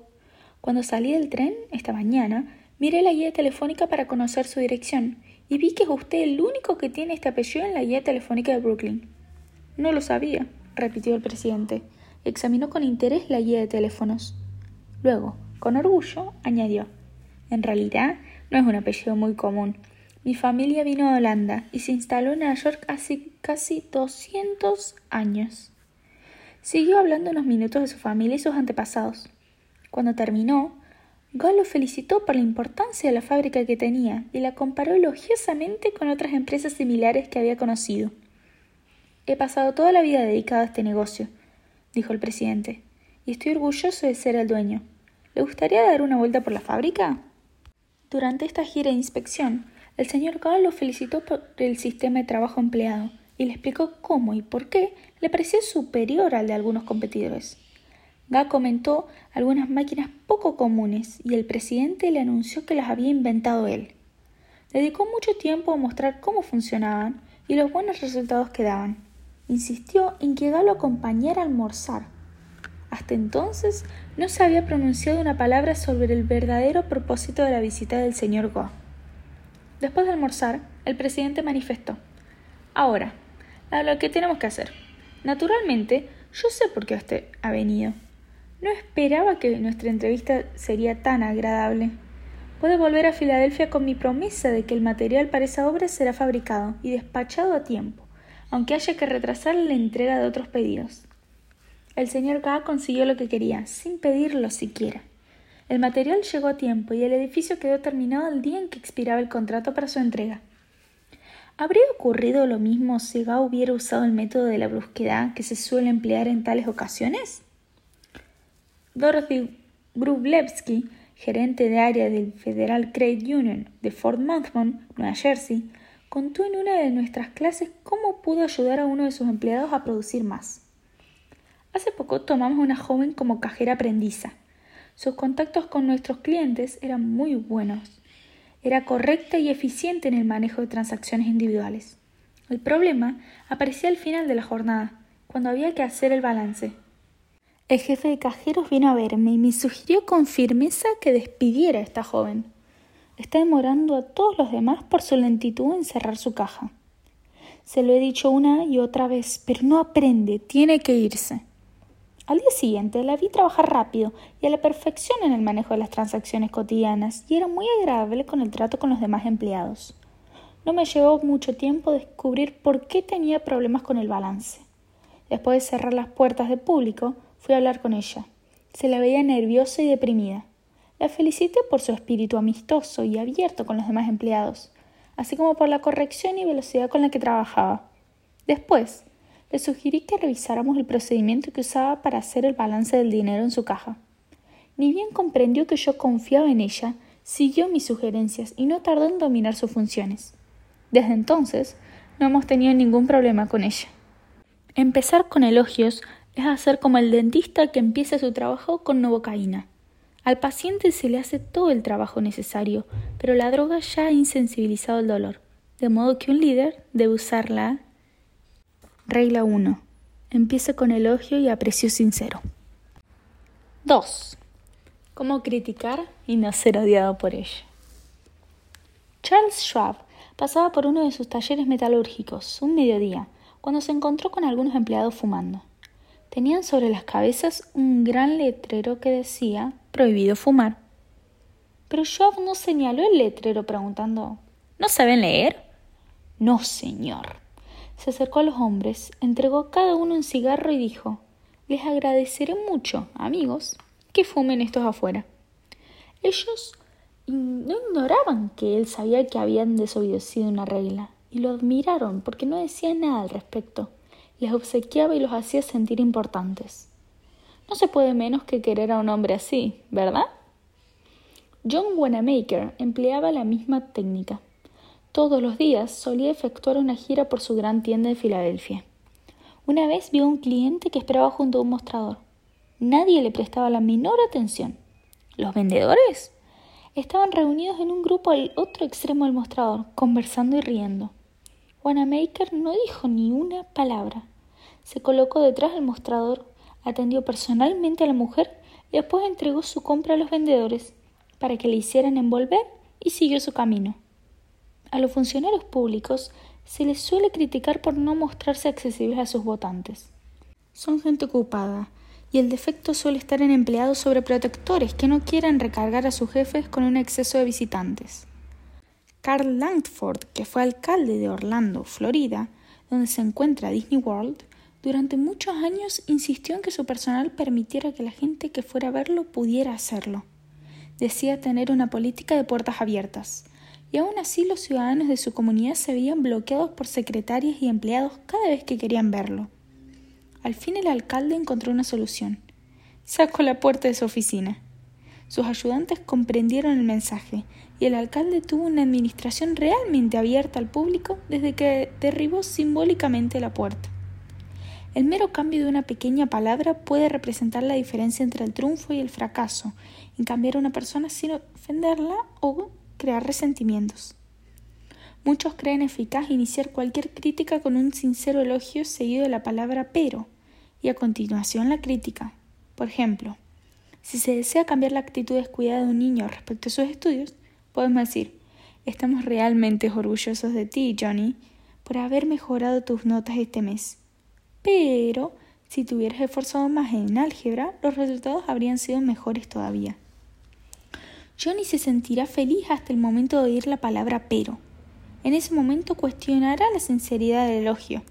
Cuando salí del tren esta mañana, miré la guía telefónica para conocer su dirección y vi que es usted el único que tiene este apellido en la guía telefónica de Brooklyn. No lo sabía, repitió el presidente. Examinó con interés la guía de teléfonos. Luego, con orgullo, añadió En realidad, no es un apellido muy común. Mi familia vino a Holanda y se instaló en Nueva York hace casi doscientos años. Siguió hablando unos minutos de su familia y sus antepasados. Cuando terminó, Gall lo felicitó por la importancia de la fábrica que tenía y la comparó elogiosamente con otras empresas similares que había conocido. He pasado toda la vida dedicado a este negocio, dijo el presidente, y estoy orgulloso de ser el dueño. ¿Le gustaría dar una vuelta por la fábrica? Durante esta gira de inspección, el señor Gall lo felicitó por el sistema de trabajo empleado y le explicó cómo y por qué le parecía superior al de algunos competidores. Ga comentó algunas máquinas poco comunes y el presidente le anunció que las había inventado él. Dedicó mucho tiempo a mostrar cómo funcionaban y los buenos resultados que daban. Insistió en que Ga lo acompañara a almorzar. Hasta entonces no se había pronunciado una palabra sobre el verdadero propósito de la visita del señor Go. Después de almorzar, el presidente manifestó Ahora, a lo que tenemos que hacer. Naturalmente, yo sé por qué usted ha venido. No esperaba que nuestra entrevista sería tan agradable. Puedo volver a Filadelfia con mi promesa de que el material para esa obra será fabricado y despachado a tiempo, aunque haya que retrasar la entrega de otros pedidos. El señor K consiguió lo que quería, sin pedirlo siquiera. El material llegó a tiempo y el edificio quedó terminado el día en que expiraba el contrato para su entrega. ¿Habría ocurrido lo mismo si Ga hubiera usado el método de la brusquedad que se suele emplear en tales ocasiones? Dorothy Grublewski, gerente de área del Federal Credit Union de Fort Monmouth, Nueva Jersey, contó en una de nuestras clases cómo pudo ayudar a uno de sus empleados a producir más. Hace poco tomamos una joven como cajera aprendiza. Sus contactos con nuestros clientes eran muy buenos. Era correcta y eficiente en el manejo de transacciones individuales. El problema aparecía al final de la jornada, cuando había que hacer el balance. El jefe de cajeros vino a verme y me sugirió con firmeza que despidiera a esta joven. Está demorando a todos los demás por su lentitud en cerrar su caja. Se lo he dicho una y otra vez, pero no aprende, tiene que irse. Al día siguiente la vi trabajar rápido y a la perfección en el manejo de las transacciones cotidianas y era muy agradable con el trato con los demás empleados. No me llevó mucho tiempo descubrir por qué tenía problemas con el balance. Después de cerrar las puertas de público, Fui a hablar con ella. Se la veía nerviosa y deprimida. La felicité por su espíritu amistoso y abierto con los demás empleados, así como por la corrección y velocidad con la que trabajaba. Después, le sugerí que revisáramos el procedimiento que usaba para hacer el balance del dinero en su caja. Ni bien comprendió que yo confiaba en ella, siguió mis sugerencias y no tardó en dominar sus funciones. Desde entonces, no hemos tenido ningún problema con ella. Empezar con elogios es hacer como el dentista que empieza su trabajo con novocaína. Al paciente se le hace todo el trabajo necesario, pero la droga ya ha insensibilizado el dolor, de modo que un líder debe usarla. Regla 1. Empiece con elogio y aprecio sincero. 2. Cómo criticar y no ser odiado por ella. Charles Schwab pasaba por uno de sus talleres metalúrgicos un mediodía, cuando se encontró con algunos empleados fumando. Tenían sobre las cabezas un gran letrero que decía prohibido fumar. Pero Job no señaló el letrero preguntando ¿No saben leer? No, señor. Se acercó a los hombres, entregó a cada uno un cigarro y dijo Les agradeceré mucho, amigos, que fumen estos afuera. Ellos no ignoraban que él sabía que habían desobedecido una regla, y lo admiraron porque no decía nada al respecto les obsequiaba y los hacía sentir importantes. No se puede menos que querer a un hombre así, ¿verdad? John Wanamaker empleaba la misma técnica. Todos los días solía efectuar una gira por su gran tienda de Filadelfia. Una vez vio a un cliente que esperaba junto a un mostrador. Nadie le prestaba la menor atención. ¿Los vendedores? Estaban reunidos en un grupo al otro extremo del mostrador, conversando y riendo. Wanamaker no dijo ni una palabra. Se colocó detrás del mostrador, atendió personalmente a la mujer y después entregó su compra a los vendedores para que le hicieran envolver y siguió su camino. A los funcionarios públicos se les suele criticar por no mostrarse accesibles a sus votantes. Son gente ocupada, y el defecto suele estar en empleados sobreprotectores que no quieran recargar a sus jefes con un exceso de visitantes. Carl Langford, que fue alcalde de Orlando, Florida, donde se encuentra Disney World, Durante muchos años insistió en que su personal permitiera que la gente que fuera a verlo pudiera hacerlo. Decía tener una política de puertas abiertas, y aún así los ciudadanos de su comunidad se veían bloqueados por secretarias y empleados cada vez que querían verlo. Al fin el alcalde encontró una solución. Sacó la puerta de su oficina. Sus ayudantes comprendieron el mensaje y el alcalde tuvo una administración realmente abierta al público desde que derribó simbólicamente la puerta. El mero cambio de una pequeña palabra puede representar la diferencia entre el triunfo y el fracaso, en cambiar a una persona sin ofenderla o crear resentimientos. Muchos creen eficaz iniciar cualquier crítica con un sincero elogio seguido de la palabra pero y a continuación la crítica. Por ejemplo, si se desea cambiar la actitud descuidada de un niño respecto a sus estudios, podemos decir, estamos realmente orgullosos de ti, Johnny, por haber mejorado tus notas este mes. Pero si te hubieras esforzado más en álgebra, los resultados habrían sido mejores todavía. Johnny se sentirá feliz hasta el momento de oír la palabra pero. En ese momento cuestionará la sinceridad del elogio,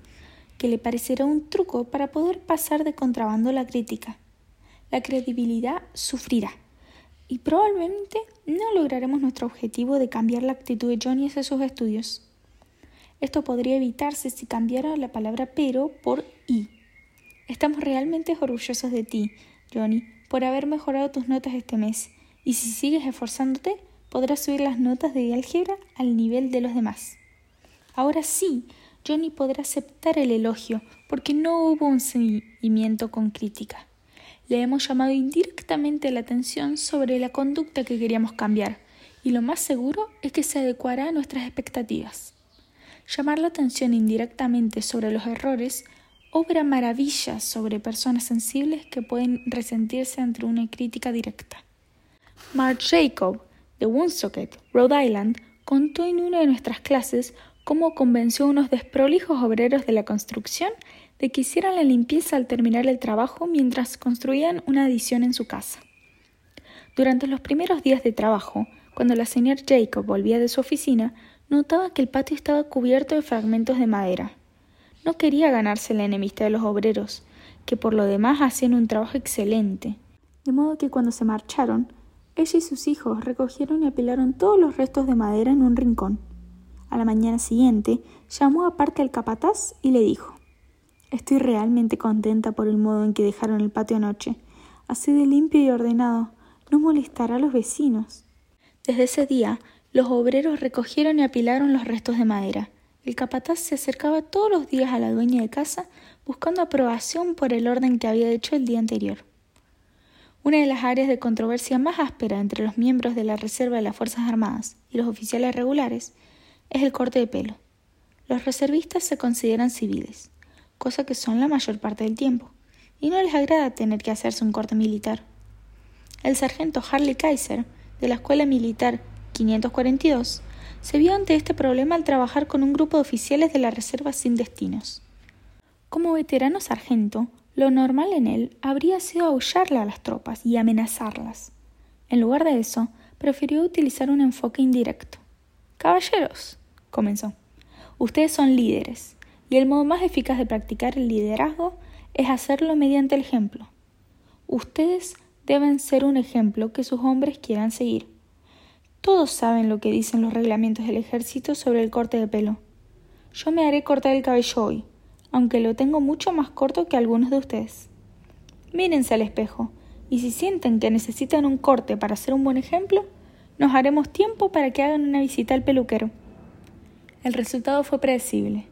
que le parecerá un truco para poder pasar de contrabando la crítica. La credibilidad sufrirá y probablemente no lograremos nuestro objetivo de cambiar la actitud de Johnny hacia sus estudios. Esto podría evitarse si cambiara la palabra pero por y. Estamos realmente orgullosos de ti, Johnny, por haber mejorado tus notas este mes, y si sigues esforzándote, podrás subir las notas de álgebra al nivel de los demás. Ahora sí, Johnny podrá aceptar el elogio, porque no hubo un seguimiento con crítica. Le hemos llamado indirectamente la atención sobre la conducta que queríamos cambiar, y lo más seguro es que se adecuará a nuestras expectativas. Llamar la atención indirectamente sobre los errores obra maravillas sobre personas sensibles que pueden resentirse ante una crítica directa. Mark Jacob, de Woonsocket, Rhode Island, contó en una de nuestras clases cómo convenció a unos desprolijos obreros de la construcción de que hicieran la limpieza al terminar el trabajo mientras construían una adición en su casa. Durante los primeros días de trabajo, cuando la señora Jacob volvía de su oficina, notaba que el patio estaba cubierto de fragmentos de madera. No quería ganarse la enemistad de los obreros, que por lo demás hacían un trabajo excelente. De modo que cuando se marcharon, ella y sus hijos recogieron y apilaron todos los restos de madera en un rincón. A la mañana siguiente, llamó aparte al capataz y le dijo Estoy realmente contenta por el modo en que dejaron el patio anoche. Así de limpio y ordenado. No molestará a los vecinos. Desde ese día, los obreros recogieron y apilaron los restos de madera. El capataz se acercaba todos los días a la dueña de casa buscando aprobación por el orden que había hecho el día anterior. Una de las áreas de controversia más áspera entre los miembros de la Reserva de las Fuerzas Armadas y los oficiales regulares es el corte de pelo. Los reservistas se consideran civiles, cosa que son la mayor parte del tiempo, y no les agrada tener que hacerse un corte militar. El sargento Harley Kaiser, de la Escuela Militar 542, se vio ante este problema al trabajar con un grupo de oficiales de la Reserva sin destinos. Como veterano sargento, lo normal en él habría sido aullarle a las tropas y amenazarlas. En lugar de eso, prefirió utilizar un enfoque indirecto. Caballeros, comenzó, ustedes son líderes, y el modo más eficaz de practicar el liderazgo es hacerlo mediante el ejemplo. Ustedes deben ser un ejemplo que sus hombres quieran seguir. Todos saben lo que dicen los reglamentos del ejército sobre el corte de pelo. Yo me haré cortar el cabello hoy, aunque lo tengo mucho más corto que algunos de ustedes. Mírense al espejo, y si sienten que necesitan un corte para ser un buen ejemplo, nos haremos tiempo para que hagan una visita al peluquero. El resultado fue predecible.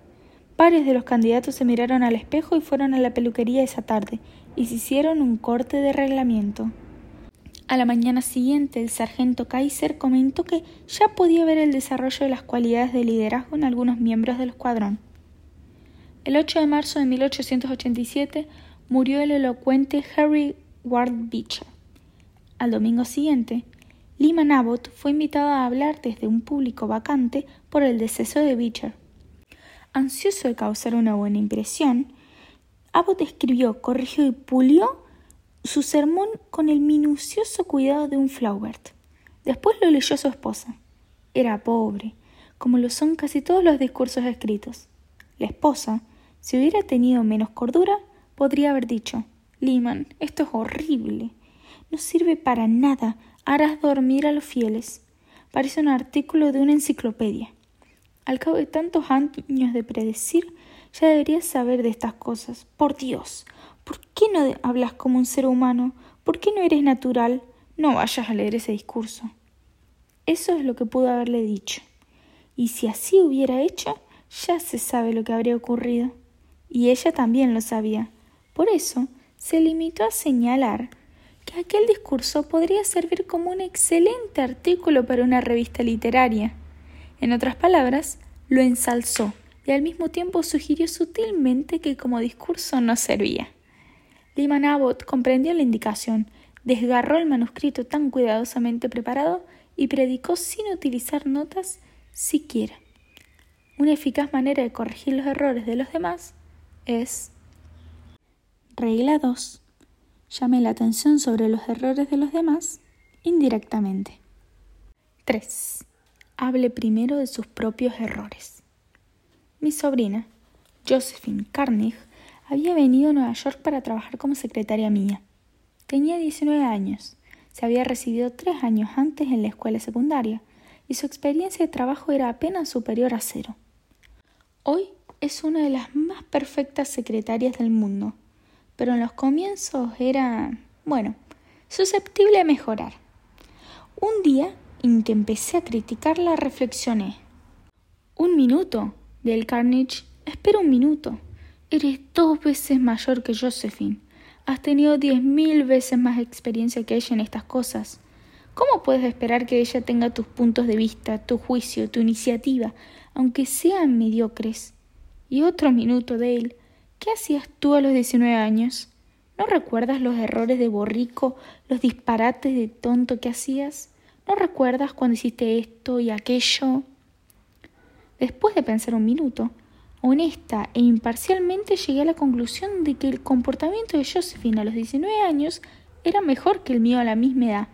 Varios de los candidatos se miraron al espejo y fueron a la peluquería esa tarde y se hicieron un corte de reglamento. A la mañana siguiente, el sargento Kaiser comentó que ya podía ver el desarrollo de las cualidades de liderazgo en algunos miembros del escuadrón. El 8 de marzo de 1887 murió el elocuente Harry Ward Beecher. Al domingo siguiente, Lyman Abbott fue invitado a hablar desde un público vacante por el deceso de Beecher. Ansioso de causar una buena impresión, Abbott escribió, corrigió y pulió su sermón con el minucioso cuidado de un Flaubert. Después lo leyó su esposa. Era pobre, como lo son casi todos los discursos escritos. La esposa, Si hubiera tenido menos cordura, podría haber dicho Liman, esto es horrible. No sirve para nada. Harás dormir a los fieles. Parece un artículo de una enciclopedia. Al cabo de tantos años de predecir, ya deberías saber de estas cosas. Por Dios, ¿por qué no hablas como un ser humano? ¿Por qué no eres natural? No vayas a leer ese discurso. Eso es lo que pudo haberle dicho. Y si así hubiera hecho, ya se sabe lo que habría ocurrido. Y ella también lo sabía. Por eso se limitó a señalar que aquel discurso podría servir como un excelente artículo para una revista literaria. En otras palabras, lo ensalzó y al mismo tiempo sugirió sutilmente que como discurso no servía. Lyman Abbott comprendió la indicación, desgarró el manuscrito tan cuidadosamente preparado y predicó sin utilizar notas siquiera. Una eficaz manera de corregir los errores de los demás es Regla 2. Llame la atención sobre los errores de los demás indirectamente. 3. Hable primero de sus propios errores. Mi sobrina, Josephine Carnegie, había venido a Nueva York para trabajar como secretaria mía. Tenía 19 años, se había recibido tres años antes en la escuela secundaria y su experiencia de trabajo era apenas superior a cero. Hoy es una de las más perfectas secretarias del mundo pero en los comienzos era, bueno, susceptible a mejorar. Un día, en que empecé a criticarla, reflexioné. Un minuto, del Carnage, espera un minuto. Eres dos veces mayor que Josephine. Has tenido diez mil veces más experiencia que ella en estas cosas. ¿Cómo puedes esperar que ella tenga tus puntos de vista, tu juicio, tu iniciativa, aunque sean mediocres? Y otro minuto, Dale. ¿Qué hacías tú a los 19 años? ¿No recuerdas los errores de borrico, los disparates de tonto que hacías? ¿No recuerdas cuando hiciste esto y aquello? Después de pensar un minuto, honesta e imparcialmente llegué a la conclusión de que el comportamiento de Josephine a los 19 años era mejor que el mío a la misma edad,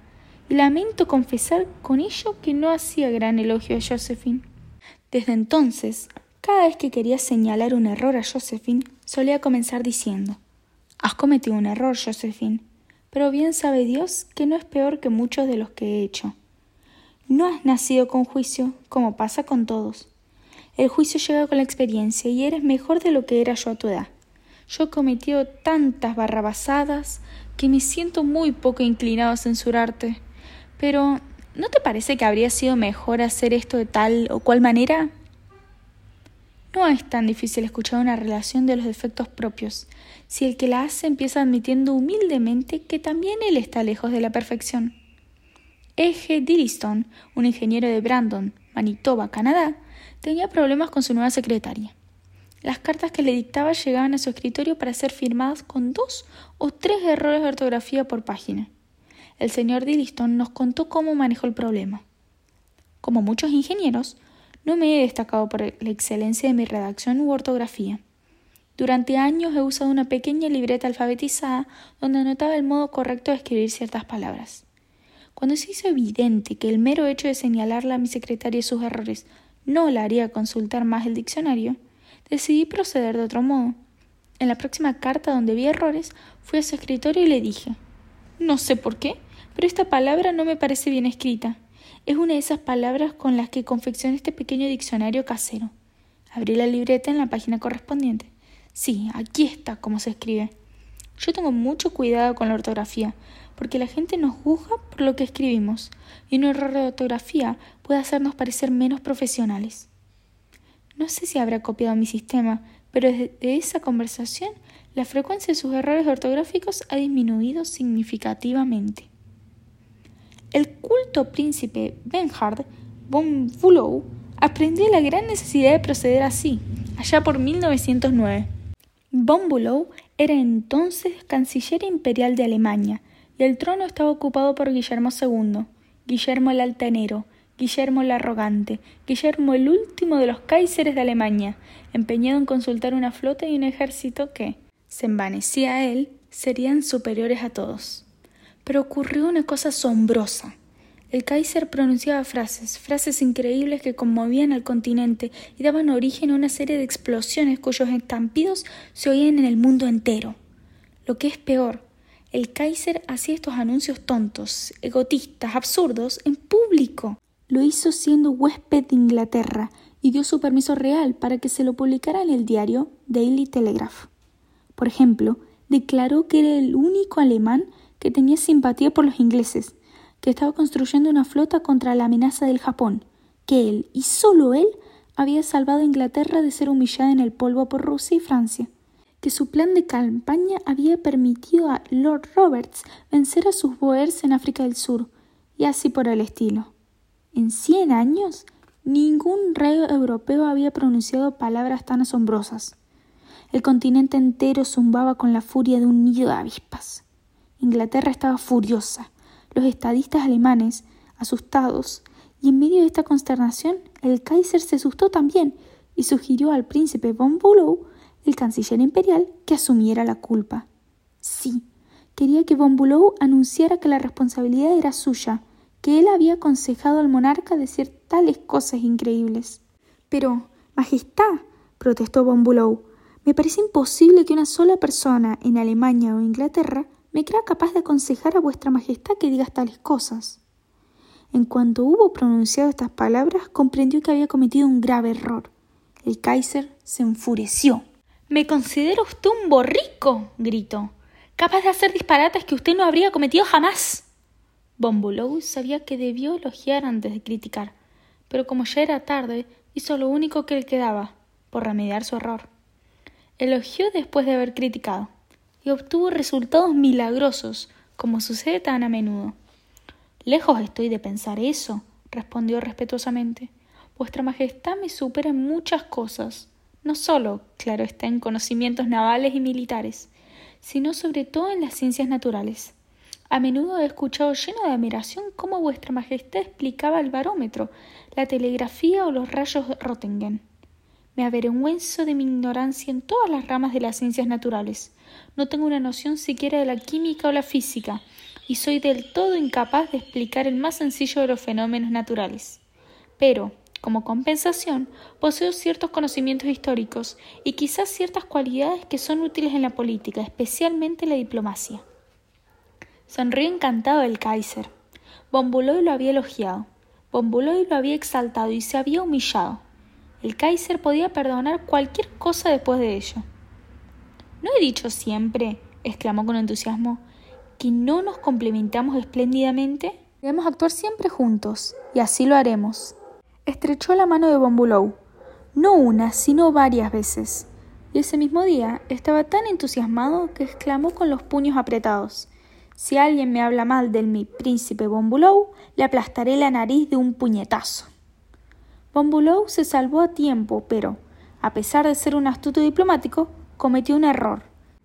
y lamento confesar con ello que no hacía gran elogio a Josephine. Desde entonces, cada vez que quería señalar un error a Josephine, solía comenzar diciendo Has cometido un error, Josephine, pero bien sabe Dios que no es peor que muchos de los que he hecho. No has nacido con juicio, como pasa con todos. El juicio llega con la experiencia y eres mejor de lo que era yo a tu edad. Yo he cometido tantas barrabasadas que me siento muy poco inclinado a censurarte. Pero, ¿no te parece que habría sido mejor hacer esto de tal o cual manera? No es tan difícil escuchar una relación de los defectos propios, si el que la hace empieza admitiendo humildemente que también él está lejos de la perfección. Eje Dilliston, un ingeniero de Brandon, Manitoba, Canadá, tenía problemas con su nueva secretaria. Las cartas que le dictaba llegaban a su escritorio para ser firmadas con dos o tres errores de ortografía por página. El señor Dilliston nos contó cómo manejó el problema. Como muchos ingenieros, no me he destacado por la excelencia de mi redacción u ortografía. Durante años he usado una pequeña libreta alfabetizada donde anotaba el modo correcto de escribir ciertas palabras. Cuando se hizo evidente que el mero hecho de señalarle a mi secretaria sus errores no la haría consultar más el diccionario, decidí proceder de otro modo. En la próxima carta donde vi errores, fui a su escritorio y le dije No sé por qué, pero esta palabra no me parece bien escrita. Es una de esas palabras con las que confeccioné este pequeño diccionario casero. Abrí la libreta en la página correspondiente. Sí, aquí está cómo se escribe. Yo tengo mucho cuidado con la ortografía, porque la gente nos juzga por lo que escribimos, y un error de ortografía puede hacernos parecer menos profesionales. No sé si habrá copiado mi sistema, pero desde esa conversación la frecuencia de sus errores ortográficos ha disminuido significativamente. El culto príncipe Benhard von Bülow aprendió la gran necesidad de proceder así, allá por 1909. Von Bülow era entonces canciller imperial de Alemania y el trono estaba ocupado por Guillermo II, Guillermo el Altanero, Guillermo el Arrogante, Guillermo el último de los Kaiseres de Alemania, empeñado en consultar una flota y un ejército que, se envanecía a él, serían superiores a todos. Pero ocurrió una cosa asombrosa. El Kaiser pronunciaba frases, frases increíbles que conmovían al continente y daban origen a una serie de explosiones cuyos estampidos se oían en el mundo entero. Lo que es peor, el Kaiser hacía estos anuncios tontos, egotistas, absurdos, en público. Lo hizo siendo huésped de Inglaterra y dio su permiso real para que se lo publicara en el diario Daily Telegraph. Por ejemplo, declaró que era el único alemán que tenía simpatía por los ingleses, que estaba construyendo una flota contra la amenaza del Japón, que él, y solo él, había salvado a Inglaterra de ser humillada en el polvo por Rusia y Francia que su plan de campaña había permitido a Lord Roberts vencer a sus boers en África del Sur, y así por el estilo. En cien años, ningún rey europeo había pronunciado palabras tan asombrosas. El continente entero zumbaba con la furia de un nido de avispas. Inglaterra estaba furiosa. Los estadistas alemanes, asustados, y en medio de esta consternación, el Kaiser se asustó también y sugirió al príncipe von Bülow el canciller imperial que asumiera la culpa. Sí, quería que von Bülow anunciara que la responsabilidad era suya, que él había aconsejado al monarca decir tales cosas increíbles. Pero, Majestad, protestó von Bülow, me parece imposible que una sola persona en Alemania o Inglaterra me crea capaz de aconsejar a vuestra Majestad que diga tales cosas. En cuanto hubo pronunciado estas palabras, comprendió que había cometido un grave error. El Kaiser se enfureció. Me considero usted un borrico, gritó, capaz de hacer disparates que usted no habría cometido jamás. Bombulou sabía que debió elogiar antes de criticar, pero como ya era tarde, hizo lo único que le quedaba, por remediar su error. Elogió después de haber criticado, y obtuvo resultados milagrosos, como sucede tan a menudo. Lejos estoy de pensar eso, respondió respetuosamente. Vuestra Majestad me supera en muchas cosas no solo, claro está, en conocimientos navales y militares, sino sobre todo en las ciencias naturales. A menudo he escuchado lleno de admiración cómo vuestra Majestad explicaba el barómetro, la telegrafía o los rayos Röntgen. Me avergüenzo de mi ignorancia en todas las ramas de las ciencias naturales. No tengo una noción siquiera de la química o la física, y soy del todo incapaz de explicar el más sencillo de los fenómenos naturales. Pero, como compensación, poseo ciertos conocimientos históricos y quizás ciertas cualidades que son útiles en la política, especialmente en la diplomacia. Sonrió encantado el Kaiser. Bombuloy lo había elogiado. Bombuloy lo había exaltado y se había humillado. El Kaiser podía perdonar cualquier cosa después de ello. ¿No he dicho siempre, exclamó con entusiasmo, que no nos complementamos espléndidamente? Debemos actuar siempre juntos, y así lo haremos. Estrechó la mano de Bombulou, no una, sino varias veces, y ese mismo día estaba tan entusiasmado que exclamó con los puños apretados Si alguien me habla mal del mi príncipe Bombulou, le aplastaré la nariz de un puñetazo. Bombulou se salvó a tiempo, pero, a pesar de ser un astuto diplomático, cometió un error.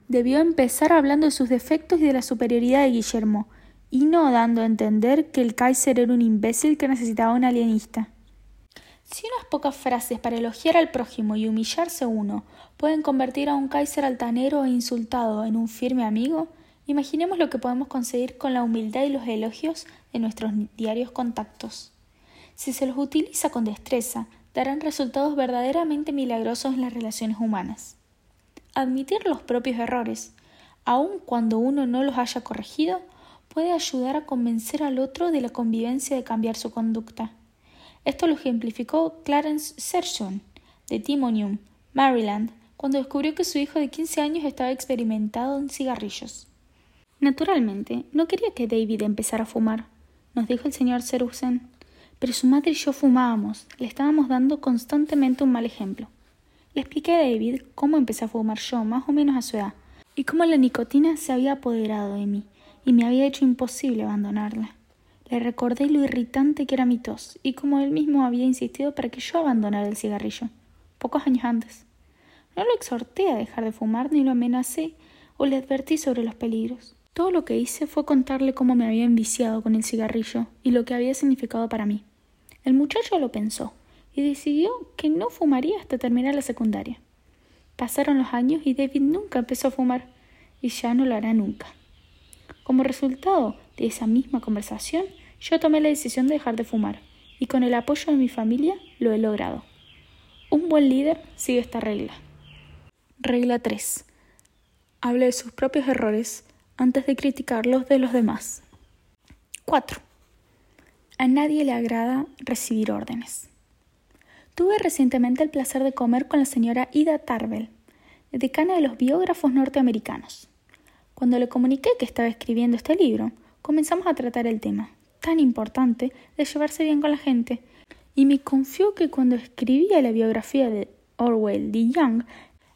Debió empezar hablando de sus defectos y de la superioridad de Guillermo, y no dando a entender que el Kaiser era un imbécil que necesitaba un alienista. Si unas pocas frases para elogiar al prójimo y humillarse uno pueden convertir a un Kaiser altanero e insultado en un firme amigo, imaginemos lo que podemos conseguir con la humildad y los elogios de nuestros diarios contactos. Si se los utiliza con destreza, darán resultados verdaderamente milagrosos en las relaciones humanas. Admitir los propios errores, aun cuando uno no los haya corregido, puede ayudar a convencer al otro de la convivencia de cambiar su conducta. Esto lo ejemplificó Clarence Sershon, de Timonium, Maryland, cuando descubrió que su hijo de 15 años estaba experimentado en cigarrillos. Naturalmente, no quería que David empezara a fumar, nos dijo el señor Serusen, pero su madre y yo fumábamos, le estábamos dando constantemente un mal ejemplo. Le expliqué a David cómo empecé a fumar yo, más o menos a su edad, y cómo la nicotina se había apoderado de mí y me había hecho imposible abandonarla. Le recordé lo irritante que era mi tos y cómo él mismo había insistido para que yo abandonara el cigarrillo, pocos años antes. No lo exhorté a dejar de fumar ni lo amenacé o le advertí sobre los peligros. Todo lo que hice fue contarle cómo me había enviciado con el cigarrillo y lo que había significado para mí. El muchacho lo pensó y decidió que no fumaría hasta terminar la secundaria. Pasaron los años y David nunca empezó a fumar y ya no lo hará nunca. Como resultado de esa misma conversación, yo tomé la decisión de dejar de fumar, y con el apoyo de mi familia lo he logrado. Un buen líder sigue esta regla. Regla 3. Hable de sus propios errores antes de criticar los de los demás. 4. A nadie le agrada recibir órdenes. Tuve recientemente el placer de comer con la señora Ida Tarbell, decana de los biógrafos norteamericanos. Cuando le comuniqué que estaba escribiendo este libro, comenzamos a tratar el tema, tan importante, de llevarse bien con la gente, y me confió que cuando escribía la biografía de Orwell D. Young,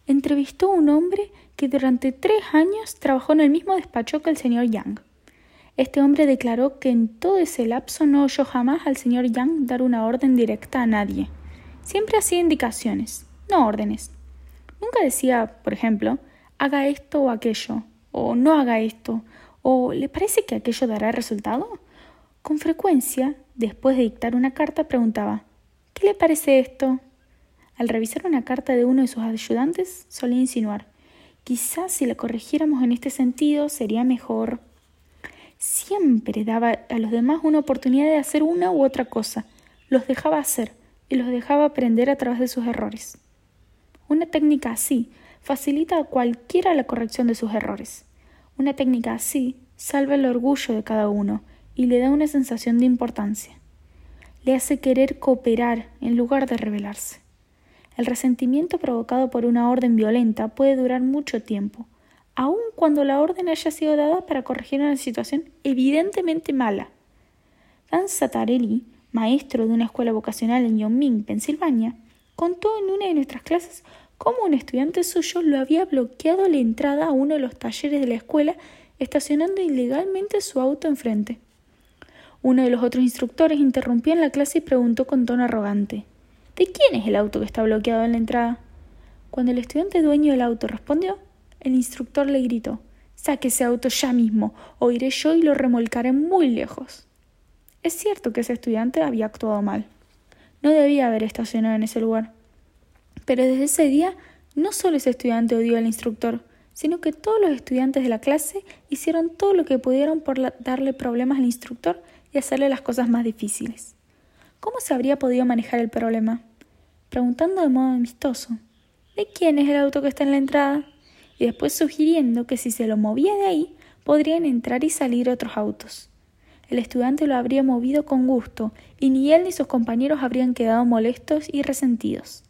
entrevistó a un hombre que durante tres años trabajó en el mismo despacho que el señor Young. Este hombre declaró que en todo ese lapso no oyó jamás al señor Young dar una orden directa a nadie. Siempre hacía indicaciones, no órdenes. Nunca decía, por ejemplo, haga esto o aquello, o no haga esto, o ¿le parece que aquello dará resultado? Con frecuencia, después de dictar una carta, preguntaba ¿Qué le parece esto? Al revisar una carta de uno de sus ayudantes, solía insinuar Quizás si la corrigiéramos en este sentido sería mejor. Siempre daba a los demás una oportunidad de hacer una u otra cosa, los dejaba hacer y los dejaba aprender a través de sus errores. Una técnica así facilita a cualquiera la corrección de sus errores. Una técnica así salva el orgullo de cada uno y le da una sensación de importancia. Le hace querer cooperar en lugar de rebelarse. El resentimiento provocado por una orden violenta puede durar mucho tiempo, aun cuando la orden haya sido dada para corregir una situación evidentemente mala. Dan Satarelli, maestro de una escuela vocacional en Yonming, Pensilvania, contó en una de nuestras clases cómo un estudiante suyo lo había bloqueado la entrada a uno de los talleres de la escuela estacionando ilegalmente su auto enfrente. Uno de los otros instructores interrumpió en la clase y preguntó con tono arrogante ¿De quién es el auto que está bloqueado en la entrada? Cuando el estudiante dueño del auto respondió, el instructor le gritó Saque ese auto ya mismo, o iré yo y lo remolcaré muy lejos. Es cierto que ese estudiante había actuado mal. No debía haber estacionado en ese lugar. Pero desde ese día no solo ese estudiante odió al instructor, sino que todos los estudiantes de la clase hicieron todo lo que pudieron por darle problemas al instructor y hacerle las cosas más difíciles. ¿Cómo se habría podido manejar el problema? Preguntando de modo amistoso, ¿de quién es el auto que está en la entrada? Y después sugiriendo que si se lo movía de ahí, podrían entrar y salir otros autos. El estudiante lo habría movido con gusto, y ni él ni sus compañeros habrían quedado molestos y resentidos.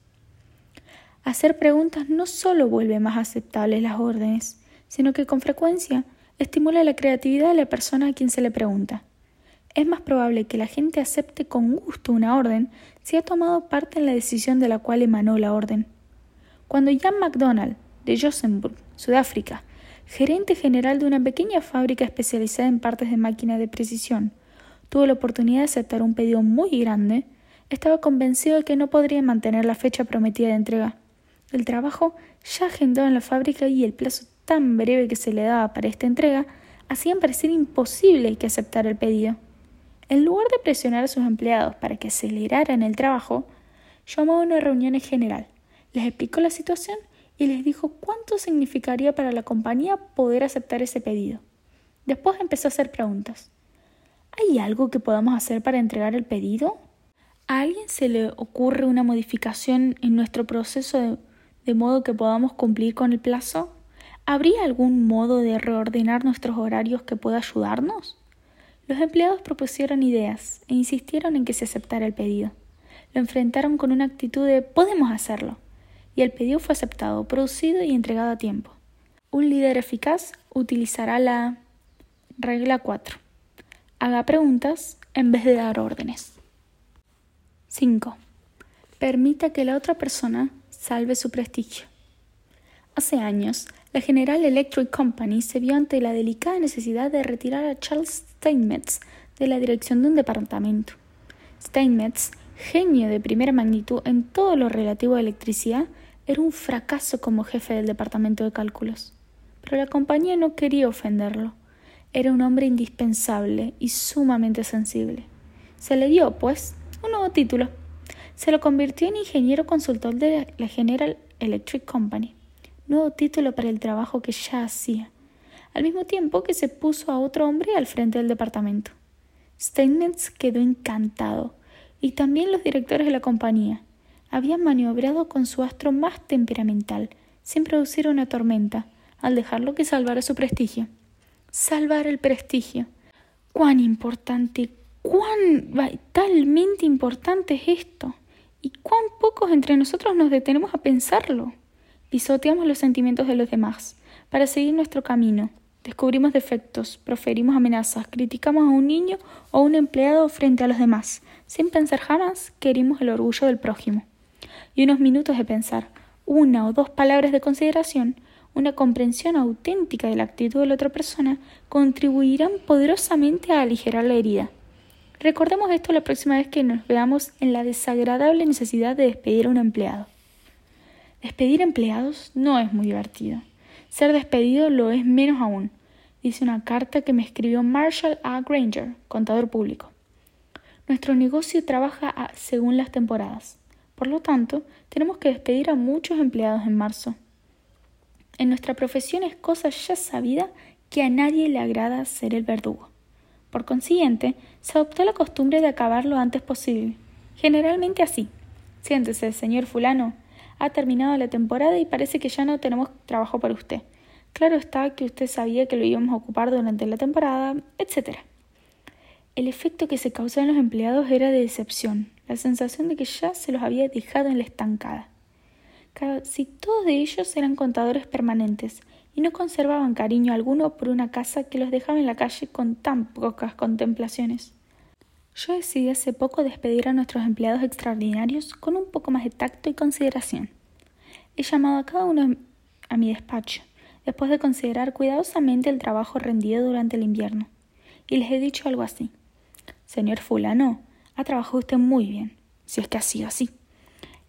Hacer preguntas no solo vuelve más aceptables las órdenes, sino que con frecuencia estimula la creatividad de la persona a quien se le pregunta. Es más probable que la gente acepte con gusto una orden si ha tomado parte en la decisión de la cual emanó la orden. Cuando Jan McDonald, de Josenburg, Sudáfrica, gerente general de una pequeña fábrica especializada en partes de máquina de precisión, tuvo la oportunidad de aceptar un pedido muy grande, estaba convencido de que no podría mantener la fecha prometida de entrega. El trabajo ya agendado en la fábrica y el plazo tan breve que se le daba para esta entrega hacían parecer imposible que aceptara el pedido. En lugar de presionar a sus empleados para que aceleraran el trabajo, llamó a una reunión en general, les explicó la situación y les dijo cuánto significaría para la compañía poder aceptar ese pedido. Después empezó a hacer preguntas. ¿Hay algo que podamos hacer para entregar el pedido? ¿A alguien se le ocurre una modificación en nuestro proceso de de modo que podamos cumplir con el plazo? ¿Habría algún modo de reordenar nuestros horarios que pueda ayudarnos? Los empleados propusieron ideas e insistieron en que se aceptara el pedido. Lo enfrentaron con una actitud de podemos hacerlo, y el pedido fue aceptado, producido y entregado a tiempo. Un líder eficaz utilizará la regla 4. Haga preguntas en vez de dar órdenes. 5. Permita que la otra persona salve su prestigio. Hace años, la General Electric Company se vio ante la delicada necesidad de retirar a Charles Steinmetz de la dirección de un departamento. Steinmetz, genio de primera magnitud en todo lo relativo a electricidad, era un fracaso como jefe del departamento de cálculos. Pero la compañía no quería ofenderlo. Era un hombre indispensable y sumamente sensible. Se le dio, pues, un nuevo título se lo convirtió en ingeniero consultor de la General Electric Company, nuevo título para el trabajo que ya hacía, al mismo tiempo que se puso a otro hombre al frente del departamento. Steinmetz quedó encantado, y también los directores de la compañía. Habían maniobrado con su astro más temperamental, sin producir una tormenta, al dejarlo que salvara su prestigio. Salvar el prestigio. Cuán importante, cuán vitalmente importante es esto. Y cuán pocos entre nosotros nos detenemos a pensarlo. Pisoteamos los sentimientos de los demás para seguir nuestro camino. Descubrimos defectos, proferimos amenazas, criticamos a un niño o a un empleado frente a los demás, sin pensar jamás que el orgullo del prójimo. Y unos minutos de pensar, una o dos palabras de consideración, una comprensión auténtica de la actitud de la otra persona, contribuirán poderosamente a aligerar la herida. Recordemos esto la próxima vez que nos veamos en la desagradable necesidad de despedir a un empleado. Despedir empleados no es muy divertido. Ser despedido lo es menos aún, dice una carta que me escribió Marshall A. Granger, contador público. Nuestro negocio trabaja según las temporadas. Por lo tanto, tenemos que despedir a muchos empleados en marzo. En nuestra profesión es cosa ya sabida que a nadie le agrada ser el verdugo. Por consiguiente, se adoptó la costumbre de acabar lo antes posible. Generalmente así. Siéntese, señor fulano, ha terminado la temporada y parece que ya no tenemos trabajo para usted. Claro está que usted sabía que lo íbamos a ocupar durante la temporada, etc. El efecto que se causaba en los empleados era de decepción, la sensación de que ya se los había dejado en la estancada. Casi todos de ellos eran contadores permanentes y no conservaban cariño alguno por una casa que los dejaba en la calle con tan pocas contemplaciones. Yo decidí hace poco despedir a nuestros empleados extraordinarios con un poco más de tacto y consideración. He llamado a cada uno a mi despacho, después de considerar cuidadosamente el trabajo rendido durante el invierno, y les he dicho algo así. Señor fulano, ha trabajado usted muy bien, si es que ha sido así.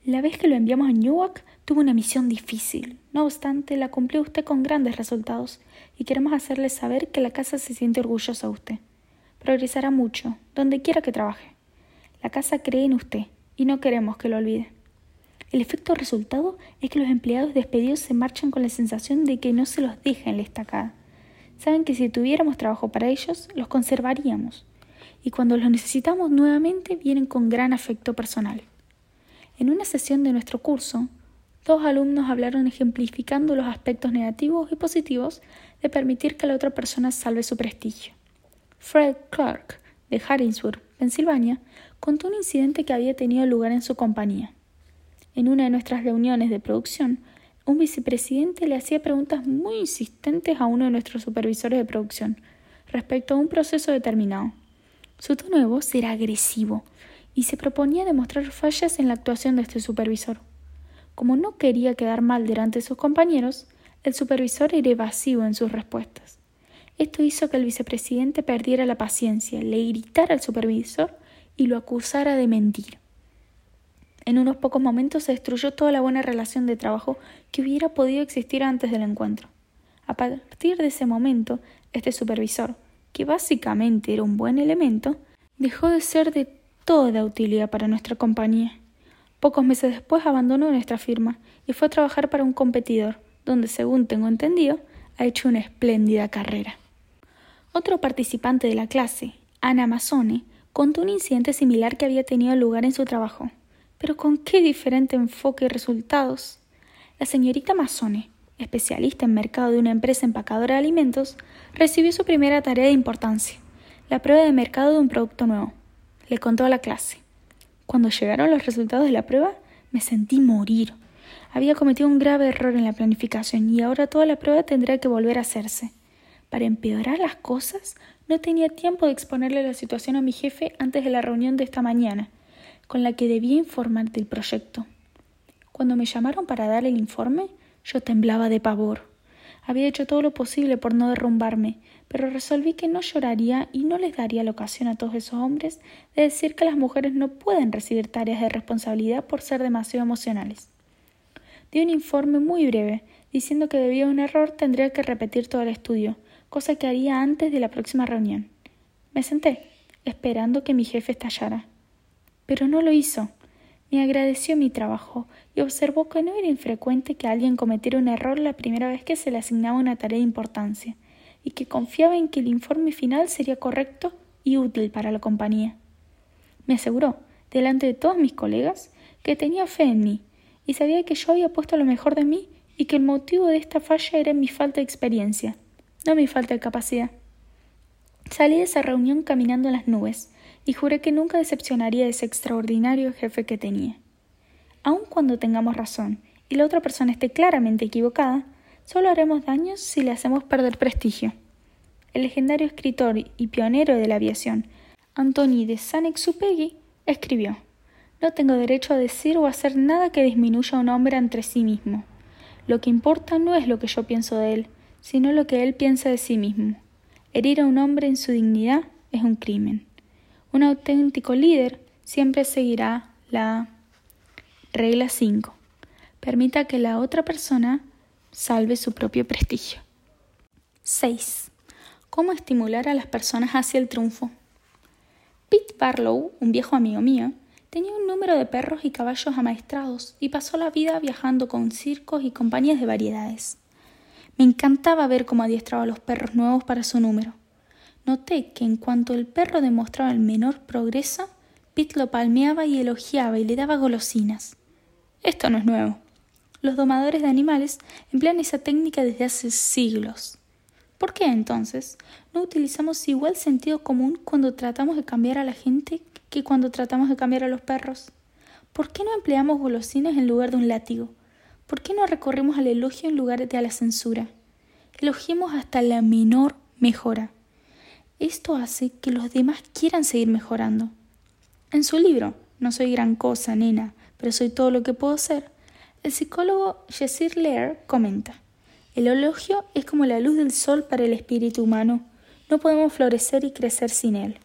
La vez que lo enviamos a Newark tuvo una misión difícil. No obstante, la cumplió usted con grandes resultados, y queremos hacerle saber que la casa se siente orgullosa de usted progresará mucho, donde quiera que trabaje. La casa cree en usted y no queremos que lo olvide. El efecto resultado es que los empleados despedidos se marchan con la sensación de que no se los deja en la estacada. Saben que si tuviéramos trabajo para ellos, los conservaríamos. Y cuando los necesitamos nuevamente, vienen con gran afecto personal. En una sesión de nuestro curso, dos alumnos hablaron ejemplificando los aspectos negativos y positivos de permitir que la otra persona salve su prestigio. Fred Clark, de Harrisburg, Pensilvania, contó un incidente que había tenido lugar en su compañía. En una de nuestras reuniones de producción, un vicepresidente le hacía preguntas muy insistentes a uno de nuestros supervisores de producción respecto a un proceso determinado. Su tono de voz era agresivo y se proponía demostrar fallas en la actuación de este supervisor. Como no quería quedar mal delante de sus compañeros, el supervisor era evasivo en sus respuestas. Esto hizo que el vicepresidente perdiera la paciencia, le gritara al supervisor y lo acusara de mentir. En unos pocos momentos se destruyó toda la buena relación de trabajo que hubiera podido existir antes del encuentro. A partir de ese momento, este supervisor, que básicamente era un buen elemento, dejó de ser de toda utilidad para nuestra compañía. Pocos meses después abandonó nuestra firma y fue a trabajar para un competidor, donde, según tengo entendido, ha hecho una espléndida carrera. Otro participante de la clase, Ana Mazzone, contó un incidente similar que había tenido lugar en su trabajo, pero con qué diferente enfoque y resultados. La señorita Mazzone, especialista en mercado de una empresa empacadora de alimentos, recibió su primera tarea de importancia, la prueba de mercado de un producto nuevo. Le contó a la clase. Cuando llegaron los resultados de la prueba, me sentí morir. Había cometido un grave error en la planificación y ahora toda la prueba tendría que volver a hacerse. Para empeorar las cosas, no tenía tiempo de exponerle la situación a mi jefe antes de la reunión de esta mañana, con la que debía informar del proyecto. Cuando me llamaron para dar el informe, yo temblaba de pavor. Había hecho todo lo posible por no derrumbarme, pero resolví que no lloraría y no les daría la ocasión a todos esos hombres de decir que las mujeres no pueden recibir tareas de responsabilidad por ser demasiado emocionales. Di un informe muy breve, diciendo que debido a un error tendría que repetir todo el estudio, cosa que haría antes de la próxima reunión. Me senté, esperando que mi jefe estallara. Pero no lo hizo. Me agradeció mi trabajo y observó que no era infrecuente que alguien cometiera un error la primera vez que se le asignaba una tarea de importancia, y que confiaba en que el informe final sería correcto y útil para la compañía. Me aseguró, delante de todos mis colegas, que tenía fe en mí y sabía que yo había puesto lo mejor de mí y que el motivo de esta falla era mi falta de experiencia, no mi falta de capacidad. Salí de esa reunión caminando en las nubes y juré que nunca decepcionaría a ese extraordinario jefe que tenía. Aun cuando tengamos razón y la otra persona esté claramente equivocada, solo haremos daño si le hacemos perder prestigio. El legendario escritor y pionero de la aviación, Antoni de Saint-Exupéry, escribió No tengo derecho a decir o hacer nada que disminuya a un hombre entre sí mismo. Lo que importa no es lo que yo pienso de él, sino lo que él piensa de sí mismo. Herir a un hombre en su dignidad es un crimen. Un auténtico líder siempre seguirá la regla 5. Permita que la otra persona salve su propio prestigio. 6. ¿Cómo estimular a las personas hacia el triunfo? Pete Barlow, un viejo amigo mío, tenía un número de perros y caballos amaestrados y pasó la vida viajando con circos y compañías de variedades. Me encantaba ver cómo adiestraba a los perros nuevos para su número. Noté que en cuanto el perro demostraba el menor progreso, Pete lo palmeaba y elogiaba y le daba golosinas. Esto no es nuevo. Los domadores de animales emplean esa técnica desde hace siglos. ¿Por qué entonces no utilizamos igual sentido común cuando tratamos de cambiar a la gente que cuando tratamos de cambiar a los perros? ¿Por qué no empleamos golosinas en lugar de un látigo? ¿Por qué no recorremos al elogio en lugar de a la censura? Elogiemos hasta la menor mejora. Esto hace que los demás quieran seguir mejorando. En su libro, No soy gran cosa, nena, pero soy todo lo que puedo ser, el psicólogo Jessir Lear comenta, el elogio es como la luz del sol para el espíritu humano, no podemos florecer y crecer sin él.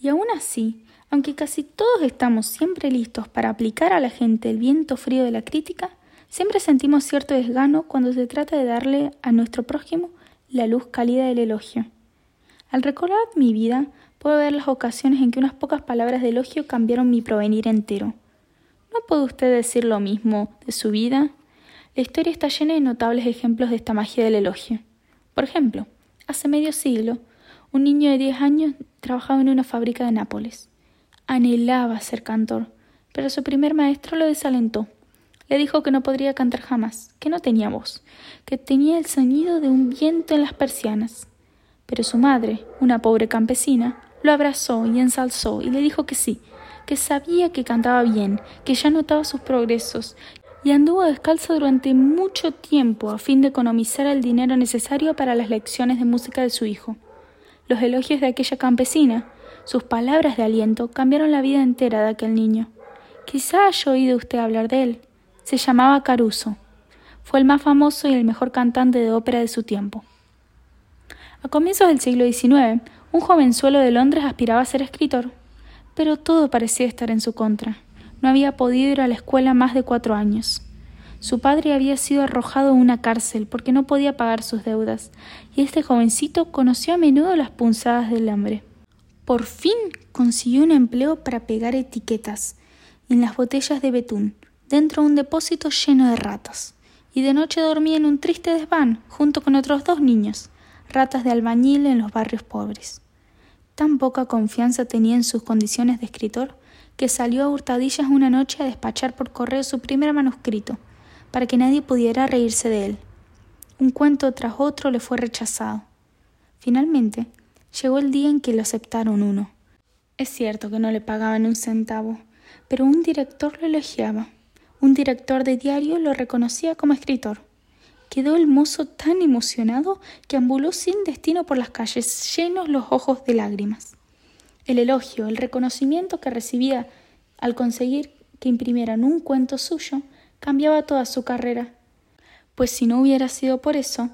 Y aún así, aunque casi todos estamos siempre listos para aplicar a la gente el viento frío de la crítica, siempre sentimos cierto desgano cuando se trata de darle a nuestro prójimo la luz cálida del elogio. Al recordar mi vida, puedo ver las ocasiones en que unas pocas palabras de elogio cambiaron mi provenir entero. ¿No puede usted decir lo mismo de su vida? La historia está llena de notables ejemplos de esta magia del elogio. Por ejemplo, hace medio siglo, un niño de diez años trabajaba en una fábrica de Nápoles. Anhelaba ser cantor, pero su primer maestro lo desalentó. Le dijo que no podría cantar jamás, que no tenía voz, que tenía el sonido de un viento en las persianas. Pero su madre, una pobre campesina, lo abrazó y ensalzó y le dijo que sí, que sabía que cantaba bien, que ya notaba sus progresos, y anduvo descalzo durante mucho tiempo a fin de economizar el dinero necesario para las lecciones de música de su hijo. Los elogios de aquella campesina, sus palabras de aliento, cambiaron la vida entera de aquel niño. Quizá haya oído usted hablar de él. Se llamaba Caruso. Fue el más famoso y el mejor cantante de ópera de su tiempo. A comienzos del siglo XIX, un jovenzuelo de Londres aspiraba a ser escritor, pero todo parecía estar en su contra. No había podido ir a la escuela más de cuatro años. Su padre había sido arrojado a una cárcel porque no podía pagar sus deudas, y este jovencito conoció a menudo las punzadas del hambre. Por fin consiguió un empleo para pegar etiquetas en las botellas de betún, dentro de un depósito lleno de ratas, y de noche dormía en un triste desván junto con otros dos niños ratas de albañil en los barrios pobres. Tan poca confianza tenía en sus condiciones de escritor que salió a hurtadillas una noche a despachar por correo su primer manuscrito, para que nadie pudiera reírse de él. Un cuento tras otro le fue rechazado. Finalmente, llegó el día en que lo aceptaron uno. Es cierto que no le pagaban un centavo, pero un director lo elogiaba. Un director de diario lo reconocía como escritor. Quedó el mozo tan emocionado que ambuló sin destino por las calles, llenos los ojos de lágrimas. El elogio, el reconocimiento que recibía al conseguir que imprimieran un cuento suyo, cambiaba toda su carrera. Pues si no hubiera sido por eso,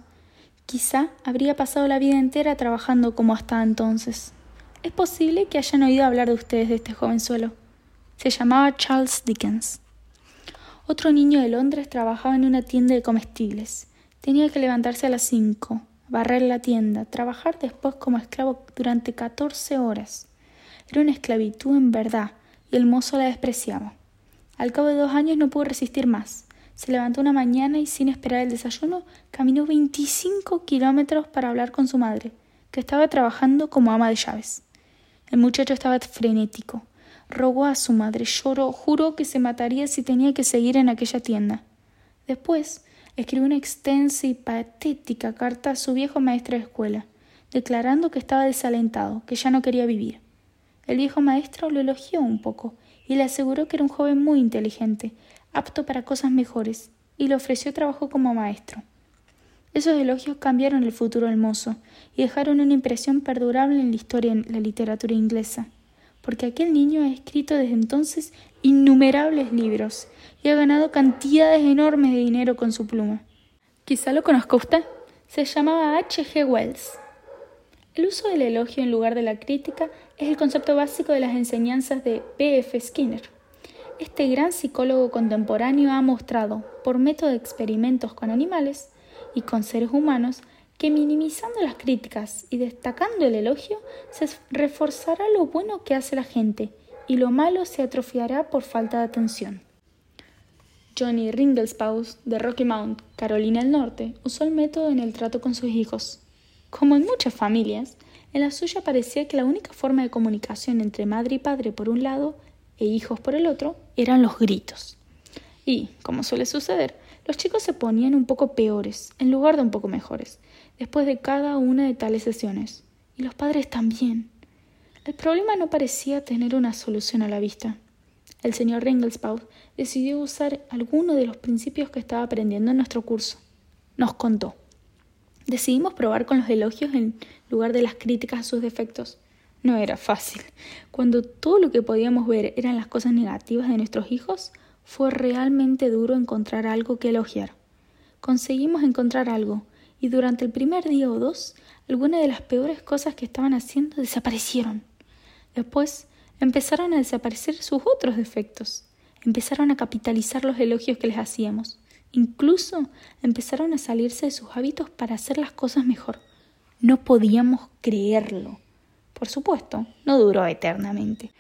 quizá habría pasado la vida entera trabajando como hasta entonces. Es posible que hayan oído hablar de ustedes de este jovenzuelo. Se llamaba Charles Dickens. Otro niño de Londres trabajaba en una tienda de comestibles. Tenía que levantarse a las cinco, barrer la tienda, trabajar después como esclavo durante catorce horas. Era una esclavitud en verdad, y el mozo la despreciaba. Al cabo de dos años no pudo resistir más. Se levantó una mañana y sin esperar el desayuno caminó veinticinco kilómetros para hablar con su madre, que estaba trabajando como ama de llaves. El muchacho estaba frenético. Rogó a su madre, lloró, juró que se mataría si tenía que seguir en aquella tienda. Después, escribió una extensa y patética carta a su viejo maestro de escuela, declarando que estaba desalentado, que ya no quería vivir. El viejo maestro lo elogió un poco y le aseguró que era un joven muy inteligente, apto para cosas mejores, y le ofreció trabajo como maestro. Esos elogios cambiaron el futuro del mozo y dejaron una impresión perdurable en la historia de la literatura inglesa, porque aquel niño ha escrito desde entonces innumerables libros y ha ganado cantidades enormes de dinero con su pluma. Quizá lo conozca usted. Se llamaba H. G. Wells. El uso del elogio en lugar de la crítica es el concepto básico de las enseñanzas de P. F. Skinner. Este gran psicólogo contemporáneo ha mostrado, por método de experimentos con animales, y con seres humanos que minimizando las críticas y destacando el elogio se reforzará lo bueno que hace la gente y lo malo se atrofiará por falta de atención. Johnny Ringelspaus de Rocky Mount, Carolina del Norte, usó el método en el trato con sus hijos. Como en muchas familias, en la suya parecía que la única forma de comunicación entre madre y padre por un lado e hijos por el otro eran los gritos. Y, como suele suceder, los chicos se ponían un poco peores, en lugar de un poco mejores, después de cada una de tales sesiones. Y los padres también. El problema no parecía tener una solución a la vista. El señor Ringelspaut decidió usar alguno de los principios que estaba aprendiendo en nuestro curso. Nos contó. Decidimos probar con los elogios en lugar de las críticas a sus defectos. No era fácil. Cuando todo lo que podíamos ver eran las cosas negativas de nuestros hijos, fue realmente duro encontrar algo que elogiar. Conseguimos encontrar algo, y durante el primer día o dos, algunas de las peores cosas que estaban haciendo desaparecieron. Después empezaron a desaparecer sus otros defectos. Empezaron a capitalizar los elogios que les hacíamos. Incluso empezaron a salirse de sus hábitos para hacer las cosas mejor. No podíamos creerlo. Por supuesto, no duró eternamente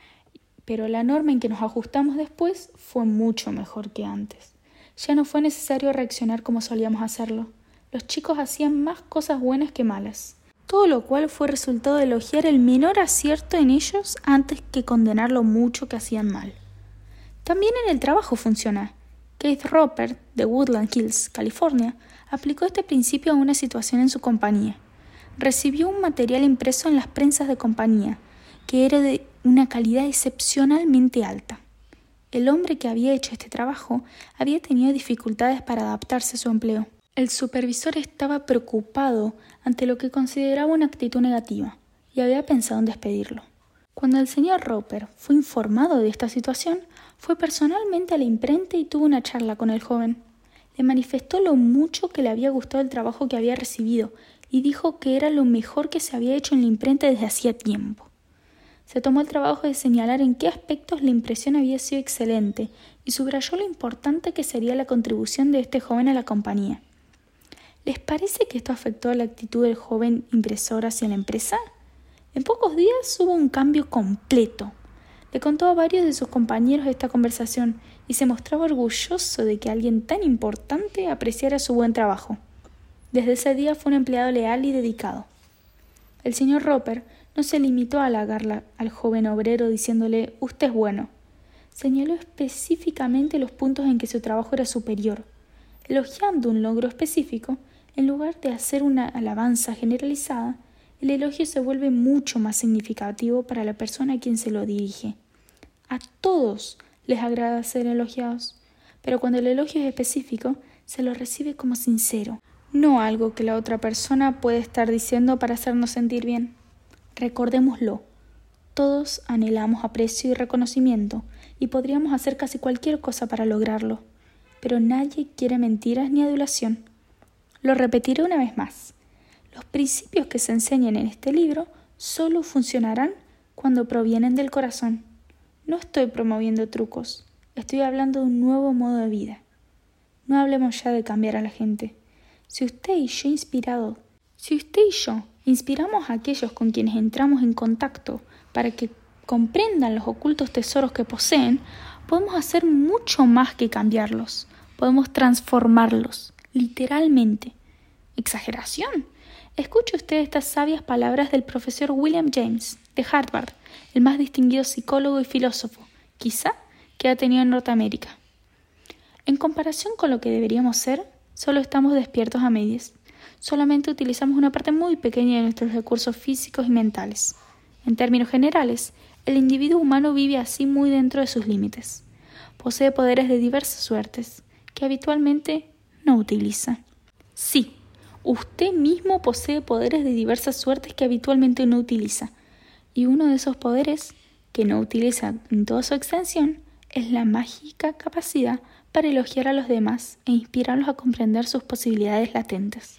pero la norma en que nos ajustamos después fue mucho mejor que antes. Ya no fue necesario reaccionar como solíamos hacerlo. Los chicos hacían más cosas buenas que malas, todo lo cual fue resultado de elogiar el menor acierto en ellos antes que condenar lo mucho que hacían mal. También en el trabajo funciona. Keith Roper, de Woodland Hills, California, aplicó este principio a una situación en su compañía. Recibió un material impreso en las prensas de compañía, que era de una calidad excepcionalmente alta. El hombre que había hecho este trabajo había tenido dificultades para adaptarse a su empleo. El supervisor estaba preocupado ante lo que consideraba una actitud negativa y había pensado en despedirlo. Cuando el señor Roper fue informado de esta situación, fue personalmente a la imprenta y tuvo una charla con el joven. Le manifestó lo mucho que le había gustado el trabajo que había recibido y dijo que era lo mejor que se había hecho en la imprenta desde hacía tiempo se tomó el trabajo de señalar en qué aspectos la impresión había sido excelente y subrayó lo importante que sería la contribución de este joven a la compañía. ¿Les parece que esto afectó la actitud del joven impresor hacia la empresa? En pocos días hubo un cambio completo. Le contó a varios de sus compañeros esta conversación y se mostraba orgulloso de que alguien tan importante apreciara su buen trabajo. Desde ese día fue un empleado leal y dedicado. El señor Roper no se limitó a halagarla al joven obrero diciéndole Usted es bueno. Señaló específicamente los puntos en que su trabajo era superior. Elogiando un logro específico, en lugar de hacer una alabanza generalizada, el elogio se vuelve mucho más significativo para la persona a quien se lo dirige. A todos les agrada ser elogiados, pero cuando el elogio es específico, se lo recibe como sincero, no algo que la otra persona puede estar diciendo para hacernos sentir bien. Recordémoslo, todos anhelamos aprecio y reconocimiento y podríamos hacer casi cualquier cosa para lograrlo, pero nadie quiere mentiras ni adulación. Lo repetiré una vez más. Los principios que se enseñan en este libro solo funcionarán cuando provienen del corazón. No estoy promoviendo trucos, estoy hablando de un nuevo modo de vida. No hablemos ya de cambiar a la gente. Si usted y yo inspirado, si usted y yo Inspiramos a aquellos con quienes entramos en contacto para que comprendan los ocultos tesoros que poseen, podemos hacer mucho más que cambiarlos, podemos transformarlos, literalmente. ¿Exageración? Escuche usted estas sabias palabras del profesor William James, de Harvard, el más distinguido psicólogo y filósofo, quizá, que ha tenido en Norteamérica. En comparación con lo que deberíamos ser, solo estamos despiertos a medias. Solamente utilizamos una parte muy pequeña de nuestros recursos físicos y mentales. En términos generales, el individuo humano vive así muy dentro de sus límites. Posee poderes de diversas suertes, que habitualmente no utiliza. Sí, usted mismo posee poderes de diversas suertes que habitualmente no utiliza, y uno de esos poderes, que no utiliza en toda su extensión, es la mágica capacidad para elogiar a los demás e inspirarlos a comprender sus posibilidades latentes.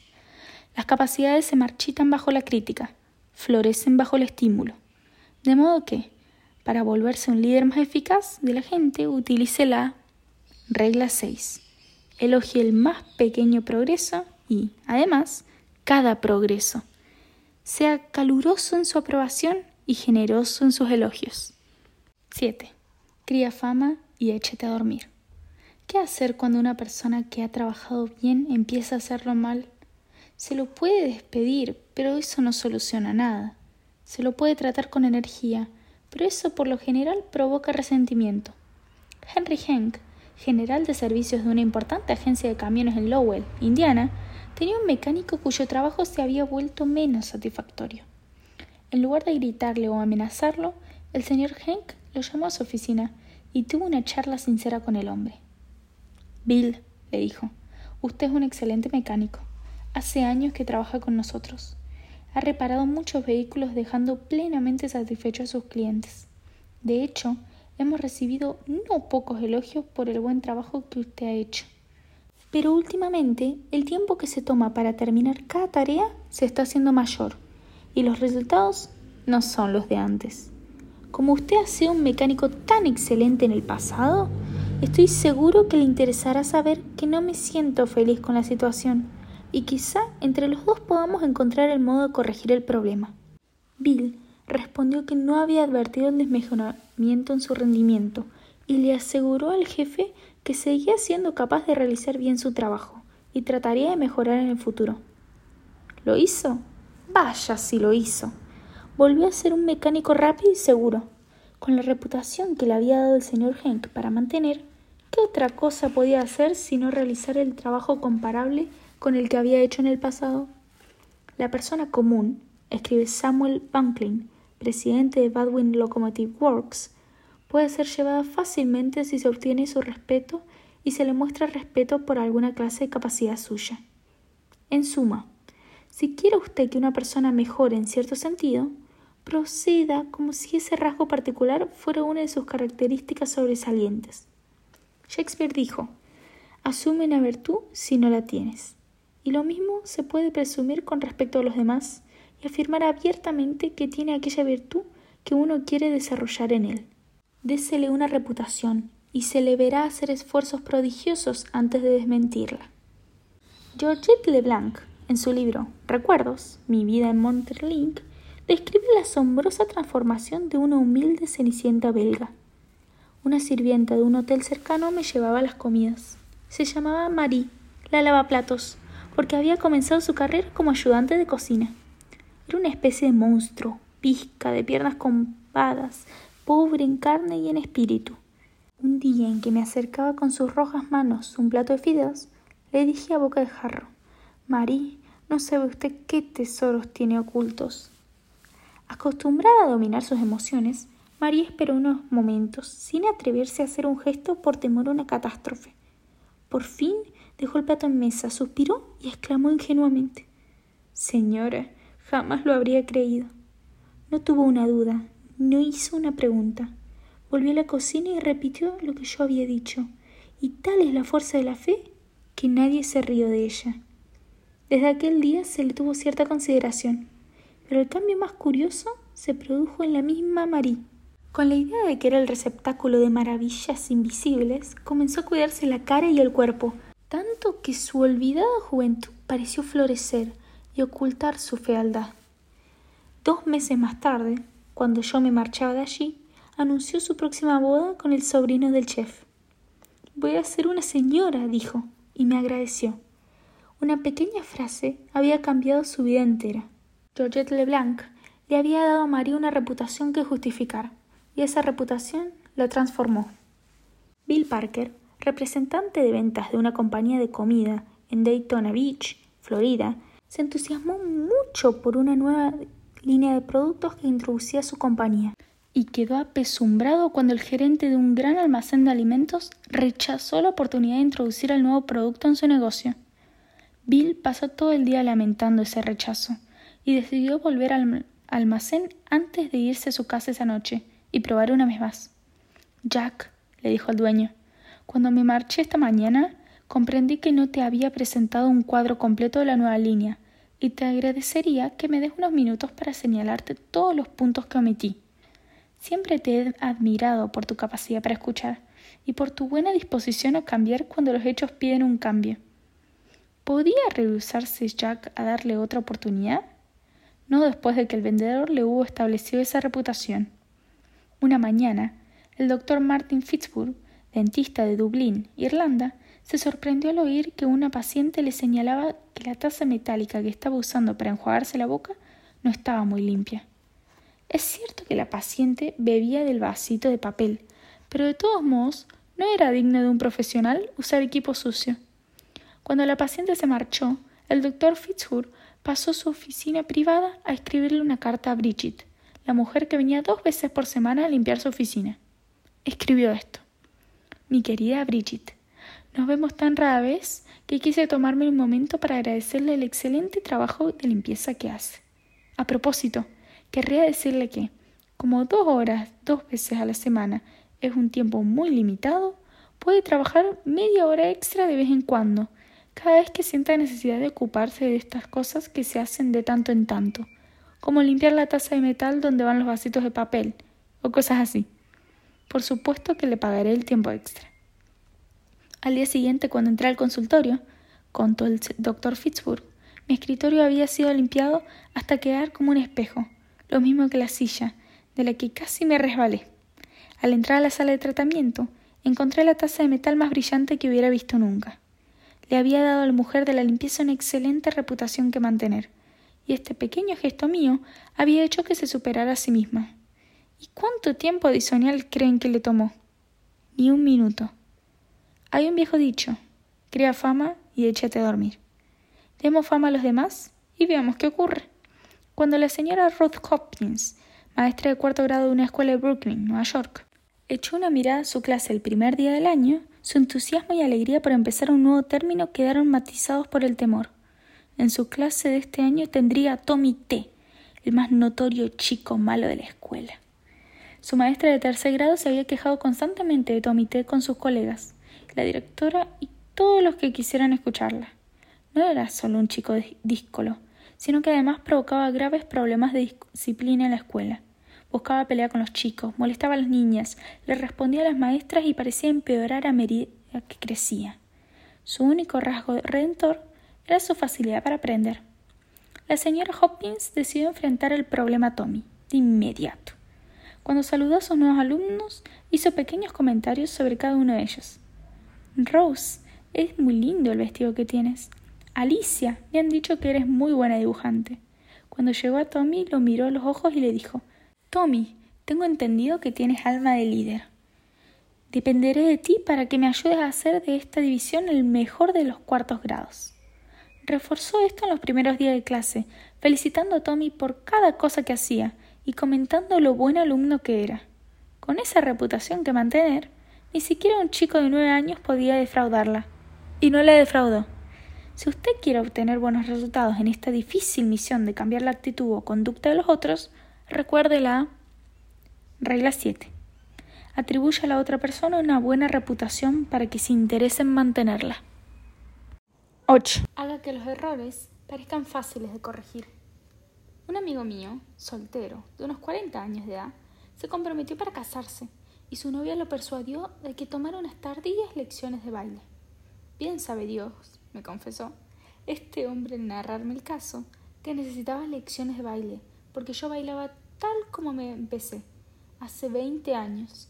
Las capacidades se marchitan bajo la crítica, florecen bajo el estímulo. De modo que, para volverse un líder más eficaz de la gente, utilice la regla 6. Elogie el más pequeño progreso y, además, cada progreso. Sea caluroso en su aprobación y generoso en sus elogios. 7. Cría fama y échete a dormir. ¿Qué hacer cuando una persona que ha trabajado bien empieza a hacerlo mal? Se lo puede despedir, pero eso no soluciona nada. Se lo puede tratar con energía, pero eso por lo general provoca resentimiento. Henry Henk, general de servicios de una importante agencia de camiones en Lowell, Indiana, tenía un mecánico cuyo trabajo se había vuelto menos satisfactorio. En lugar de gritarle o amenazarlo, el señor Henk lo llamó a su oficina y tuvo una charla sincera con el hombre. Bill, le dijo, usted es un excelente mecánico. Hace años que trabaja con nosotros. Ha reparado muchos vehículos dejando plenamente satisfechos a sus clientes. De hecho, hemos recibido no pocos elogios por el buen trabajo que usted ha hecho. Pero últimamente el tiempo que se toma para terminar cada tarea se está haciendo mayor y los resultados no son los de antes. Como usted ha sido un mecánico tan excelente en el pasado, estoy seguro que le interesará saber que no me siento feliz con la situación y quizá entre los dos podamos encontrar el modo de corregir el problema. Bill respondió que no había advertido el desmejoramiento en su rendimiento y le aseguró al jefe que seguía siendo capaz de realizar bien su trabajo y trataría de mejorar en el futuro. ¿Lo hizo? Vaya si lo hizo volvió a ser un mecánico rápido y seguro. Con la reputación que le había dado el señor Henk para mantener, ¿qué otra cosa podía hacer sino realizar el trabajo comparable con el que había hecho en el pasado? La persona común, escribe Samuel Bunklin, presidente de Badwin Locomotive Works, puede ser llevada fácilmente si se obtiene su respeto y se le muestra respeto por alguna clase de capacidad suya. En suma, si quiere usted que una persona mejore en cierto sentido, proceda como si ese rasgo particular fuera una de sus características sobresalientes. Shakespeare dijo, asume una virtud si no la tienes. Y lo mismo se puede presumir con respecto a los demás y afirmar abiertamente que tiene aquella virtud que uno quiere desarrollar en él. Désele una reputación y se le verá hacer esfuerzos prodigiosos antes de desmentirla. Georgette Leblanc en su libro Recuerdos, mi vida en Monterlink, describe la asombrosa transformación de una humilde cenicienta belga. Una sirvienta de un hotel cercano me llevaba las comidas. Se llamaba Marie, la lavaplatos, porque había comenzado su carrera como ayudante de cocina. Una especie de monstruo, pizca, de piernas compadas, pobre en carne y en espíritu. Un día en que me acercaba con sus rojas manos un plato de fideos, le dije a boca de jarro, Marie, no sabe usted qué tesoros tiene ocultos. Acostumbrada a dominar sus emociones, María esperó unos momentos sin atreverse a hacer un gesto por temor a una catástrofe. Por fin dejó el plato en mesa, suspiró y exclamó ingenuamente Señora, jamás lo habría creído. No tuvo una duda, no hizo una pregunta. Volvió a la cocina y repitió lo que yo había dicho, y tal es la fuerza de la fe que nadie se rió de ella. Desde aquel día se le tuvo cierta consideración, pero el cambio más curioso se produjo en la misma Marie. Con la idea de que era el receptáculo de maravillas invisibles, comenzó a cuidarse la cara y el cuerpo, tanto que su olvidada juventud pareció florecer y ocultar su fealdad. Dos meses más tarde, cuando yo me marchaba de allí, anunció su próxima boda con el sobrino del chef. Voy a ser una señora, dijo, y me agradeció. Una pequeña frase había cambiado su vida entera. Georgette Leblanc le había dado a María una reputación que justificar, y esa reputación la transformó. Bill Parker, representante de ventas de una compañía de comida en Daytona Beach, Florida, se entusiasmó mucho por una nueva línea de productos que introducía su compañía y quedó apesumbrado cuando el gerente de un gran almacén de alimentos rechazó la oportunidad de introducir el nuevo producto en su negocio. Bill pasó todo el día lamentando ese rechazo y decidió volver al almacén antes de irse a su casa esa noche y probar una vez más. Jack, le dijo al dueño, cuando me marché esta mañana comprendí que no te había presentado un cuadro completo de la nueva línea y te agradecería que me des unos minutos para señalarte todos los puntos que omití. Siempre te he admirado por tu capacidad para escuchar y por tu buena disposición a cambiar cuando los hechos piden un cambio. ¿Podía rehusarse Jack a darle otra oportunidad? No después de que el vendedor le hubo establecido esa reputación. Una mañana, el doctor Martin Fitzburg, dentista de Dublín, Irlanda, se sorprendió al oír que una paciente le señalaba que la taza metálica que estaba usando para enjuagarse la boca no estaba muy limpia. Es cierto que la paciente bebía del vasito de papel, pero de todos modos no era digno de un profesional usar equipo sucio. Cuando la paciente se marchó, el doctor Fitzhugh pasó su oficina privada a escribirle una carta a Bridget, la mujer que venía dos veces por semana a limpiar su oficina. Escribió esto. Mi querida Bridget, nos vemos tan rara vez que quise tomarme un momento para agradecerle el excelente trabajo de limpieza que hace. A propósito, Querría decirle que, como dos horas dos veces a la semana es un tiempo muy limitado, puede trabajar media hora extra de vez en cuando, cada vez que sienta necesidad de ocuparse de estas cosas que se hacen de tanto en tanto, como limpiar la taza de metal donde van los vasitos de papel, o cosas así. Por supuesto que le pagaré el tiempo extra. Al día siguiente, cuando entré al consultorio, contó el doctor Fitzburg, mi escritorio había sido limpiado hasta quedar como un espejo, lo mismo que la silla, de la que casi me resbalé. Al entrar a la sala de tratamiento, encontré la taza de metal más brillante que hubiera visto nunca. Le había dado a la mujer de la limpieza una excelente reputación que mantener, y este pequeño gesto mío había hecho que se superara a sí misma. ¿Y cuánto tiempo adicional creen que le tomó? Ni un minuto. Hay un viejo dicho, crea fama y échate a dormir. Demos fama a los demás y veamos qué ocurre. Cuando la señora Ruth Hopkins, maestra de cuarto grado de una escuela de Brooklyn, Nueva York, echó una mirada a su clase el primer día del año, su entusiasmo y alegría por empezar un nuevo término quedaron matizados por el temor. En su clase de este año tendría a Tommy T., el más notorio chico malo de la escuela. Su maestra de tercer grado se había quejado constantemente de Tommy T con sus colegas, la directora y todos los que quisieran escucharla. No era solo un chico díscolo, sino que además provocaba graves problemas de disciplina en la escuela. Buscaba pelear con los chicos, molestaba a las niñas, le respondía a las maestras y parecía empeorar a medida que crecía. Su único rasgo redentor era su facilidad para aprender. La señora Hopkins decidió enfrentar el problema Tommy de inmediato. Cuando saludó a sus nuevos alumnos, hizo pequeños comentarios sobre cada uno de ellos. Rose, es muy lindo el vestido que tienes. Alicia, me han dicho que eres muy buena dibujante. Cuando llegó a Tommy, lo miró a los ojos y le dijo Tommy, tengo entendido que tienes alma de líder. Dependeré de ti para que me ayudes a hacer de esta división el mejor de los cuartos grados. Reforzó esto en los primeros días de clase, felicitando a Tommy por cada cosa que hacía y comentando lo buen alumno que era. Con esa reputación que mantener, ni siquiera un chico de nueve años podía defraudarla. Y no la defraudó. Si usted quiere obtener buenos resultados en esta difícil misión de cambiar la actitud o conducta de los otros, recuerde la regla 7. Atribuye a la otra persona una buena reputación para que se interese en mantenerla. 8. Haga que los errores parezcan fáciles de corregir. Un amigo mío, soltero, de unos 40 años de edad, se comprometió para casarse y su novia lo persuadió de que tomara unas tardías lecciones de baile. Bien sabe Dios me confesó, este hombre en narrarme el caso, que necesitaba lecciones de baile, porque yo bailaba tal como me empecé, hace veinte años.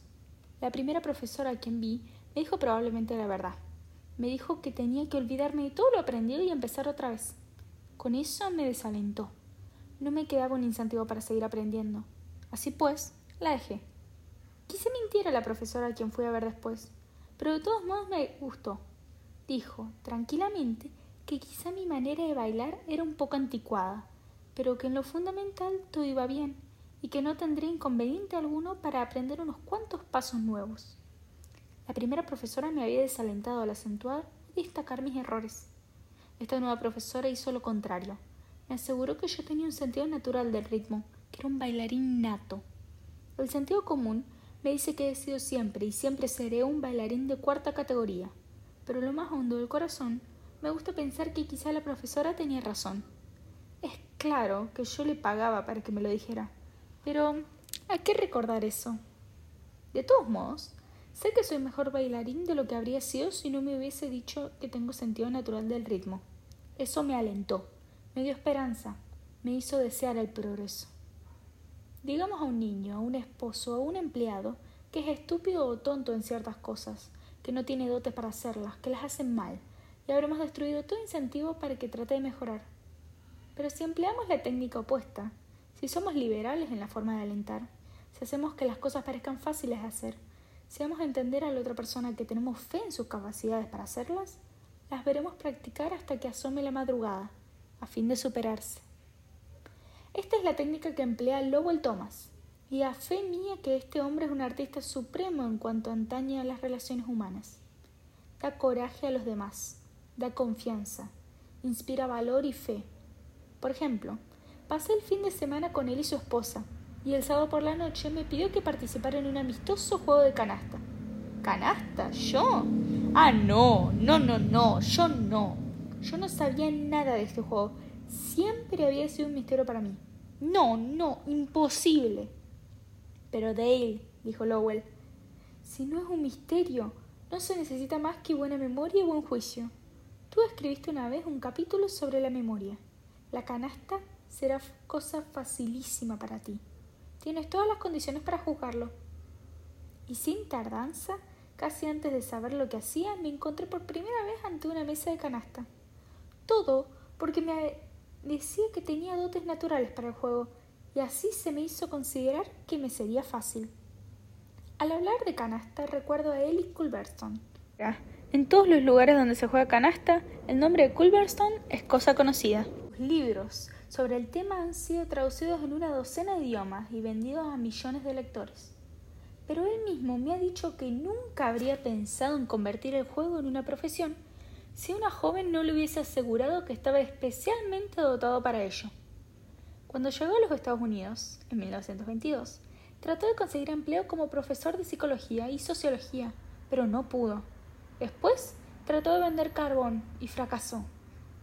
La primera profesora a quien vi me dijo probablemente la verdad. Me dijo que tenía que olvidarme de todo lo aprendido y empezar otra vez. Con eso me desalentó. No me quedaba un incentivo para seguir aprendiendo. Así pues, la dejé. Quise mentir a la profesora a quien fui a ver después, pero de todos modos me gustó. Dijo, tranquilamente, que quizá mi manera de bailar era un poco anticuada, pero que en lo fundamental todo iba bien y que no tendría inconveniente alguno para aprender unos cuantos pasos nuevos. La primera profesora me había desalentado al acentuar y destacar mis errores. Esta nueva profesora hizo lo contrario. Me aseguró que yo tenía un sentido natural del ritmo, que era un bailarín nato. El sentido común me dice que he sido siempre y siempre seré un bailarín de cuarta categoría, pero lo más hondo del corazón me gusta pensar que quizá la profesora tenía razón. Es claro que yo le pagaba para que me lo dijera, pero ¿a qué recordar eso? De todos modos, sé que soy mejor bailarín de lo que habría sido si no me hubiese dicho que tengo sentido natural del ritmo. Eso me alentó, me dio esperanza, me hizo desear el progreso. Digamos a un niño, a un esposo, a un empleado, que es estúpido o tonto en ciertas cosas, que no tiene dotes para hacerlas, que las hacen mal, y habremos destruido todo incentivo para que trate de mejorar. Pero si empleamos la técnica opuesta, si somos liberales en la forma de alentar, si hacemos que las cosas parezcan fáciles de hacer, si vamos a entender a la otra persona que tenemos fe en sus capacidades para hacerlas, las veremos practicar hasta que asome la madrugada, a fin de superarse. Esta es la técnica que emplea Lowell Thomas, y a fe mía que este hombre es un artista supremo en cuanto antañe a las relaciones humanas. Da coraje a los demás, da confianza, inspira valor y fe. Por ejemplo, Pasé el fin de semana con él y su esposa, y el sábado por la noche me pidió que participara en un amistoso juego de canasta. ¿Canasta? ¿Yo? Ah, no, no, no, no, yo no. Yo no sabía nada de este juego. Siempre había sido un misterio para mí. No, no, imposible. Pero Dale, dijo Lowell, si no es un misterio, no se necesita más que buena memoria y buen juicio. Tú escribiste una vez un capítulo sobre la memoria. La canasta será cosa facilísima para ti. Tienes todas las condiciones para juzgarlo. Y sin tardanza, casi antes de saber lo que hacía, me encontré por primera vez ante una mesa de canasta. Todo porque me decía que tenía dotes naturales para el juego, y así se me hizo considerar que me sería fácil. Al hablar de canasta, recuerdo a Ellie Culverstone. En todos los lugares donde se juega canasta, el nombre de Culverstone es cosa conocida. Libros sobre el tema han sido traducidos en una docena de idiomas y vendidos a millones de lectores. Pero él mismo me ha dicho que nunca habría pensado en convertir el juego en una profesión si una joven no le hubiese asegurado que estaba especialmente dotado para ello. Cuando llegó a los Estados Unidos, en 1922, trató de conseguir empleo como profesor de psicología y sociología, pero no pudo. Después trató de vender carbón y fracasó.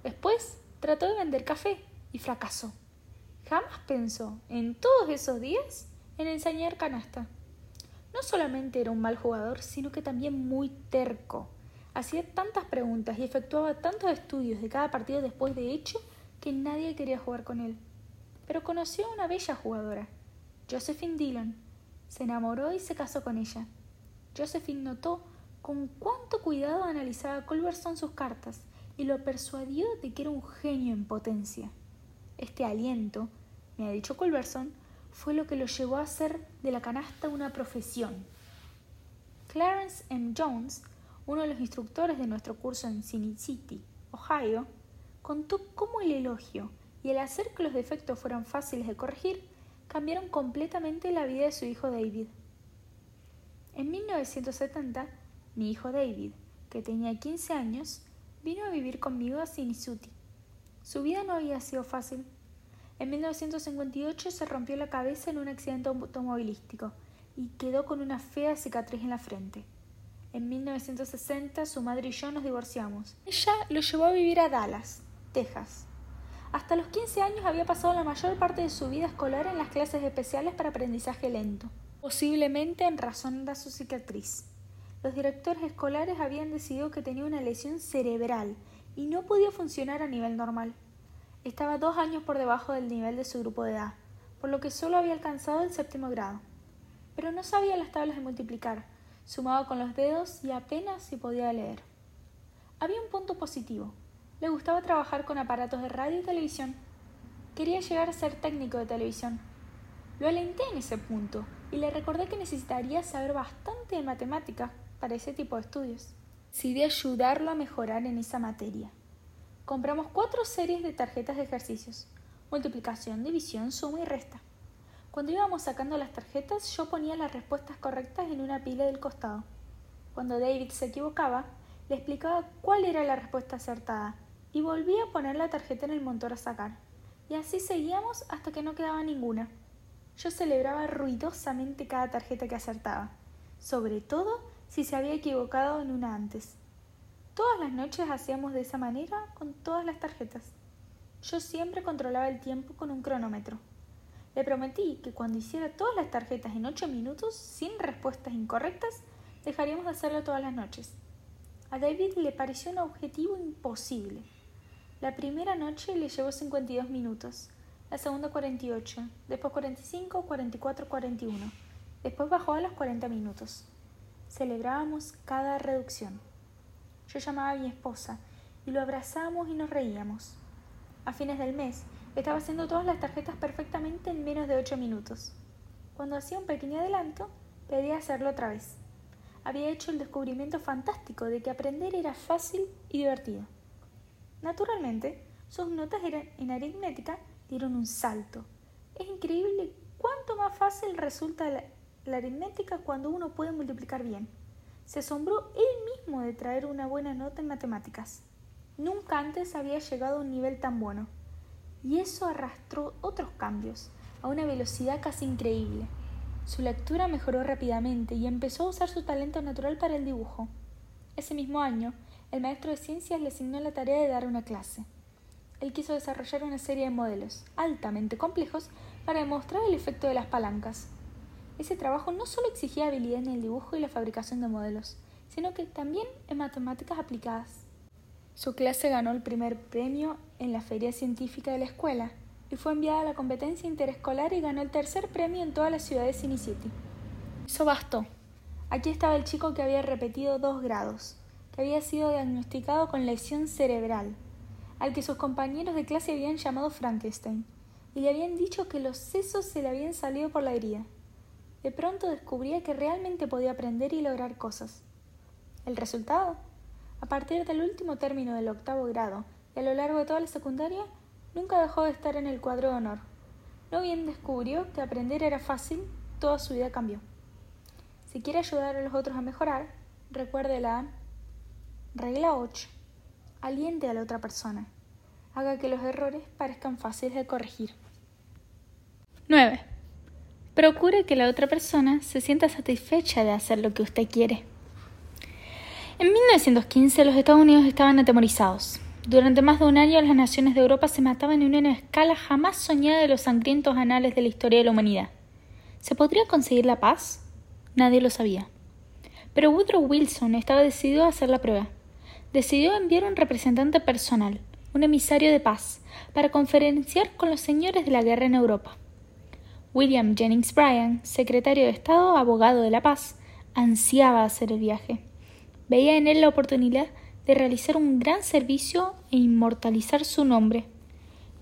Después trató de vender café y fracasó. Jamás pensó, en todos esos días, en enseñar canasta. No solamente era un mal jugador, sino que también muy terco. Hacía tantas preguntas y efectuaba tantos estudios de cada partido después de hecho que nadie quería jugar con él. Pero conoció a una bella jugadora, Josephine Dillon. Se enamoró y se casó con ella. Josephine notó con cuánto cuidado analizaba Culverson sus cartas y lo persuadió de que era un genio en potencia. Este aliento, me ha dicho Culverson, fue lo que lo llevó a hacer de la canasta una profesión. Clarence M. Jones, uno de los instructores de nuestro curso en Cine City, Ohio, contó cómo el elogio y el hacer que los defectos fueran fáciles de corregir cambiaron completamente la vida de su hijo David. En 1970, mi hijo David, que tenía 15 años, vino a vivir conmigo a City. Su vida no había sido fácil. En 1958 se rompió la cabeza en un accidente automovilístico y quedó con una fea cicatriz en la frente. En 1960 su madre y yo nos divorciamos. Ella lo llevó a vivir a Dallas, Texas. Hasta los 15 años había pasado la mayor parte de su vida escolar en las clases especiales para aprendizaje lento, posiblemente en razón de su cicatriz. Los directores escolares habían decidido que tenía una lesión cerebral y no podía funcionar a nivel normal. Estaba dos años por debajo del nivel de su grupo de edad, por lo que solo había alcanzado el séptimo grado. Pero no sabía las tablas de multiplicar, sumaba con los dedos y apenas si podía leer. Había un punto positivo. Le gustaba trabajar con aparatos de radio y televisión. Quería llegar a ser técnico de televisión. Lo alenté en ese punto y le recordé que necesitaría saber bastante de matemáticas para ese tipo de estudios. Decidí ayudarlo a mejorar en esa materia. Compramos cuatro series de tarjetas de ejercicios. Multiplicación, división, suma y resta. Cuando íbamos sacando las tarjetas, yo ponía las respuestas correctas en una pila del costado. Cuando David se equivocaba, le explicaba cuál era la respuesta acertada y volvía a poner la tarjeta en el montón a sacar. Y así seguíamos hasta que no quedaba ninguna. Yo celebraba ruidosamente cada tarjeta que acertaba, sobre todo si se había equivocado en una antes. Todas las noches hacíamos de esa manera con todas las tarjetas. Yo siempre controlaba el tiempo con un cronómetro. Le prometí que cuando hiciera todas las tarjetas en ocho minutos, sin respuestas incorrectas, dejaríamos de hacerlo todas las noches. A David le pareció un objetivo imposible. La primera noche le llevó 52 minutos, la segunda 48, después 45, 44, 41. Después bajó a los 40 minutos. Celebrábamos cada reducción. Yo llamaba a mi esposa y lo abrazábamos y nos reíamos. A fines del mes estaba haciendo todas las tarjetas perfectamente en menos de 8 minutos. Cuando hacía un pequeño adelanto, pedía hacerlo otra vez. Había hecho el descubrimiento fantástico de que aprender era fácil y divertido. Naturalmente, sus notas en aritmética dieron un salto. Es increíble cuánto más fácil resulta la aritmética cuando uno puede multiplicar bien. Se asombró él mismo de traer una buena nota en matemáticas. Nunca antes había llegado a un nivel tan bueno. Y eso arrastró otros cambios, a una velocidad casi increíble. Su lectura mejoró rápidamente y empezó a usar su talento natural para el dibujo. Ese mismo año, el maestro de ciencias le asignó la tarea de dar una clase. Él quiso desarrollar una serie de modelos altamente complejos para demostrar el efecto de las palancas. Ese trabajo no solo exigía habilidad en el dibujo y la fabricación de modelos, sino que también en matemáticas aplicadas. Su clase ganó el primer premio en la feria científica de la escuela y fue enviada a la competencia interescolar y ganó el tercer premio en toda la ciudad de City. Eso bastó. Aquí estaba el chico que había repetido dos grados, había sido diagnosticado con lesión cerebral, al que sus compañeros de clase habían llamado Frankenstein, y le habían dicho que los sesos se le habían salido por la herida. De pronto descubría que realmente podía aprender y lograr cosas. ¿El resultado? A partir del último término del octavo grado y a lo largo de toda la secundaria, nunca dejó de estar en el cuadro de honor. No bien descubrió que aprender era fácil, toda su vida cambió. Si quiere ayudar a los otros a mejorar, recuerde la Regla 8. Aliente a la otra persona. Haga que los errores parezcan fáciles de corregir. 9. Procure que la otra persona se sienta satisfecha de hacer lo que usted quiere. En 1915 los Estados Unidos estaban atemorizados. Durante más de un año las naciones de Europa se mataban en una escala jamás soñada de los sangrientos anales de la historia de la humanidad. ¿Se podría conseguir la paz? Nadie lo sabía. Pero Woodrow Wilson estaba decidido a hacer la prueba decidió enviar un representante personal, un emisario de paz, para conferenciar con los señores de la guerra en Europa. William Jennings Bryan, secretario de Estado, abogado de la paz, ansiaba hacer el viaje. Veía en él la oportunidad de realizar un gran servicio e inmortalizar su nombre.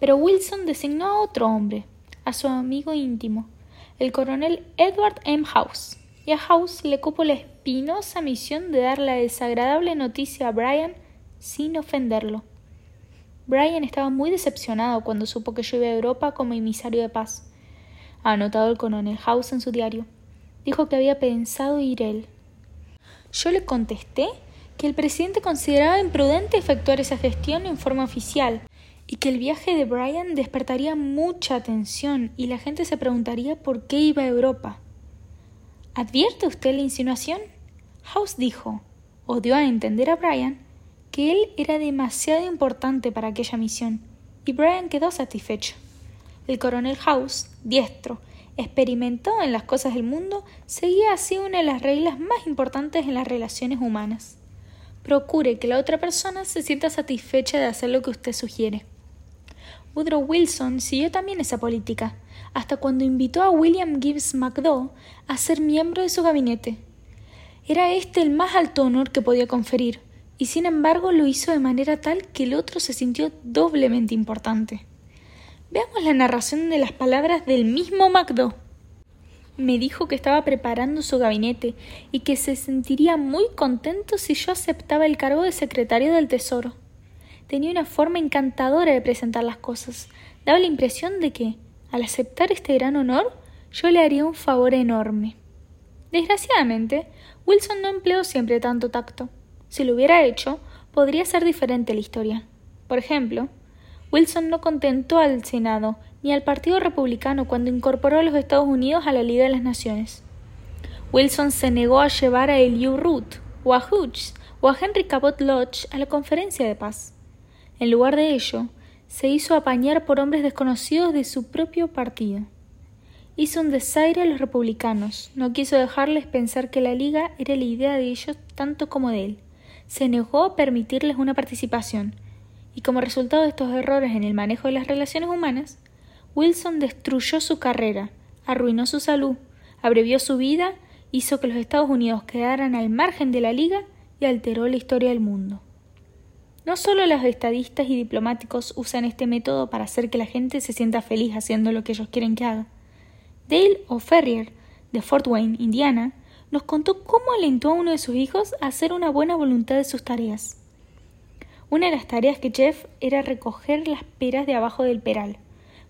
Pero Wilson designó a otro hombre, a su amigo íntimo, el coronel Edward M. House, y a House le cupo la espinosa misión de dar la desagradable noticia a Brian sin ofenderlo. Brian estaba muy decepcionado cuando supo que yo iba a Europa como emisario de paz. Anotado el coronel House en su diario. Dijo que había pensado ir él. Yo le contesté que el presidente consideraba imprudente efectuar esa gestión en forma oficial y que el viaje de Brian despertaría mucha atención y la gente se preguntaría por qué iba a Europa. ¿Advierte usted la insinuación? House dijo, o dio a entender a Brian, que él era demasiado importante para aquella misión, y Brian quedó satisfecho. El coronel House, diestro, experimentado en las cosas del mundo, seguía así una de las reglas más importantes en las relaciones humanas. Procure que la otra persona se sienta satisfecha de hacer lo que usted sugiere. Woodrow Wilson siguió también esa política, hasta cuando invitó a William Gibbs McDowell a ser miembro de su gabinete. Era este el más alto honor que podía conferir, y sin embargo lo hizo de manera tal que el otro se sintió doblemente importante. Veamos la narración de las palabras del mismo Macdo. Me dijo que estaba preparando su gabinete y que se sentiría muy contento si yo aceptaba el cargo de secretario del Tesoro. Tenía una forma encantadora de presentar las cosas. Daba la impresión de que, al aceptar este gran honor, yo le haría un favor enorme. Desgraciadamente, Wilson no empleó siempre tanto tacto. Si lo hubiera hecho, podría ser diferente la historia. Por ejemplo, Wilson no contentó al Senado ni al Partido Republicano cuando incorporó a los Estados Unidos a la Liga de las Naciones. Wilson se negó a llevar a Elihu Root, o a Hughes, o a Henry Cabot Lodge a la conferencia de paz. En lugar de ello, se hizo apañar por hombres desconocidos de su propio partido. Hizo un desaire a los republicanos, no quiso dejarles pensar que la Liga era la idea de ellos tanto como de él. Se negó a permitirles una participación, y como resultado de estos errores en el manejo de las relaciones humanas, Wilson destruyó su carrera, arruinó su salud, abrevió su vida, hizo que los Estados Unidos quedaran al margen de la Liga y alteró la historia del mundo. No solo los estadistas y diplomáticos usan este método para hacer que la gente se sienta feliz haciendo lo que ellos quieren que haga. Dale O'Ferrier, de Fort Wayne, Indiana, nos contó cómo alentó a uno de sus hijos a hacer una buena voluntad de sus tareas. Una de las tareas que Jeff era recoger las peras de abajo del peral,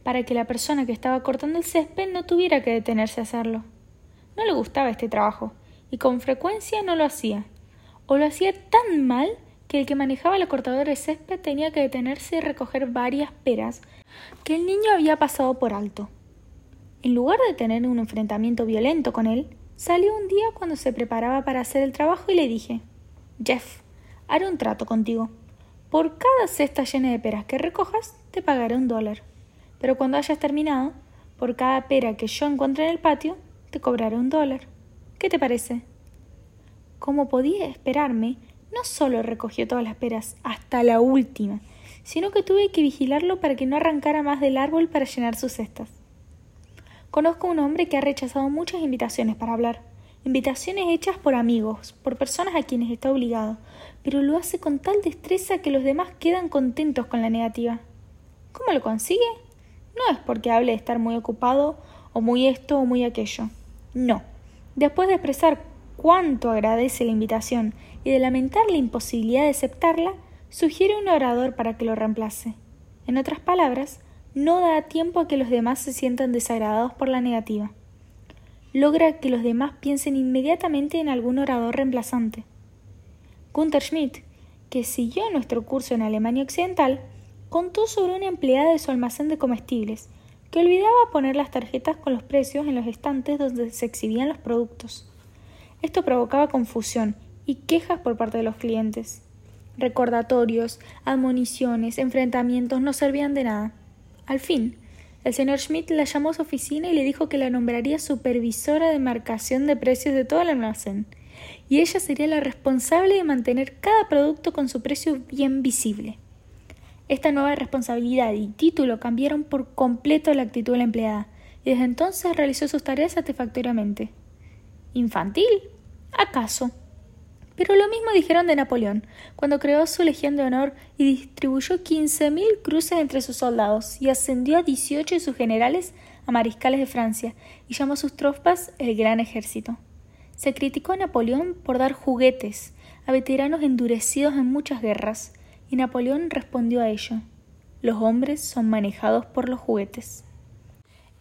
para que la persona que estaba cortando el césped no tuviera que detenerse a hacerlo. No le gustaba este trabajo, y con frecuencia no lo hacía, o lo hacía tan mal que el que manejaba la cortadora de césped tenía que detenerse y recoger varias peras que el niño había pasado por alto. En lugar de tener un enfrentamiento violento con él, salió un día cuando se preparaba para hacer el trabajo y le dije Jeff, haré un trato contigo. Por cada cesta llena de peras que recojas, te pagaré un dólar. Pero cuando hayas terminado, por cada pera que yo encuentre en el patio, te cobraré un dólar. ¿Qué te parece? Como podía esperarme, no solo recogió todas las peras hasta la última, sino que tuve que vigilarlo para que no arrancara más del árbol para llenar sus cestas. Conozco a un hombre que ha rechazado muchas invitaciones para hablar, invitaciones hechas por amigos, por personas a quienes está obligado, pero lo hace con tal destreza que los demás quedan contentos con la negativa. ¿Cómo lo consigue? No es porque hable de estar muy ocupado o muy esto o muy aquello. No. Después de expresar cuánto agradece la invitación y de lamentar la imposibilidad de aceptarla, sugiere un orador para que lo reemplace. En otras palabras, no da tiempo a que los demás se sientan desagradados por la negativa. Logra que los demás piensen inmediatamente en algún orador reemplazante. Gunther Schmidt, que siguió nuestro curso en Alemania Occidental, contó sobre una empleada de su almacén de comestibles que olvidaba poner las tarjetas con los precios en los estantes donde se exhibían los productos. Esto provocaba confusión y quejas por parte de los clientes. Recordatorios, admoniciones, enfrentamientos no servían de nada. Al fin, el señor Schmidt la llamó a su oficina y le dijo que la nombraría supervisora de marcación de precios de todo el almacén, y ella sería la responsable de mantener cada producto con su precio bien visible. Esta nueva responsabilidad y título cambiaron por completo la actitud de la empleada, y desde entonces realizó sus tareas satisfactoriamente. ¿Infantil? ¿Acaso? Pero lo mismo dijeron de Napoleón, cuando creó su Legión de Honor y distribuyó quince mil cruces entre sus soldados, y ascendió a dieciocho de sus generales a mariscales de Francia, y llamó a sus tropas el Gran Ejército. Se criticó a Napoleón por dar juguetes a veteranos endurecidos en muchas guerras, y Napoleón respondió a ello. Los hombres son manejados por los juguetes.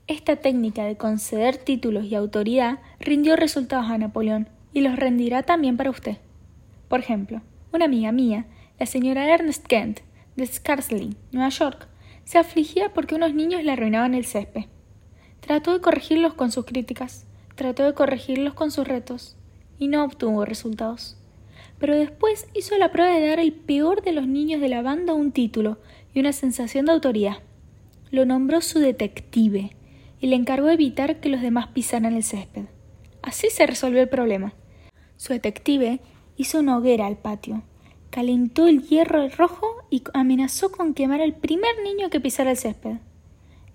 Esta técnica de conceder títulos y autoridad rindió resultados a Napoleón y los rendirá también para usted. Por ejemplo, una amiga mía, la señora Ernest Kent, de Scarsley, Nueva York, se afligía porque unos niños le arruinaban el césped. Trató de corregirlos con sus críticas, trató de corregirlos con sus retos, y no obtuvo resultados. Pero después hizo la prueba de dar al peor de los niños de la banda un título y una sensación de autoridad. Lo nombró su detective y le encargó evitar que los demás pisaran el césped. Así se resolvió el problema. Su detective hizo una hoguera al patio, calentó el hierro rojo y amenazó con quemar al primer niño que pisara el césped.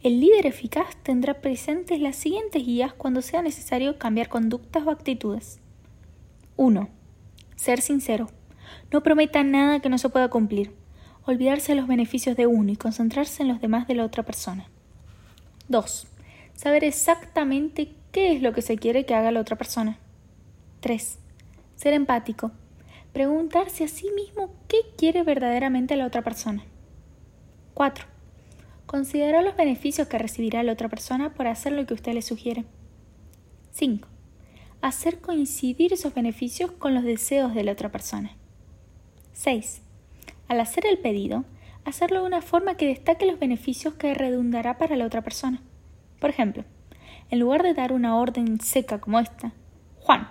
El líder eficaz tendrá presentes las siguientes guías cuando sea necesario cambiar conductas o actitudes. 1. Ser sincero. No prometa nada que no se pueda cumplir. olvidarse de los beneficios de uno y concentrarse en los demás de la otra persona. 2. Saber exactamente qué es lo que se quiere que haga la otra persona. 3. Ser empático. Preguntarse a sí mismo qué quiere verdaderamente la otra persona. 4. Considerar los beneficios que recibirá la otra persona por hacer lo que usted le sugiere. 5. Hacer coincidir esos beneficios con los deseos de la otra persona. 6. Al hacer el pedido, hacerlo de una forma que destaque los beneficios que redundará para la otra persona. Por ejemplo, en lugar de dar una orden seca como esta, Juan,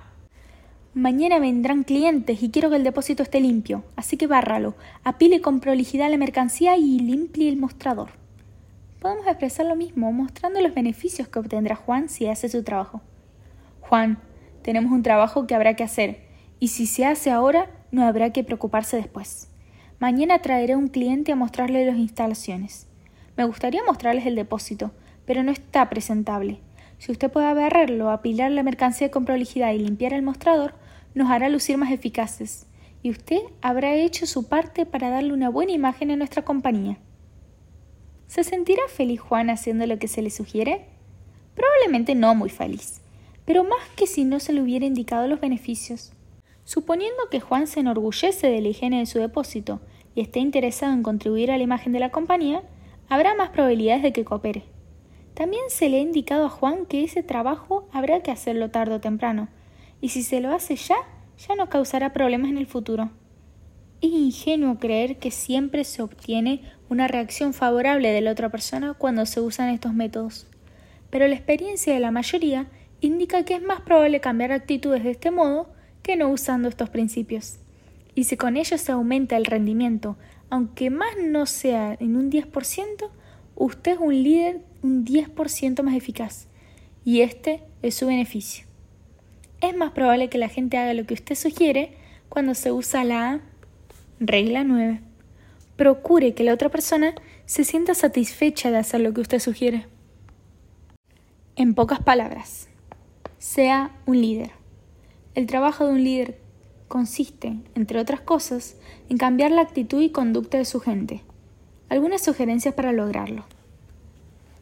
mañana vendrán clientes y quiero que el depósito esté limpio, así que bárralo, apile con prolijidad la mercancía y limpie el mostrador. Podemos expresar lo mismo mostrando los beneficios que obtendrá Juan si hace su trabajo. Juan, tenemos un trabajo que habrá que hacer, y si se hace ahora, no habrá que preocuparse después. Mañana traeré un cliente a mostrarle las instalaciones. Me gustaría mostrarles el depósito, pero no está presentable. Si usted puede barrerlo, apilar la mercancía con prolijidad y limpiar el mostrador, nos hará lucir más eficaces. Y usted habrá hecho su parte para darle una buena imagen a nuestra compañía. ¿Se sentirá feliz Juan haciendo lo que se le sugiere? Probablemente no muy feliz, pero más que si no se le hubiera indicado los beneficios. Suponiendo que Juan se enorgullece de la higiene de su depósito y esté interesado en contribuir a la imagen de la compañía, habrá más probabilidades de que coopere. También se le ha indicado a Juan que ese trabajo habrá que hacerlo tarde o temprano, y si se lo hace ya, ya no causará problemas en el futuro. Es ingenuo creer que siempre se obtiene una reacción favorable de la otra persona cuando se usan estos métodos, pero la experiencia de la mayoría indica que es más probable cambiar actitudes de este modo que no usando estos principios. Y si con ellos se aumenta el rendimiento, aunque más no sea en un 10%, usted es un líder un 10% más eficaz. Y este es su beneficio. Es más probable que la gente haga lo que usted sugiere cuando se usa la regla 9. Procure que la otra persona se sienta satisfecha de hacer lo que usted sugiere. En pocas palabras, sea un líder. El trabajo de un líder consiste, entre otras cosas, en cambiar la actitud y conducta de su gente. Algunas sugerencias para lograrlo.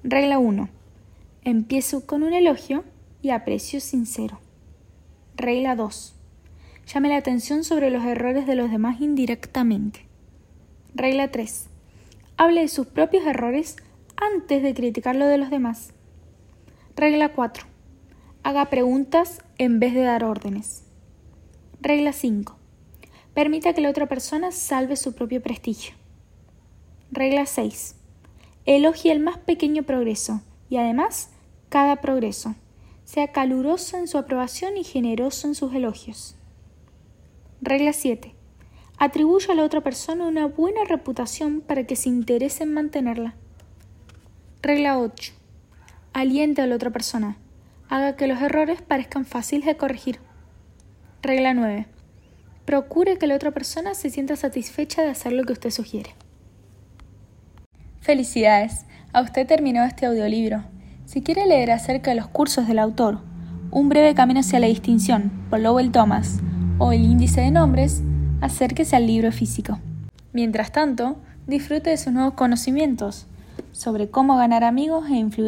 Regla 1. Empiezo con un elogio y aprecio sincero. Regla 2. Llame la atención sobre los errores de los demás indirectamente. Regla 3. Hable de sus propios errores antes de criticar lo de los demás. Regla 4. Haga preguntas en vez de dar órdenes. Regla 5. Permita que la otra persona salve su propio prestigio. Regla 6. Elogie el más pequeño progreso y además cada progreso. Sea caluroso en su aprobación y generoso en sus elogios. Regla 7. Atribuya a la otra persona una buena reputación para que se interese en mantenerla. Regla 8. Aliente a la otra persona haga que los errores parezcan fáciles de corregir. Regla 9. Procure que la otra persona se sienta satisfecha de hacer lo que usted sugiere. Felicidades, a usted terminó este audiolibro. Si quiere leer acerca de los cursos del autor, Un breve camino hacia la distinción por Lowell Thomas o El índice de nombres, acérquese al libro físico. Mientras tanto, disfrute de sus nuevos conocimientos sobre cómo ganar amigos e influir